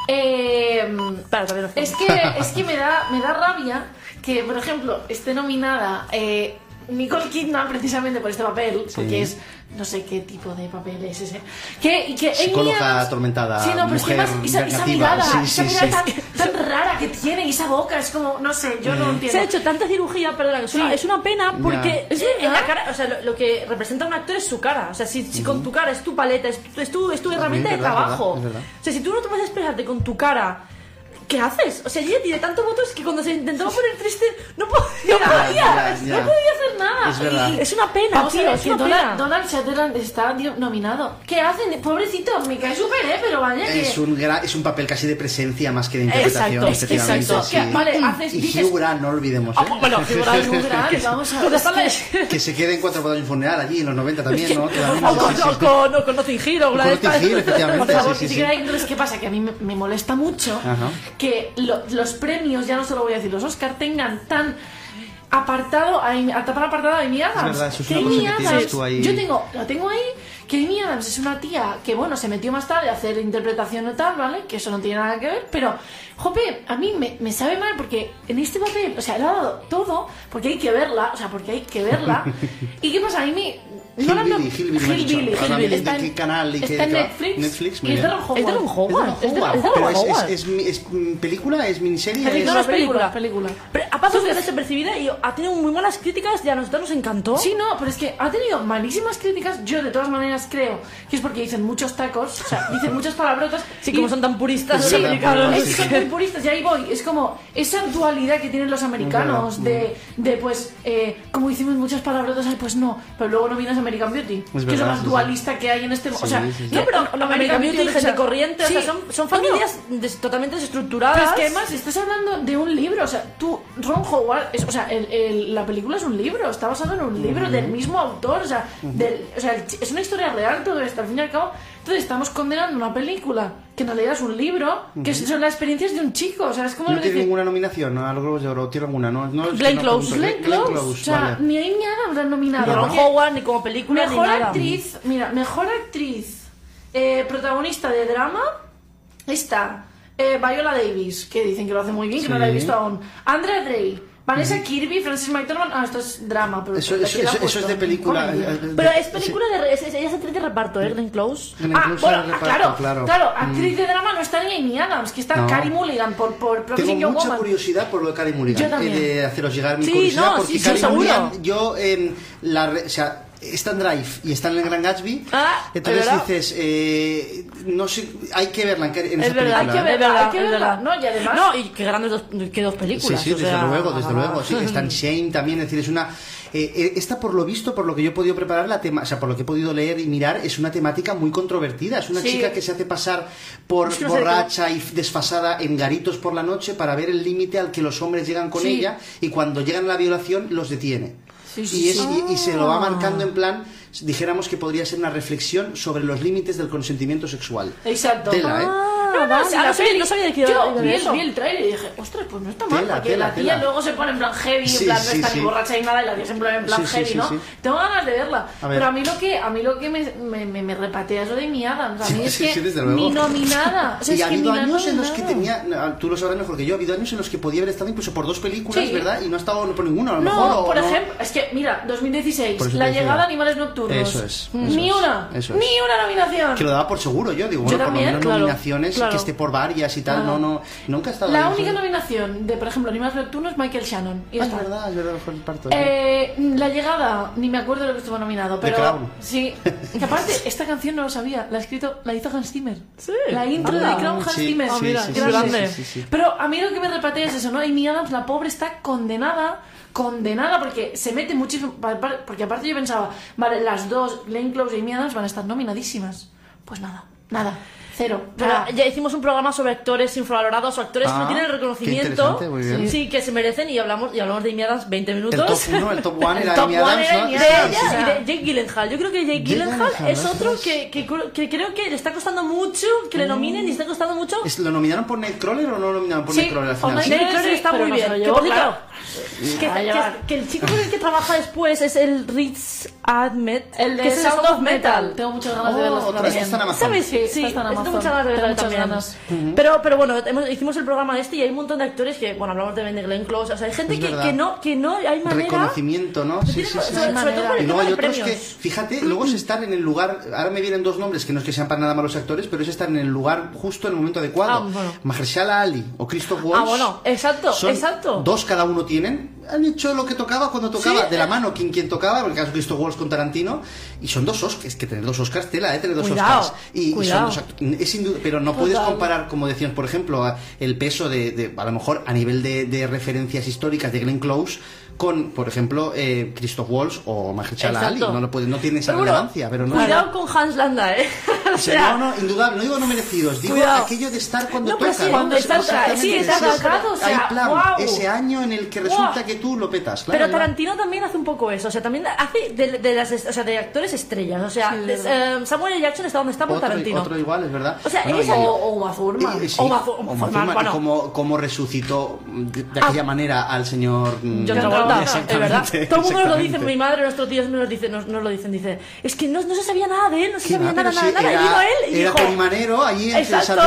[SPEAKER 1] eh, es que, es que me, da, me da rabia que, por ejemplo, esté nominada eh, Nicole Kidman precisamente por este papel, porque es no sé qué tipo de papel es ese. Que, y que Amy
[SPEAKER 2] Psicóloga
[SPEAKER 1] Adams-
[SPEAKER 2] atormentada,
[SPEAKER 1] Sí, no, pero es que
[SPEAKER 2] mujer
[SPEAKER 1] esa, esa mirada,
[SPEAKER 2] sí,
[SPEAKER 1] esa
[SPEAKER 2] sí,
[SPEAKER 1] mirada
[SPEAKER 2] sí.
[SPEAKER 1] Tan, tan rara que tiene y esa boca, es como, no sé, yo no entiendo.
[SPEAKER 3] Se ha hecho tanta cirugía, perdona, que es, una,
[SPEAKER 1] Sí.
[SPEAKER 3] es una pena porque
[SPEAKER 1] Es
[SPEAKER 3] eh, en la cara, o sea, lo, lo que representa a un actor es su cara. O sea, si, si con tu cara es tu paleta, es tu, es tu, es tu herramienta de
[SPEAKER 2] es verdad,
[SPEAKER 3] trabajo.
[SPEAKER 2] es verdad, es verdad.
[SPEAKER 3] O sea, si tú no te puedes expresarte con tu cara, ¿qué haces? O sea, ella tiene tantos votos que cuando se intentaba poner triste no podía, no podía,
[SPEAKER 2] ya, ya.
[SPEAKER 3] no podía hacer nada.
[SPEAKER 2] Es verdad.
[SPEAKER 3] Y es una pena,
[SPEAKER 1] Vamos a
[SPEAKER 3] tío,
[SPEAKER 1] ver,
[SPEAKER 3] es
[SPEAKER 1] que
[SPEAKER 3] una
[SPEAKER 1] Donald,
[SPEAKER 3] pena.
[SPEAKER 1] Donald Sutherland está nominado. ¿Qué hacen? Pobrecito, me cae súper, ¿eh? Pero vaya que...
[SPEAKER 2] Es un, gran- es un papel casi de presencia más que de interpretación,
[SPEAKER 3] Exacto,
[SPEAKER 2] efectivamente.
[SPEAKER 3] exacto.
[SPEAKER 2] sí.
[SPEAKER 1] Que, vale, haces,
[SPEAKER 2] Y
[SPEAKER 1] dices...
[SPEAKER 2] Hugh Grant, no olvidemos. ¿eh?
[SPEAKER 3] Ah, bueno, Hugh Grant,
[SPEAKER 1] Hugh Grant, vamos a ver.
[SPEAKER 3] Pues
[SPEAKER 1] que-
[SPEAKER 2] se quede en cuatro bodas y un funeral allí en los 90 también, ¿no?
[SPEAKER 3] O con,
[SPEAKER 2] sí,
[SPEAKER 3] o con, o con Notting Hill o
[SPEAKER 2] Con Notting. Hill, efectivamente.
[SPEAKER 1] Por favor,
[SPEAKER 2] sí, sí,
[SPEAKER 1] entonces, ¿qué pasa? Que a mí me, me molesta mucho
[SPEAKER 2] Ajá.
[SPEAKER 1] Que lo- los premios, ya no solo voy a decir, los Oscar tengan tan apartado, a a tan apartado a Amy Adams.
[SPEAKER 2] verdad, eso es una cosa que tienes tú ahí.
[SPEAKER 1] Yo tengo, lo tengo ahí, que Amy Adams es una tía que, bueno, se metió más tarde a hacer interpretación y tal, ¿vale? Que eso no tiene nada que ver, pero, jope, a mí me, me sabe mal porque en este papel, o sea, le ha dado todo, porque hay que verla, o sea, porque hay que verla. ¿Y qué pasa? A mí... No la
[SPEAKER 2] Hillbilly,
[SPEAKER 1] no-
[SPEAKER 2] Hillbilly, me has dicho.
[SPEAKER 1] Hillbilly,
[SPEAKER 2] Ahora,
[SPEAKER 1] Hillbilly.
[SPEAKER 2] ¿de
[SPEAKER 1] Está en-
[SPEAKER 2] qué canal y qué-
[SPEAKER 1] Está en
[SPEAKER 2] qué?
[SPEAKER 1] Netflix.
[SPEAKER 2] Netflix, muy
[SPEAKER 1] y es de
[SPEAKER 2] bien.
[SPEAKER 1] Ron
[SPEAKER 3] Es de Ron
[SPEAKER 1] Howard.
[SPEAKER 2] Es de
[SPEAKER 3] Es de-
[SPEAKER 2] Howard.
[SPEAKER 3] es de
[SPEAKER 2] Pero
[SPEAKER 3] Ron
[SPEAKER 2] es, es, es, es, mm, película, es miniserie.
[SPEAKER 1] Película,
[SPEAKER 2] es-
[SPEAKER 3] es película.
[SPEAKER 1] película.
[SPEAKER 3] Pero ha pasado desapercibida y ha tenido muy buenas críticas y a nosotros nos encantó.
[SPEAKER 1] Sí, no, pero es que ha tenido malísimas críticas. Yo, de todas maneras, creo que es porque dicen muchos tacos, o sea, dicen muchas palabrotas.
[SPEAKER 3] Sí,
[SPEAKER 1] y-
[SPEAKER 3] como son tan puristas
[SPEAKER 2] Es verdad.
[SPEAKER 1] Es
[SPEAKER 2] sí, sí.
[SPEAKER 1] son muy puristas, y ahí voy. Es como esa dualidad que tienen los americanos de, de pues, eh, como hicimos muchas palabrotas, ay, pues no, pero luego no vienes American Beauty, que es lo
[SPEAKER 2] verdad,
[SPEAKER 1] más
[SPEAKER 2] sí, sí.
[SPEAKER 1] dualista que hay en este. o sea,
[SPEAKER 2] sí, sí.
[SPEAKER 3] No, pero
[SPEAKER 1] que
[SPEAKER 3] American Beauty,
[SPEAKER 1] o sea,
[SPEAKER 3] gente corriente, o sea, son, son familias des- totalmente desestructuradas.
[SPEAKER 1] Pero es que además estás hablando de un libro, o sea, tú, Ron Howard, es- o sea, el- el- la película es un libro, está basado en un libro del mismo autor, o sea, del- o sea, es una historia real todo esto, al fin y al cabo. Entonces estamos condenando una película que en realidad es un libro, que son las experiencias de un chico, o sea, es como
[SPEAKER 2] No
[SPEAKER 1] lo
[SPEAKER 2] tiene ninguna nominación ¿no? a los Globos de Oro. ¿Tiene alguna? No, no,
[SPEAKER 3] Glenn
[SPEAKER 2] no
[SPEAKER 3] Close.
[SPEAKER 1] Glenn Close, o sea,
[SPEAKER 2] vale.
[SPEAKER 1] ni
[SPEAKER 3] Ni
[SPEAKER 1] nominado.
[SPEAKER 3] Ron
[SPEAKER 1] porque
[SPEAKER 3] Howard, ni como película,
[SPEAKER 1] Mejor
[SPEAKER 3] ni nada.
[SPEAKER 1] actriz, mira, mejor actriz eh, protagonista de drama está eh, Viola Davis, que dicen que lo hace muy bien, que no la he
[SPEAKER 2] Sí.
[SPEAKER 1] visto aún. Andrea Day, Vanessa Kirby, Frances McDormand. Ah, esto es drama, pero.
[SPEAKER 2] Eso, eso, eso- eso es de película. Eh, eh,
[SPEAKER 3] Pero
[SPEAKER 2] de-
[SPEAKER 3] es película de. Es, ella es actriz de reparto, ¿eh? Glenn Close.
[SPEAKER 1] Ah, bueno, ah,
[SPEAKER 2] reparto,
[SPEAKER 1] claro, claro,
[SPEAKER 2] Mm.
[SPEAKER 1] actriz de drama no está ni Amy Adams, que está
[SPEAKER 2] No.
[SPEAKER 1] Carey Mulligan por, por
[SPEAKER 2] Tengo mucha
[SPEAKER 1] Woman.
[SPEAKER 2] curiosidad por lo de Carey Mulligan.
[SPEAKER 1] Yo también.
[SPEAKER 2] eh, de haceros llegar mi
[SPEAKER 3] Sí,
[SPEAKER 2] curiosidad.
[SPEAKER 3] no,
[SPEAKER 2] porque
[SPEAKER 3] sí, seguro.
[SPEAKER 2] Mulligan, yo, eh, la, re- o sea, está en Drive y está en el Gran Gatsby.
[SPEAKER 3] Ah,
[SPEAKER 2] entonces dices, eh, no sé, hay que verla en, en
[SPEAKER 3] Es
[SPEAKER 2] esa
[SPEAKER 3] verdad, hay
[SPEAKER 2] película.
[SPEAKER 3] que
[SPEAKER 2] ¿eh?
[SPEAKER 3] verla,
[SPEAKER 1] Es verdad, hay que verla. No, y además-
[SPEAKER 3] No, y qué grandes dos, qué dos
[SPEAKER 2] Sí,
[SPEAKER 3] películas.
[SPEAKER 2] sí,
[SPEAKER 3] o
[SPEAKER 2] desde
[SPEAKER 3] sea,
[SPEAKER 2] luego, desde luego. Sí, está en Shane también, es decir, es una... eh, eh, esta, por lo visto, por lo que yo he podido preparar, la tema, o sea, por lo que he podido leer y mirar, es una temática muy controvertida. Es una
[SPEAKER 1] Sí.
[SPEAKER 2] chica que se hace pasar por
[SPEAKER 3] Es que no
[SPEAKER 2] borracha y desfasada en garitos por la noche para ver el límite al que los hombres llegan con
[SPEAKER 1] Sí.
[SPEAKER 2] ella y cuando llegan a la violación los detiene.
[SPEAKER 1] Sí, sí,
[SPEAKER 2] y, es-
[SPEAKER 1] sí.
[SPEAKER 2] y- y se lo va marcando en plan, dijéramos que podría ser una reflexión sobre los límites del consentimiento sexual.
[SPEAKER 1] Exacto.
[SPEAKER 2] Tela, ¿eh?
[SPEAKER 3] Ah, vale, no sabía- no sabía de qué
[SPEAKER 1] Yo
[SPEAKER 3] de
[SPEAKER 1] vi, el-
[SPEAKER 3] eso.
[SPEAKER 1] vi el trailer y dije, ostras, pues no está mal,
[SPEAKER 2] Tela,
[SPEAKER 1] porque
[SPEAKER 2] tela,
[SPEAKER 1] la tía
[SPEAKER 2] tela.
[SPEAKER 1] luego se pone en plan heavy,
[SPEAKER 2] Sí,
[SPEAKER 1] en plan no está
[SPEAKER 2] sí.
[SPEAKER 1] ni borracha ni nada, y la tía siempre en plan heavy,
[SPEAKER 2] sí,
[SPEAKER 1] ¿no?
[SPEAKER 2] sí.
[SPEAKER 1] Tengo ganas de verla.
[SPEAKER 2] A ver.
[SPEAKER 1] Pero a mí lo que, a mí lo que me, me, me, me repatea es lo de mi Adams. A mí
[SPEAKER 2] Sí,
[SPEAKER 1] es
[SPEAKER 2] sí,
[SPEAKER 1] que
[SPEAKER 2] sí, desde luego.
[SPEAKER 1] ni nominada. O sea,
[SPEAKER 2] y
[SPEAKER 1] es
[SPEAKER 2] ha
[SPEAKER 1] que
[SPEAKER 2] habido
[SPEAKER 1] la
[SPEAKER 2] años en los que tenía, tú lo sabrás mejor que yo, ha habido años en los que podía haber estado incluso por dos películas. ¿verdad? Y no ha estado por ninguna, a lo mejor.
[SPEAKER 1] No, por
[SPEAKER 2] no.
[SPEAKER 1] ejemplo, es que, mira, 2016,
[SPEAKER 2] Por eso te
[SPEAKER 1] la llegada a Animales Nocturnos.
[SPEAKER 2] Eso es, eso
[SPEAKER 1] Ni
[SPEAKER 2] es,
[SPEAKER 1] una,
[SPEAKER 2] eso es.
[SPEAKER 1] ni una nominación.
[SPEAKER 2] Que lo daba por seguro yo, digo,
[SPEAKER 1] Yo
[SPEAKER 2] bueno,
[SPEAKER 1] también,
[SPEAKER 2] por lo menos
[SPEAKER 3] claro,
[SPEAKER 2] nominaciones,
[SPEAKER 3] claro.
[SPEAKER 2] que esté por varias y tal, no, no, nunca ha estado
[SPEAKER 1] La
[SPEAKER 2] ahí,
[SPEAKER 1] única nominación de, por ejemplo, Animales Nocturnos es Michael Shannon. Y
[SPEAKER 2] Ah, es verdad, es verdad, el parto.
[SPEAKER 1] Eh, la llegada, ni me acuerdo de lo que estuvo nominado,
[SPEAKER 2] The
[SPEAKER 1] pero
[SPEAKER 2] Crown.
[SPEAKER 1] sí. Que aparte, esta canción no lo sabía, la ha escrito, la hizo Hans Zimmer.
[SPEAKER 3] Sí.
[SPEAKER 1] La intro
[SPEAKER 3] Anda.
[SPEAKER 1] de The Crown Hans
[SPEAKER 2] Sí,
[SPEAKER 1] Zimmer.
[SPEAKER 3] Ah, mira,
[SPEAKER 2] sí,
[SPEAKER 3] qué
[SPEAKER 2] sí,
[SPEAKER 3] grande.
[SPEAKER 2] sí, sí, sí.
[SPEAKER 1] Pero a mí lo que me repatea es eso, ¿no? Amy Adams, la pobre, está condenada, condenada, porque se mete muchísimo. Porque aparte yo pensaba, vale, las dos, Glenn Close y Amy Adams, van a estar nominadísimas. Pues nada. Nada, cero.
[SPEAKER 3] Pero
[SPEAKER 1] Nada.
[SPEAKER 3] ya hicimos un programa sobre actores infravalorados o actores que
[SPEAKER 2] Ah,
[SPEAKER 3] no tienen el reconocimiento
[SPEAKER 2] muy bien.
[SPEAKER 3] sí, que se merecen y hablamos y hablamos de Amy Adams 20
[SPEAKER 2] El
[SPEAKER 3] minutos.
[SPEAKER 2] top 1, el top 1
[SPEAKER 1] El
[SPEAKER 2] era
[SPEAKER 1] top
[SPEAKER 2] Amy
[SPEAKER 1] one
[SPEAKER 2] Adams,
[SPEAKER 1] era
[SPEAKER 2] ¿no?
[SPEAKER 3] De ella y de Jake Gyllenhaal. Yo creo que Jake Gyllenhaal es otro que, que, que creo que le está costando mucho que le nominen y está costando mucho.
[SPEAKER 2] ¿Es- ¿Lo nominaron por Nightcrawler o no lo nominaron por
[SPEAKER 1] Sí,
[SPEAKER 2] Nightcrawler al final?
[SPEAKER 1] Sí,
[SPEAKER 3] está muy bien. que, que, que- que el chico con el que trabaja después es el Ritz Ahmed,
[SPEAKER 1] El de
[SPEAKER 3] que
[SPEAKER 1] Sound of Metal. Tengo muchas ganas de
[SPEAKER 2] Oh,
[SPEAKER 1] verlo.
[SPEAKER 3] ¿Sabes?
[SPEAKER 1] Sí,
[SPEAKER 3] Sí,
[SPEAKER 1] está en
[SPEAKER 3] tengo muchas ganas de verla también. Pero, pero bueno, hemos- hicimos el programa este y hay un montón de actores que, bueno, hablamos de Ben Glenn Close, o sea, hay gente
[SPEAKER 2] Es
[SPEAKER 3] que, que no, que no hay manera.
[SPEAKER 2] Reconocimiento, ¿no? Sí, sí, sí.
[SPEAKER 3] sobre-
[SPEAKER 2] sí.
[SPEAKER 3] sobre todo por el
[SPEAKER 2] Y luego hay
[SPEAKER 3] tema de
[SPEAKER 2] otros que,
[SPEAKER 3] premios.
[SPEAKER 2] fíjate, luego es estar en el lugar, ahora me vienen dos nombres que no es que sean para nada malos actores, pero es estar en el lugar justo en el momento adecuado.
[SPEAKER 3] Ah, bueno.
[SPEAKER 2] Mahershala Ali o Christoph Waltz.
[SPEAKER 3] Ah, bueno, exacto,
[SPEAKER 2] son
[SPEAKER 3] exacto.
[SPEAKER 2] Dos cada uno tienen, han hecho lo que tocaba cuando tocaba,
[SPEAKER 3] Sí,
[SPEAKER 2] de la mano quien quien tocaba, en el caso de Christoph Waltz con Tarantino, y son dos Oscars, es que tener dos Oscars tela, eh, tener dos
[SPEAKER 3] Cuidado,
[SPEAKER 2] Oscars. Y, y son dos es sin duda, pero no puedes comparar, como decíamos, por ejemplo, a- el peso de, de- a lo mejor a nivel de, de referencias históricas de Glenn Close con, por ejemplo, eh, Christoph Waltz o Mahershala Ali. No, lo puede, no tiene esa
[SPEAKER 3] Pero bueno,
[SPEAKER 2] relevancia, pero no.
[SPEAKER 3] Cuidado con Hans Landa, ¿eh? o
[SPEAKER 2] Sí,
[SPEAKER 3] sea,
[SPEAKER 2] no, no, indudable, no digo no merecidos, digo
[SPEAKER 3] Cuidado.
[SPEAKER 2] aquello de estar cuando
[SPEAKER 3] No,
[SPEAKER 2] toca.
[SPEAKER 3] sí,
[SPEAKER 2] ¿no?
[SPEAKER 3] cuando está-
[SPEAKER 2] Exactamente,
[SPEAKER 3] sí, tocado, o sea,
[SPEAKER 2] hay plan, ese año en el que resulta que tú lo petas, claro.
[SPEAKER 3] Pero
[SPEAKER 2] claro.
[SPEAKER 3] Tarantino también hace un poco eso, o sea, también hace de, de las, o sea, de actores estrellas, o sea,
[SPEAKER 1] Sí, es
[SPEAKER 3] de-
[SPEAKER 1] verdad.
[SPEAKER 3] eh, Samuel L. Jackson está donde está por Tarantino.
[SPEAKER 2] otro igual, es verdad.
[SPEAKER 3] O sea,
[SPEAKER 2] Bueno, y-
[SPEAKER 1] O, o Uma Thurman.
[SPEAKER 2] y- sí,
[SPEAKER 3] O Mazu-
[SPEAKER 2] o
[SPEAKER 3] Thurman,
[SPEAKER 2] Thurman, y
[SPEAKER 3] bueno.
[SPEAKER 2] cómo, cómo resucitó de, de aquella manera al señor
[SPEAKER 3] John Es verdad. Todo el mundo nos lo dice, mi madre, nuestros tíos nos, dice, nos, nos lo dicen, dice, es que no, no se sabía nada de él, no se sabía nada, nada,
[SPEAKER 2] sí,
[SPEAKER 3] nada.
[SPEAKER 2] era,
[SPEAKER 3] y vino él y
[SPEAKER 2] era
[SPEAKER 3] dijo,
[SPEAKER 2] Manero allí en
[SPEAKER 3] Exacto,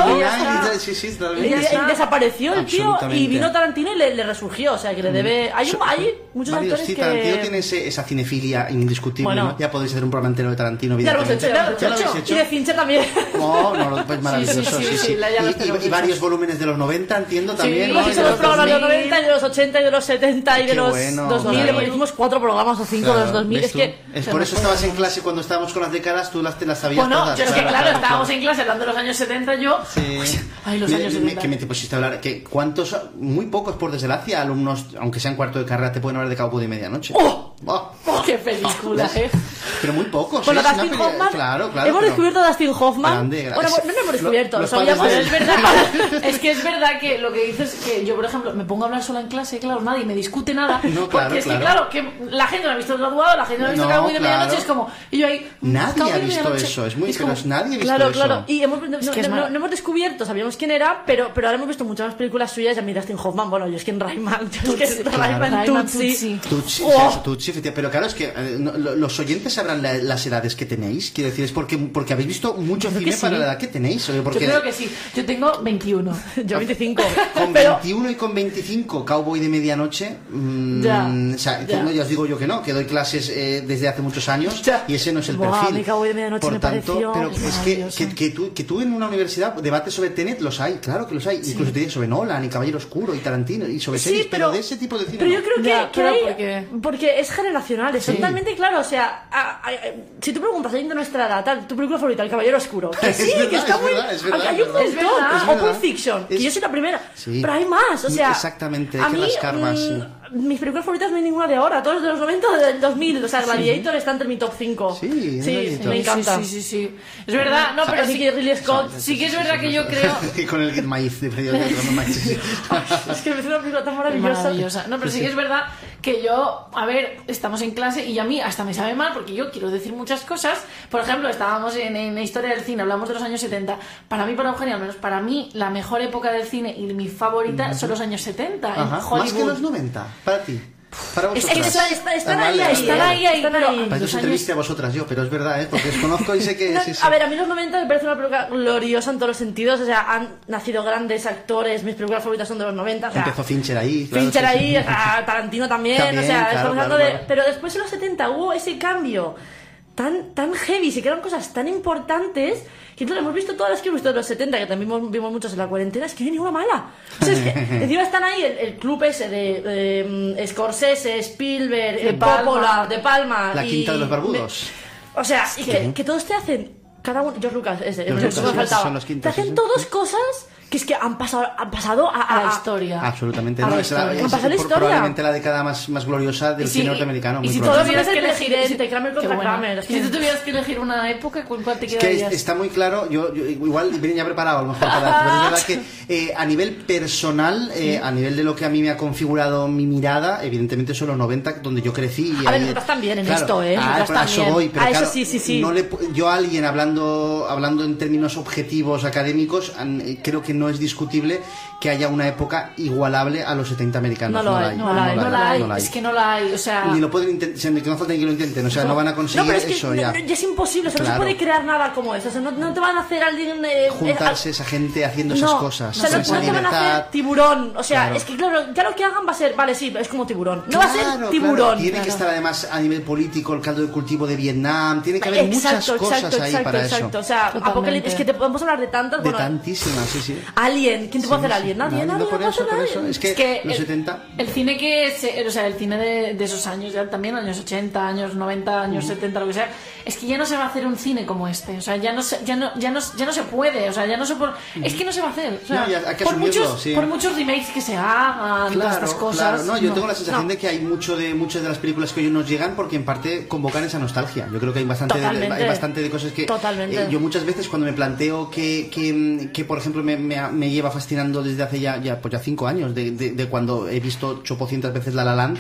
[SPEAKER 2] sí, sí,
[SPEAKER 3] y, desapareció el tío y vino Tarantino y le, le resurgió, o sea, que le debe... Hay, un, hay muchos
[SPEAKER 2] Varios,
[SPEAKER 3] actores
[SPEAKER 2] sí,
[SPEAKER 3] que...
[SPEAKER 2] Tarantino tiene ese- esa cinefilia indiscutible,
[SPEAKER 3] Bueno.
[SPEAKER 2] ¿no? Ya podéis hacer un programa entero de Tarantino,
[SPEAKER 3] Ya lo hemos hecho,
[SPEAKER 2] evidentemente.
[SPEAKER 3] ya lo hemos
[SPEAKER 2] habéis
[SPEAKER 3] hecho. Y de Fincher también.
[SPEAKER 2] No, no, no, pues maravilloso,
[SPEAKER 1] sí,
[SPEAKER 2] sí, Y- varios volúmenes de los 90, entiendo también,
[SPEAKER 1] Sí,
[SPEAKER 2] de
[SPEAKER 3] los programas de los
[SPEAKER 1] 2000.
[SPEAKER 3] 90 y de los 80 y de los 70 y de los
[SPEAKER 2] bueno,
[SPEAKER 3] 2000.
[SPEAKER 2] claro.
[SPEAKER 3] Hicimos cuatro programas o cinco de los
[SPEAKER 2] Claro,
[SPEAKER 3] 2000.
[SPEAKER 2] ¿ves
[SPEAKER 3] Es que...
[SPEAKER 2] Es por eso estabas en clase cuando estábamos con las décadas, tú las, te las sabías
[SPEAKER 1] Bueno,
[SPEAKER 2] todas.
[SPEAKER 1] yo es que claro, estábamos en clase hablando de los años 70, yo...
[SPEAKER 2] Sí.
[SPEAKER 1] Ay, los
[SPEAKER 2] Me-
[SPEAKER 1] años
[SPEAKER 2] me-
[SPEAKER 1] 70.
[SPEAKER 2] Que me te pusiste a hablar, que cuántos, muy pocos por desgracia, alumnos, aunque sean cuarto de carrera, te pueden hablar de Cabo de Medianoche.
[SPEAKER 1] ¡Oh!
[SPEAKER 2] Oh.
[SPEAKER 1] ¡Qué película, eh!
[SPEAKER 2] Pero muy pocos.
[SPEAKER 3] Bueno,
[SPEAKER 2] ¿eh? Una
[SPEAKER 3] Dustin
[SPEAKER 2] peli-
[SPEAKER 3] Hoffman.
[SPEAKER 2] Claro, claro.
[SPEAKER 3] hemos
[SPEAKER 2] pero-
[SPEAKER 3] descubierto a Dustin Hoffman.
[SPEAKER 2] Grande, grande.
[SPEAKER 3] Bueno, bueno, no lo hemos descubierto, lo sabíamos.
[SPEAKER 2] de
[SPEAKER 1] es verdad, es que es verdad que lo que dices es que yo, por ejemplo, me pongo a hablar sola en clase, claro, nadie me discute nada.
[SPEAKER 2] No,
[SPEAKER 1] porque
[SPEAKER 2] claro,
[SPEAKER 1] es que,
[SPEAKER 2] claro.
[SPEAKER 1] claro, que la gente no ha visto el graduado, la gente no ha visto
[SPEAKER 2] No,
[SPEAKER 1] Cowboy de
[SPEAKER 2] claro.
[SPEAKER 1] medianoche, es como. Y yo ahí.
[SPEAKER 2] Nadie ha visto eso, es muy,
[SPEAKER 1] Es como-
[SPEAKER 2] nadie ha visto
[SPEAKER 3] Claro,
[SPEAKER 2] eso.
[SPEAKER 3] claro. Y hemos, no,
[SPEAKER 1] que es
[SPEAKER 3] no-
[SPEAKER 1] mala.
[SPEAKER 3] no hemos descubierto, sabíamos quién era, pero, pero ahora hemos visto muchas más películas suyas. Y a mí Dustin Hoffman, bueno, yo es que en Rayman, yo es que en Rayman, Tutsi.
[SPEAKER 1] Tutsi.
[SPEAKER 2] Tucci,
[SPEAKER 3] Oh.
[SPEAKER 2] pero claro, es que eh, no, lo- los oyentes sabrán la- las edades que tenéis, quiero decir, es porque, porque habéis visto mucho
[SPEAKER 3] creo
[SPEAKER 2] cine
[SPEAKER 3] que sí.
[SPEAKER 2] para la edad que tenéis, oye,
[SPEAKER 1] Yo
[SPEAKER 2] porque
[SPEAKER 1] creo que sí. Yo tengo 21.
[SPEAKER 3] Yo 25.
[SPEAKER 2] con
[SPEAKER 3] pero,
[SPEAKER 2] 21 y con 25, Cowboy de Medianoche, mm,
[SPEAKER 1] Ya,
[SPEAKER 2] o sea,
[SPEAKER 1] ya.
[SPEAKER 2] no, ya os digo yo que no, que doy clases eh, desde hace muchos años
[SPEAKER 1] Ya.
[SPEAKER 2] y ese no es el
[SPEAKER 3] Buah,
[SPEAKER 2] perfil.
[SPEAKER 3] de
[SPEAKER 2] Por
[SPEAKER 3] me
[SPEAKER 2] tanto,
[SPEAKER 3] pareció
[SPEAKER 2] pero es que, que, que tú, que tú en una universidad debates sobre Tenet los hay, claro que los hay, incluso te sobre Nolan y Caballero Oscuro y Tarantino y sobre series, pero, de ese tipo de cine.
[SPEAKER 3] Pero
[SPEAKER 2] no.
[SPEAKER 3] yo creo que,
[SPEAKER 1] Ya,
[SPEAKER 3] que
[SPEAKER 1] claro,
[SPEAKER 3] hay-
[SPEAKER 1] porque-
[SPEAKER 3] porque... es generacional, es
[SPEAKER 2] Sí.
[SPEAKER 3] totalmente claro. O sea, a- a- si tú preguntas a alguien de nuestra edad, tal, tu película favorita, El Caballero Oscuro, que
[SPEAKER 2] Es
[SPEAKER 3] sí, que está
[SPEAKER 2] es
[SPEAKER 3] muy.
[SPEAKER 2] verdad, es verdad,
[SPEAKER 3] hay
[SPEAKER 2] es
[SPEAKER 3] un
[SPEAKER 2] verdad.
[SPEAKER 3] montón.
[SPEAKER 1] Es verdad,
[SPEAKER 2] es
[SPEAKER 3] o. Pulp Fiction, que yo soy la primera. Pero hay más, o sea.
[SPEAKER 2] Exactamente, hay que rascar más,
[SPEAKER 3] mm. Mis películas favoritas no hay ninguna de ahora, todos de los 90 o del 2000. O sea, Gladiator está entre mi top 5.
[SPEAKER 2] Sí,
[SPEAKER 3] sí, me
[SPEAKER 1] Sí,
[SPEAKER 3] encanta.
[SPEAKER 1] Sí, sí, sí, sí. Es verdad, no, pero sí,
[SPEAKER 3] que Ridley Scott.
[SPEAKER 1] sí que es verdad que yo creo.
[SPEAKER 2] con el maíz de sí.
[SPEAKER 3] Es que me parece una película tan maravillosa.
[SPEAKER 1] maravillosa. No, pero sí que es verdad que yo, a ver, estamos en clase y a mí hasta me sabe mal porque yo quiero decir muchas cosas. Por ejemplo, estábamos en, en la historia del cine, hablamos de los años 70. Para mí, para Eugenia, al menos para mí, la mejor época del cine y mi favorita son los años 70 en Hollywood.
[SPEAKER 2] más que los 90, para ti. Para
[SPEAKER 3] Es
[SPEAKER 2] vosotras.
[SPEAKER 3] que están, están-
[SPEAKER 2] Ah,
[SPEAKER 3] ahí,
[SPEAKER 2] vale,
[SPEAKER 3] ahí,
[SPEAKER 2] vale,
[SPEAKER 3] ahí, ahí,
[SPEAKER 1] Están
[SPEAKER 3] pero-
[SPEAKER 1] ahí.
[SPEAKER 2] Para eso entrevisté a vosotras yo, pero es verdad, ¿eh? porque os conozco y sé que... Sí, sí.
[SPEAKER 3] A ver, a mí los 90 me parece una película gloriosa en todos los sentidos. O sea, han nacido grandes actores. Mis películas favoritas son de los 90. O sea,
[SPEAKER 2] Empezó Fincher ahí. claro,
[SPEAKER 3] Fincher
[SPEAKER 2] sí, sí.
[SPEAKER 3] ahí, sea, Tarantino también.
[SPEAKER 2] También,
[SPEAKER 3] o sea,
[SPEAKER 2] claro,
[SPEAKER 3] estamos
[SPEAKER 2] claro,
[SPEAKER 3] hablando de.
[SPEAKER 2] claro.
[SPEAKER 3] Pero después en los 70 hubo ese cambio tan, tan heavy. Se crearon cosas tan importantes. Que entonces hemos visto todas las que hemos visto de los 70, que también vimos, vimos muchas en la cuarentena, es que no hay ninguna mala. O sea, es que encima están ahí el, el club ese de, de, mm, Scorsese, Spielberg,
[SPEAKER 1] De
[SPEAKER 3] eh,
[SPEAKER 1] Palma.
[SPEAKER 3] Coppola, De Palma.
[SPEAKER 2] La
[SPEAKER 3] y
[SPEAKER 2] quinta de los barbudos.
[SPEAKER 3] me- o sea, y que, que todos te hacen. Cada uno. George Lucas, ese,
[SPEAKER 2] Lucas,
[SPEAKER 3] me
[SPEAKER 2] sí,
[SPEAKER 3] faltaba.
[SPEAKER 2] son los quintos,
[SPEAKER 3] te hacen todos cosas que es que han pasado, han pasado a,
[SPEAKER 1] A la
[SPEAKER 3] a-
[SPEAKER 1] historia.
[SPEAKER 2] Absolutamente.
[SPEAKER 1] A
[SPEAKER 2] no,
[SPEAKER 1] la
[SPEAKER 2] es la-
[SPEAKER 1] historia.
[SPEAKER 2] es
[SPEAKER 3] Han pasado la historia.
[SPEAKER 2] probablemente la década más, más gloriosa del
[SPEAKER 1] Y si-
[SPEAKER 2] cine norteamericano.
[SPEAKER 1] y
[SPEAKER 2] muy
[SPEAKER 1] si
[SPEAKER 2] probablemente.
[SPEAKER 1] tuvieras que
[SPEAKER 3] que
[SPEAKER 1] elegir
[SPEAKER 3] presidente, Kramer contra
[SPEAKER 1] bueno.
[SPEAKER 3] Kramer,
[SPEAKER 1] Si
[SPEAKER 3] que-
[SPEAKER 1] tú tuvieras que elegir una época, ¿con cuál te
[SPEAKER 2] Es que
[SPEAKER 1] quedarías?
[SPEAKER 2] es- está muy claro, yo, yo igual venía preparado a lo mejor para pero es verdad que eh, a nivel personal, eh, a nivel de lo que a mí me ha configurado mi mirada, evidentemente son los 90 donde yo crecí. Y
[SPEAKER 3] A ver, nosotras también en
[SPEAKER 2] claro,
[SPEAKER 3] esto, ¿eh?
[SPEAKER 2] Ah, pero a eso voy, pero
[SPEAKER 3] A eso
[SPEAKER 2] claro,
[SPEAKER 3] sí, sí, sí.
[SPEAKER 2] no le yo a alguien hablando, hablando en términos objetivos académicos, eh, creo que no es discutible que haya una época igualable a los 70 americanos.
[SPEAKER 3] No lo hay,
[SPEAKER 1] No la hay, no la hay.
[SPEAKER 2] no.
[SPEAKER 1] Es que no la hay. O sea,
[SPEAKER 2] Ni lo pueden intentar, no falta ni que lo intenten, o sea, no, van a conseguir
[SPEAKER 3] No, pero es que
[SPEAKER 2] eso
[SPEAKER 3] no-
[SPEAKER 2] ya.
[SPEAKER 3] no- es imposible, o sea, no se puede crear nada como eso. O sea, no, no te van a hacer alguien. eh,
[SPEAKER 2] Juntarse
[SPEAKER 3] eh,
[SPEAKER 2] esa gente haciendo esas
[SPEAKER 3] no,
[SPEAKER 2] cosas.
[SPEAKER 3] O sea, no, no te van a hacer tiburón. O sea,
[SPEAKER 2] Claro.
[SPEAKER 3] es que claro, ya lo que hagan va a ser. Vale, sí, es como tiburón. No va a ser tiburón.
[SPEAKER 2] Tiene que estar además a nivel político el caldo de cultivo de Vietnam. Tiene que haber muchas cosas ahí para
[SPEAKER 3] exacto. O
[SPEAKER 2] eso.
[SPEAKER 3] sea,
[SPEAKER 1] Totalmente.
[SPEAKER 3] Apocalipsis, es que te podemos hablar de tantas.
[SPEAKER 2] De
[SPEAKER 3] bueno,
[SPEAKER 2] tantísimas, sí, sí.
[SPEAKER 3] Alien, ¿quién te puede
[SPEAKER 2] Sí,
[SPEAKER 3] hacer
[SPEAKER 2] sí.
[SPEAKER 3] Alien? Nadie,
[SPEAKER 2] Nadie, por eso, por. Es que,
[SPEAKER 1] Es que
[SPEAKER 2] los
[SPEAKER 1] el-
[SPEAKER 2] 70.
[SPEAKER 1] El cine que se, o sea, el cine de, de esos años, ya también años 80, años 90, años 70, lo que sea, es que ya no se va a hacer un cine como este, o sea, ya no se, ya no, ya no, ya no se puede, o sea, ya no se por, es que no se va a hacer, o sea,
[SPEAKER 2] No, ya hay que
[SPEAKER 1] por muchos,
[SPEAKER 2] sí.
[SPEAKER 1] por muchos remakes que se hagan, todas estas cosas.
[SPEAKER 2] claro. No, yo tengo la sensación
[SPEAKER 1] no.
[SPEAKER 2] de que hay mucho de muchas de las películas que hoy nos llegan porque en parte convocan esa nostalgia. Yo creo que hay bastante, de, hay bastante de cosas que
[SPEAKER 3] Totalmente.
[SPEAKER 2] eh, yo muchas veces cuando me planteo que, que, que, por ejemplo me, me, me lleva fascinando desde hace ya, ya, pues ya cinco años de, de, de cuando he visto 800 veces La La Land.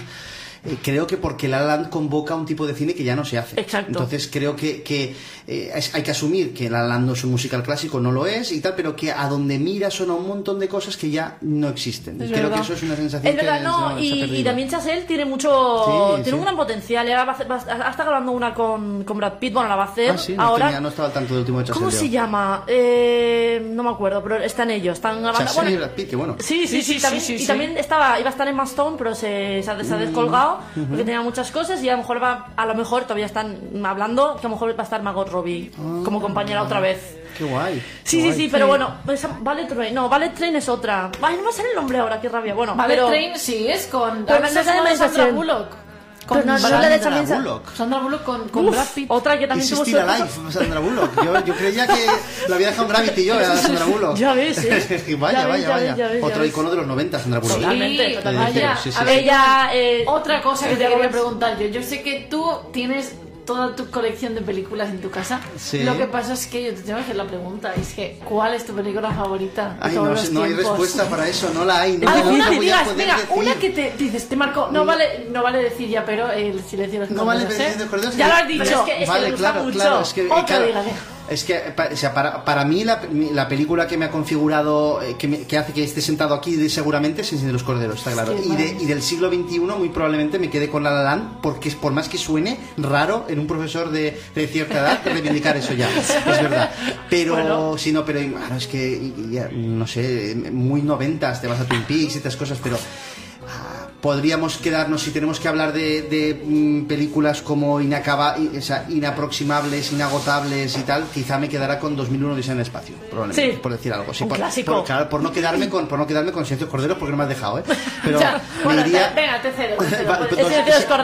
[SPEAKER 2] Eh, creo que porque La La Land convoca un tipo de cine que ya no se hace.
[SPEAKER 3] Exacto.
[SPEAKER 2] Entonces creo que, que eh, es- hay que asumir que La La Land no es un musical clásico, no lo es y tal, pero que a donde mira son un montón de cosas que ya no existen.
[SPEAKER 1] Es
[SPEAKER 2] creo
[SPEAKER 1] verdad.
[SPEAKER 2] que eso es una sensación
[SPEAKER 3] Es verdad,
[SPEAKER 2] que
[SPEAKER 3] no,
[SPEAKER 2] se- se ha
[SPEAKER 3] y, y también Chazelle tiene mucho.
[SPEAKER 2] Sí,
[SPEAKER 3] tiene
[SPEAKER 2] sí.
[SPEAKER 3] un gran potencial. Y ahora va estado grabando una con, con Brad Pitt, bueno, la va a hacer.
[SPEAKER 2] Ah, sí, no,
[SPEAKER 3] ahora.
[SPEAKER 2] tenía- no estaba al tanto del último de
[SPEAKER 3] ¿Cómo se llama? Eh, no me acuerdo, pero están ellos. Están grabando.
[SPEAKER 2] Chazelle y Brad Pitt, que bueno.
[SPEAKER 3] Sí, sí,
[SPEAKER 1] Sí,
[SPEAKER 3] sí,
[SPEAKER 1] sí,
[SPEAKER 3] también,
[SPEAKER 1] sí, sí,
[SPEAKER 3] y también estaba, iba a estar en Stone, pero se, se ha, se ha descolgado porque tenía muchas cosas y a lo mejor va, a lo mejor todavía están hablando que a lo mejor va a estar Margot Robbie como compañera otra vez.
[SPEAKER 2] Qué guay.
[SPEAKER 3] Sí,
[SPEAKER 2] qué
[SPEAKER 3] sí,
[SPEAKER 2] guay.
[SPEAKER 3] sí, pero bueno, Ballet Train, no, Ballet Train es otra. Ay, no me sale el nombre ahora, qué rabia. Bueno,
[SPEAKER 1] Ballet
[SPEAKER 3] pero
[SPEAKER 1] Train sí es con,
[SPEAKER 3] Pero no sale
[SPEAKER 1] Sandra Bullock.
[SPEAKER 3] Pero no,
[SPEAKER 2] Sandra
[SPEAKER 3] la de también sa-
[SPEAKER 2] Bullock.
[SPEAKER 1] Sandra Bullock con, con
[SPEAKER 3] Uf,
[SPEAKER 1] Brad Pitt.
[SPEAKER 3] otra que también tuvo
[SPEAKER 2] Still
[SPEAKER 3] su
[SPEAKER 2] Sandra Bullock. Yo, yo creía que lo había dejado en Gravity yo, era Sandra Bullock.
[SPEAKER 3] Ya ves, ¿eh?
[SPEAKER 2] vaya,
[SPEAKER 3] Ya ves,
[SPEAKER 2] vaya,
[SPEAKER 3] ya
[SPEAKER 2] vaya.
[SPEAKER 3] ya ves, ya
[SPEAKER 2] Otro
[SPEAKER 3] ves.
[SPEAKER 2] icono de los 90, Sandra Bullock.
[SPEAKER 3] Totalmente,
[SPEAKER 1] Sí,
[SPEAKER 3] totalmente.
[SPEAKER 1] vaya.
[SPEAKER 2] Sí, sí,
[SPEAKER 3] Ella, eh,
[SPEAKER 1] Otra cosa que te
[SPEAKER 3] Roberts.
[SPEAKER 1] preguntar yo. Yo sé que tú tienes toda tu colección de películas en tu casa.
[SPEAKER 2] Sí.
[SPEAKER 1] Lo que pasa es que yo te tengo que hacer la pregunta. Es que, ¿cuál es tu película favorita?
[SPEAKER 2] Ay, no, no hay respuesta para eso, no la hay. No, no
[SPEAKER 1] Alguna
[SPEAKER 2] la
[SPEAKER 1] que
[SPEAKER 2] voy a
[SPEAKER 1] digas,
[SPEAKER 2] poder
[SPEAKER 1] venga,
[SPEAKER 2] decir.
[SPEAKER 1] una que te dices, te marcó. No vale, no vale decir ya, pero el silencio de los
[SPEAKER 2] No vale
[SPEAKER 1] ¿eh?
[SPEAKER 2] corderos.
[SPEAKER 1] Ya lo has
[SPEAKER 2] Pero
[SPEAKER 1] dicho.
[SPEAKER 3] es que- es que le gusta
[SPEAKER 2] claro,
[SPEAKER 3] mucho.
[SPEAKER 2] claro. Es que,
[SPEAKER 1] Otra,
[SPEAKER 2] claro. Es que o sea, para, para mí la, la película que me ha configurado, eh, que, me- que hace que esté sentado aquí seguramente es El de los corderos, está claro. Y, de-
[SPEAKER 1] maravilla.
[SPEAKER 2] y del siglo XXI muy probablemente me quedé con La La Land porque es por más que suene raro en un profesor de, de cierta edad reivindicar eso ya, es verdad. Pero
[SPEAKER 1] Bueno.
[SPEAKER 2] si no, pero claro, es que ya, no sé, muy noventas, te vas a Twin Peaks y estas cosas, pero podríamos quedarnos si tenemos que hablar de, de, mm, películas como inacaba, i- o sea, inaproximables, inagotables y tal, quizá me quedará con 2001 Odisea en el espacio, probablemente,
[SPEAKER 3] Sí.
[SPEAKER 2] por decir algo. Sí,
[SPEAKER 3] Un
[SPEAKER 2] por,
[SPEAKER 3] clásico.
[SPEAKER 2] Por, claro, por no quedarme con por no quedarme con Silencio Corderos porque no me has dejado, ¿eh? Pero
[SPEAKER 1] Ya,
[SPEAKER 2] me
[SPEAKER 1] bueno,
[SPEAKER 2] iría
[SPEAKER 1] te- venga, te cedo, Pues
[SPEAKER 3] corderos,
[SPEAKER 2] para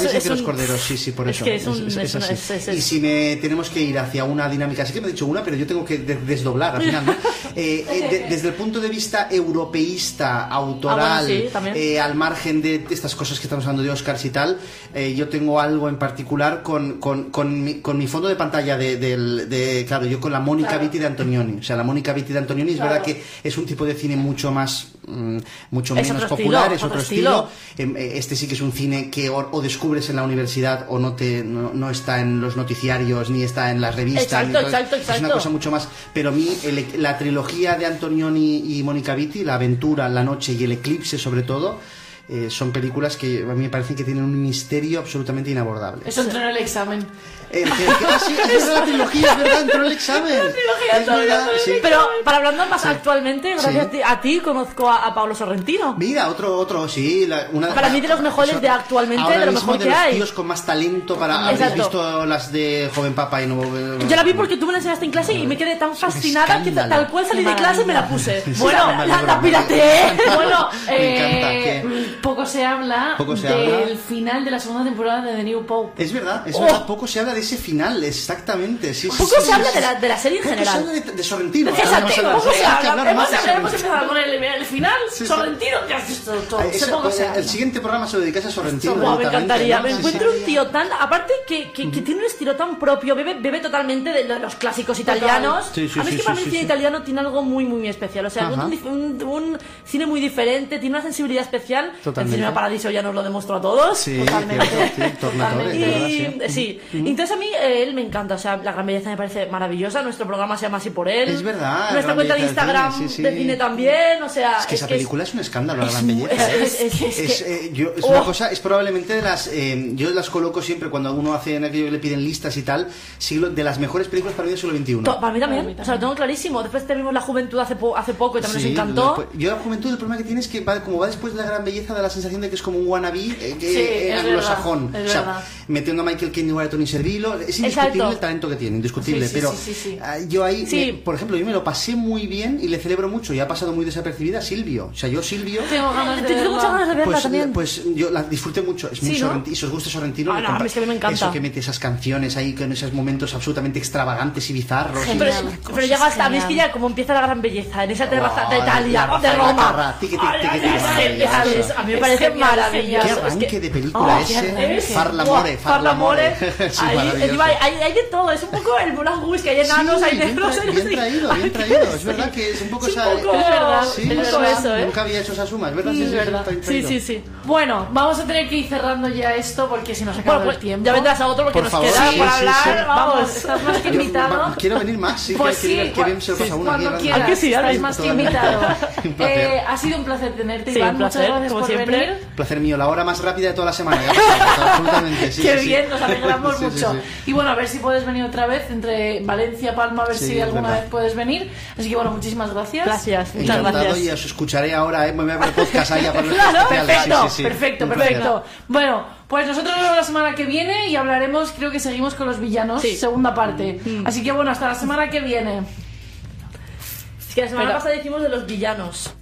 [SPEAKER 2] mí
[SPEAKER 3] es-
[SPEAKER 2] los corderos, sí, sí, por
[SPEAKER 3] es
[SPEAKER 2] eso. Y si me tenemos que ir hacia una dinámica, sí que me he dicho una, pero yo tengo que de- desdoblar al final, ¿no? Eh, eh, de- desde el punto de vista europeísta, autoral,
[SPEAKER 3] Ah, bueno, sí, también.
[SPEAKER 2] Eh, al margen de estas cosas que estamos hablando de Oscars y tal, eh, yo tengo algo en particular con, con, con, mi, con mi fondo de pantalla de, de- claro, yo con la Mónica Vitti de Antonioni. O sea, la Mónica Vitti de Antonioni es verdad que es un tipo de cine mucho más, mm, mucho
[SPEAKER 3] Es
[SPEAKER 2] menos popular,
[SPEAKER 3] estilo,
[SPEAKER 2] es otro
[SPEAKER 3] otro
[SPEAKER 2] estilo. Em, eh, Este sí que es un cine que o, o descubres en la universidad o no te no, no está en los noticiarios ni está en las revistas.
[SPEAKER 3] Exacto, exacto,
[SPEAKER 2] Es una cosa mucho más. Pero a mí el- la trilogía de Antonioni y Mónica Vitti, La aventura, La noche y El eclipse sobre todo, eh, son películas que a mí me parecen que tienen un misterio absolutamente inabordable.
[SPEAKER 1] Eso entró en el examen.
[SPEAKER 2] El que- que- ah, sí, la trilogía, es verdad, entró en el examen. Es verdad, sí.
[SPEAKER 3] Pero para hablando más actualmente, gracias
[SPEAKER 2] Sí.
[SPEAKER 3] a, ti, conozco a, a Pablo Sorrentino.
[SPEAKER 2] Mira, otro, otro, sí. la- una,
[SPEAKER 3] Para mí de los mejores de actualmente,
[SPEAKER 2] ahora
[SPEAKER 3] de lo
[SPEAKER 2] mismo
[SPEAKER 3] mejor
[SPEAKER 2] de
[SPEAKER 3] que
[SPEAKER 2] los
[SPEAKER 3] hay.
[SPEAKER 2] tíos con más talento para... ¿Habéis visto las de Joven Papa y no...
[SPEAKER 3] Yo la vi porque tú me la enseñaste en clase y me quedé tan fascinada que tal cual salí de clase me la puse.
[SPEAKER 2] Sí,
[SPEAKER 3] Bueno, la, la pirateé.
[SPEAKER 1] Bueno,
[SPEAKER 2] Me encanta,
[SPEAKER 1] eh. Poco se habla
[SPEAKER 2] Poco se
[SPEAKER 1] del
[SPEAKER 2] habla.
[SPEAKER 1] final de la segunda temporada de The New Pope.
[SPEAKER 2] Es verdad, es
[SPEAKER 3] Oh.
[SPEAKER 2] verdad, poco se habla de ese final, exactamente. Sí,
[SPEAKER 3] Poco
[SPEAKER 2] sí,
[SPEAKER 3] se
[SPEAKER 2] sí,
[SPEAKER 3] habla de la, de la serie en
[SPEAKER 2] Poco se
[SPEAKER 3] general.
[SPEAKER 2] habla de, de Sorrentino.
[SPEAKER 3] Exacto, poco se
[SPEAKER 2] que
[SPEAKER 3] habla,
[SPEAKER 1] Hemos, empezado con el, el final. Sorrentino.
[SPEAKER 2] Ah,
[SPEAKER 1] Se poco se
[SPEAKER 2] el, siguiente programa se lo dedicas a Sorrentino.
[SPEAKER 3] Me encantaría.
[SPEAKER 2] ¿no?
[SPEAKER 3] Me encuentro un tío tan. Aparte que, que, que tiene un estilo tan propio, bebe, bebe totalmente de los clásicos italianos.
[SPEAKER 2] Sí, sí,
[SPEAKER 3] a mí es que para mí el cine italiano tiene algo muy, muy especial. O sea, un, un- un cine muy diferente, tiene una sensibilidad especial.
[SPEAKER 2] Totalmente.
[SPEAKER 3] El Paradiso ya nos lo demostró a todos.
[SPEAKER 2] Sí,
[SPEAKER 1] Totalmente.
[SPEAKER 2] cierto, sí,
[SPEAKER 1] Totalmente.
[SPEAKER 2] verdad, sí.
[SPEAKER 3] sí, entonces a mí él me encanta, o sea, La Gran Belleza me parece maravillosa, nuestro programa se llama así por él.
[SPEAKER 2] Es verdad,
[SPEAKER 3] Nuestra cuenta de Instagram
[SPEAKER 2] cine, sí, sí.
[SPEAKER 3] de cine también, o sea...
[SPEAKER 2] Es que esa
[SPEAKER 3] es-
[SPEAKER 2] película es un escándalo, la gran belleza.
[SPEAKER 3] es-
[SPEAKER 2] eh, yo-
[SPEAKER 3] Oh.
[SPEAKER 2] una cosa, es probablemente de las. eh, yo las coloco siempre cuando uno hace en aquello que le piden listas y tal. Siglo, de las mejores películas para mí del siglo XXI.
[SPEAKER 3] To- Para mí también,
[SPEAKER 1] Para mí
[SPEAKER 3] o sea, lo tengo clarísimo. Después tenemos La Juventud hace, po- hace poco y también
[SPEAKER 2] Sí,
[SPEAKER 3] nos encantó.
[SPEAKER 2] después- yo la juventud el problema que tiene es que va, como va después de la gran belleza da la sensación de que es como un wannabe eh, que,
[SPEAKER 1] Sí,
[SPEAKER 2] eh,
[SPEAKER 1] es
[SPEAKER 2] anglosajón.
[SPEAKER 1] verdad, es
[SPEAKER 2] o sea,
[SPEAKER 1] verdad.
[SPEAKER 2] metiendo a Michael lugar de Tony Servillo. Es indiscutible
[SPEAKER 3] Exacto.
[SPEAKER 2] el talento que tiene, indiscutible.
[SPEAKER 1] Sí, sí,
[SPEAKER 2] pero
[SPEAKER 1] sí, sí, sí.
[SPEAKER 2] ah, yo ahí,
[SPEAKER 3] Sí.
[SPEAKER 2] me- por ejemplo, yo me lo pasé muy bien y le celebro mucho y ha pasado muy desapercibida a Silvio. O sea, yo Silvio...
[SPEAKER 1] Tengo ganas de
[SPEAKER 3] Tengo
[SPEAKER 1] verla.
[SPEAKER 3] muchas ganas de verla
[SPEAKER 2] Pues,
[SPEAKER 3] también.
[SPEAKER 2] pues yo la disfruté mucho, es muy. Sorrentino, y si os gusta Sorrentino,
[SPEAKER 3] Ah,
[SPEAKER 2] me
[SPEAKER 3] es que me encanta.
[SPEAKER 2] eso que mete esas canciones ahí con esos momentos absolutamente extravagantes y bizarros. y-
[SPEAKER 3] pero,
[SPEAKER 1] Genial,
[SPEAKER 3] pero
[SPEAKER 1] cosas
[SPEAKER 3] llega hasta a mí es que
[SPEAKER 1] genial.
[SPEAKER 3] ya como empieza la gran belleza en esa terraza de Italia,
[SPEAKER 2] la
[SPEAKER 3] de Roma. Es- A mí me
[SPEAKER 1] Es
[SPEAKER 3] parece
[SPEAKER 1] genial,
[SPEAKER 3] maravilloso.
[SPEAKER 2] Qué
[SPEAKER 3] Es
[SPEAKER 2] arranque
[SPEAKER 3] que-
[SPEAKER 2] de película
[SPEAKER 3] Oh,
[SPEAKER 2] ese.
[SPEAKER 3] qué
[SPEAKER 2] Far
[SPEAKER 3] arranque.
[SPEAKER 2] l'amore,
[SPEAKER 3] Buah,
[SPEAKER 2] far l'amore. Sí,
[SPEAKER 3] Ahí, hay, hay, de todo, es un poco el Moulin Rouge, que hay enanos,
[SPEAKER 2] Sí,
[SPEAKER 3] hay
[SPEAKER 2] bien,
[SPEAKER 3] negros,
[SPEAKER 2] tra-
[SPEAKER 3] hay no
[SPEAKER 2] bien traído, bien traído. Es verdad que es un poco
[SPEAKER 3] Es un
[SPEAKER 2] esa.
[SPEAKER 3] poco-
[SPEAKER 1] Es verdad,
[SPEAKER 2] Sí,
[SPEAKER 1] es verdad
[SPEAKER 3] eso, ¿eh?
[SPEAKER 2] Nunca había hecho esa suma, es verdad. Sí,
[SPEAKER 1] Es
[SPEAKER 2] sí,
[SPEAKER 1] verdad.
[SPEAKER 2] bien
[SPEAKER 3] Sí, sí, sí.
[SPEAKER 1] Bueno, vamos a tener que ir cerrando ya esto porque si nos acaba
[SPEAKER 3] Bueno,
[SPEAKER 1] el
[SPEAKER 3] pues
[SPEAKER 1] tiempo.
[SPEAKER 3] ya vendrás a otro porque
[SPEAKER 2] Por
[SPEAKER 3] nos
[SPEAKER 2] favor,
[SPEAKER 3] queda
[SPEAKER 2] sí,
[SPEAKER 3] para
[SPEAKER 2] sí,
[SPEAKER 3] hablar.
[SPEAKER 2] sí.
[SPEAKER 3] Vamos,
[SPEAKER 1] Vamos, estás más que invitado.
[SPEAKER 2] quiero venir más, sí,
[SPEAKER 1] Pues sí,
[SPEAKER 2] bien
[SPEAKER 1] cuando quieras,
[SPEAKER 3] que sí,
[SPEAKER 1] estás más que invitado. Eh, ha sido un placer tenerte, Iván. Muchas gracias por
[SPEAKER 3] siempre.
[SPEAKER 1] venir.
[SPEAKER 2] Placer mío, la hora más rápida de toda la semana. absolutamente, sí.
[SPEAKER 1] Qué
[SPEAKER 2] sí, sí.
[SPEAKER 1] bien, nos alegramos
[SPEAKER 2] Sí, sí,
[SPEAKER 1] mucho.
[SPEAKER 2] sí.
[SPEAKER 1] Y bueno, a ver si puedes venir otra vez entre Valencia, Palma, a ver
[SPEAKER 2] Sí,
[SPEAKER 1] si alguna
[SPEAKER 2] verdad.
[SPEAKER 1] vez puedes venir. Así que bueno, muchísimas gracias.
[SPEAKER 3] Gracias, muchas
[SPEAKER 2] Encantado
[SPEAKER 3] gracias.
[SPEAKER 2] y os escucharé ahora, ¿eh? me voy a ver podcast ahí a poner
[SPEAKER 1] Claro, perfecto,
[SPEAKER 2] Sí, sí, sí.
[SPEAKER 1] perfecto, perfecto. Bueno, pues nosotros nos vemos la semana que viene y hablaremos, creo que seguimos con los villanos,
[SPEAKER 3] Sí.
[SPEAKER 1] segunda parte.
[SPEAKER 2] Mm.
[SPEAKER 1] Así que bueno, hasta la semana que viene.
[SPEAKER 3] Es que la semana
[SPEAKER 1] Pero-
[SPEAKER 3] pasada dijimos de los villanos.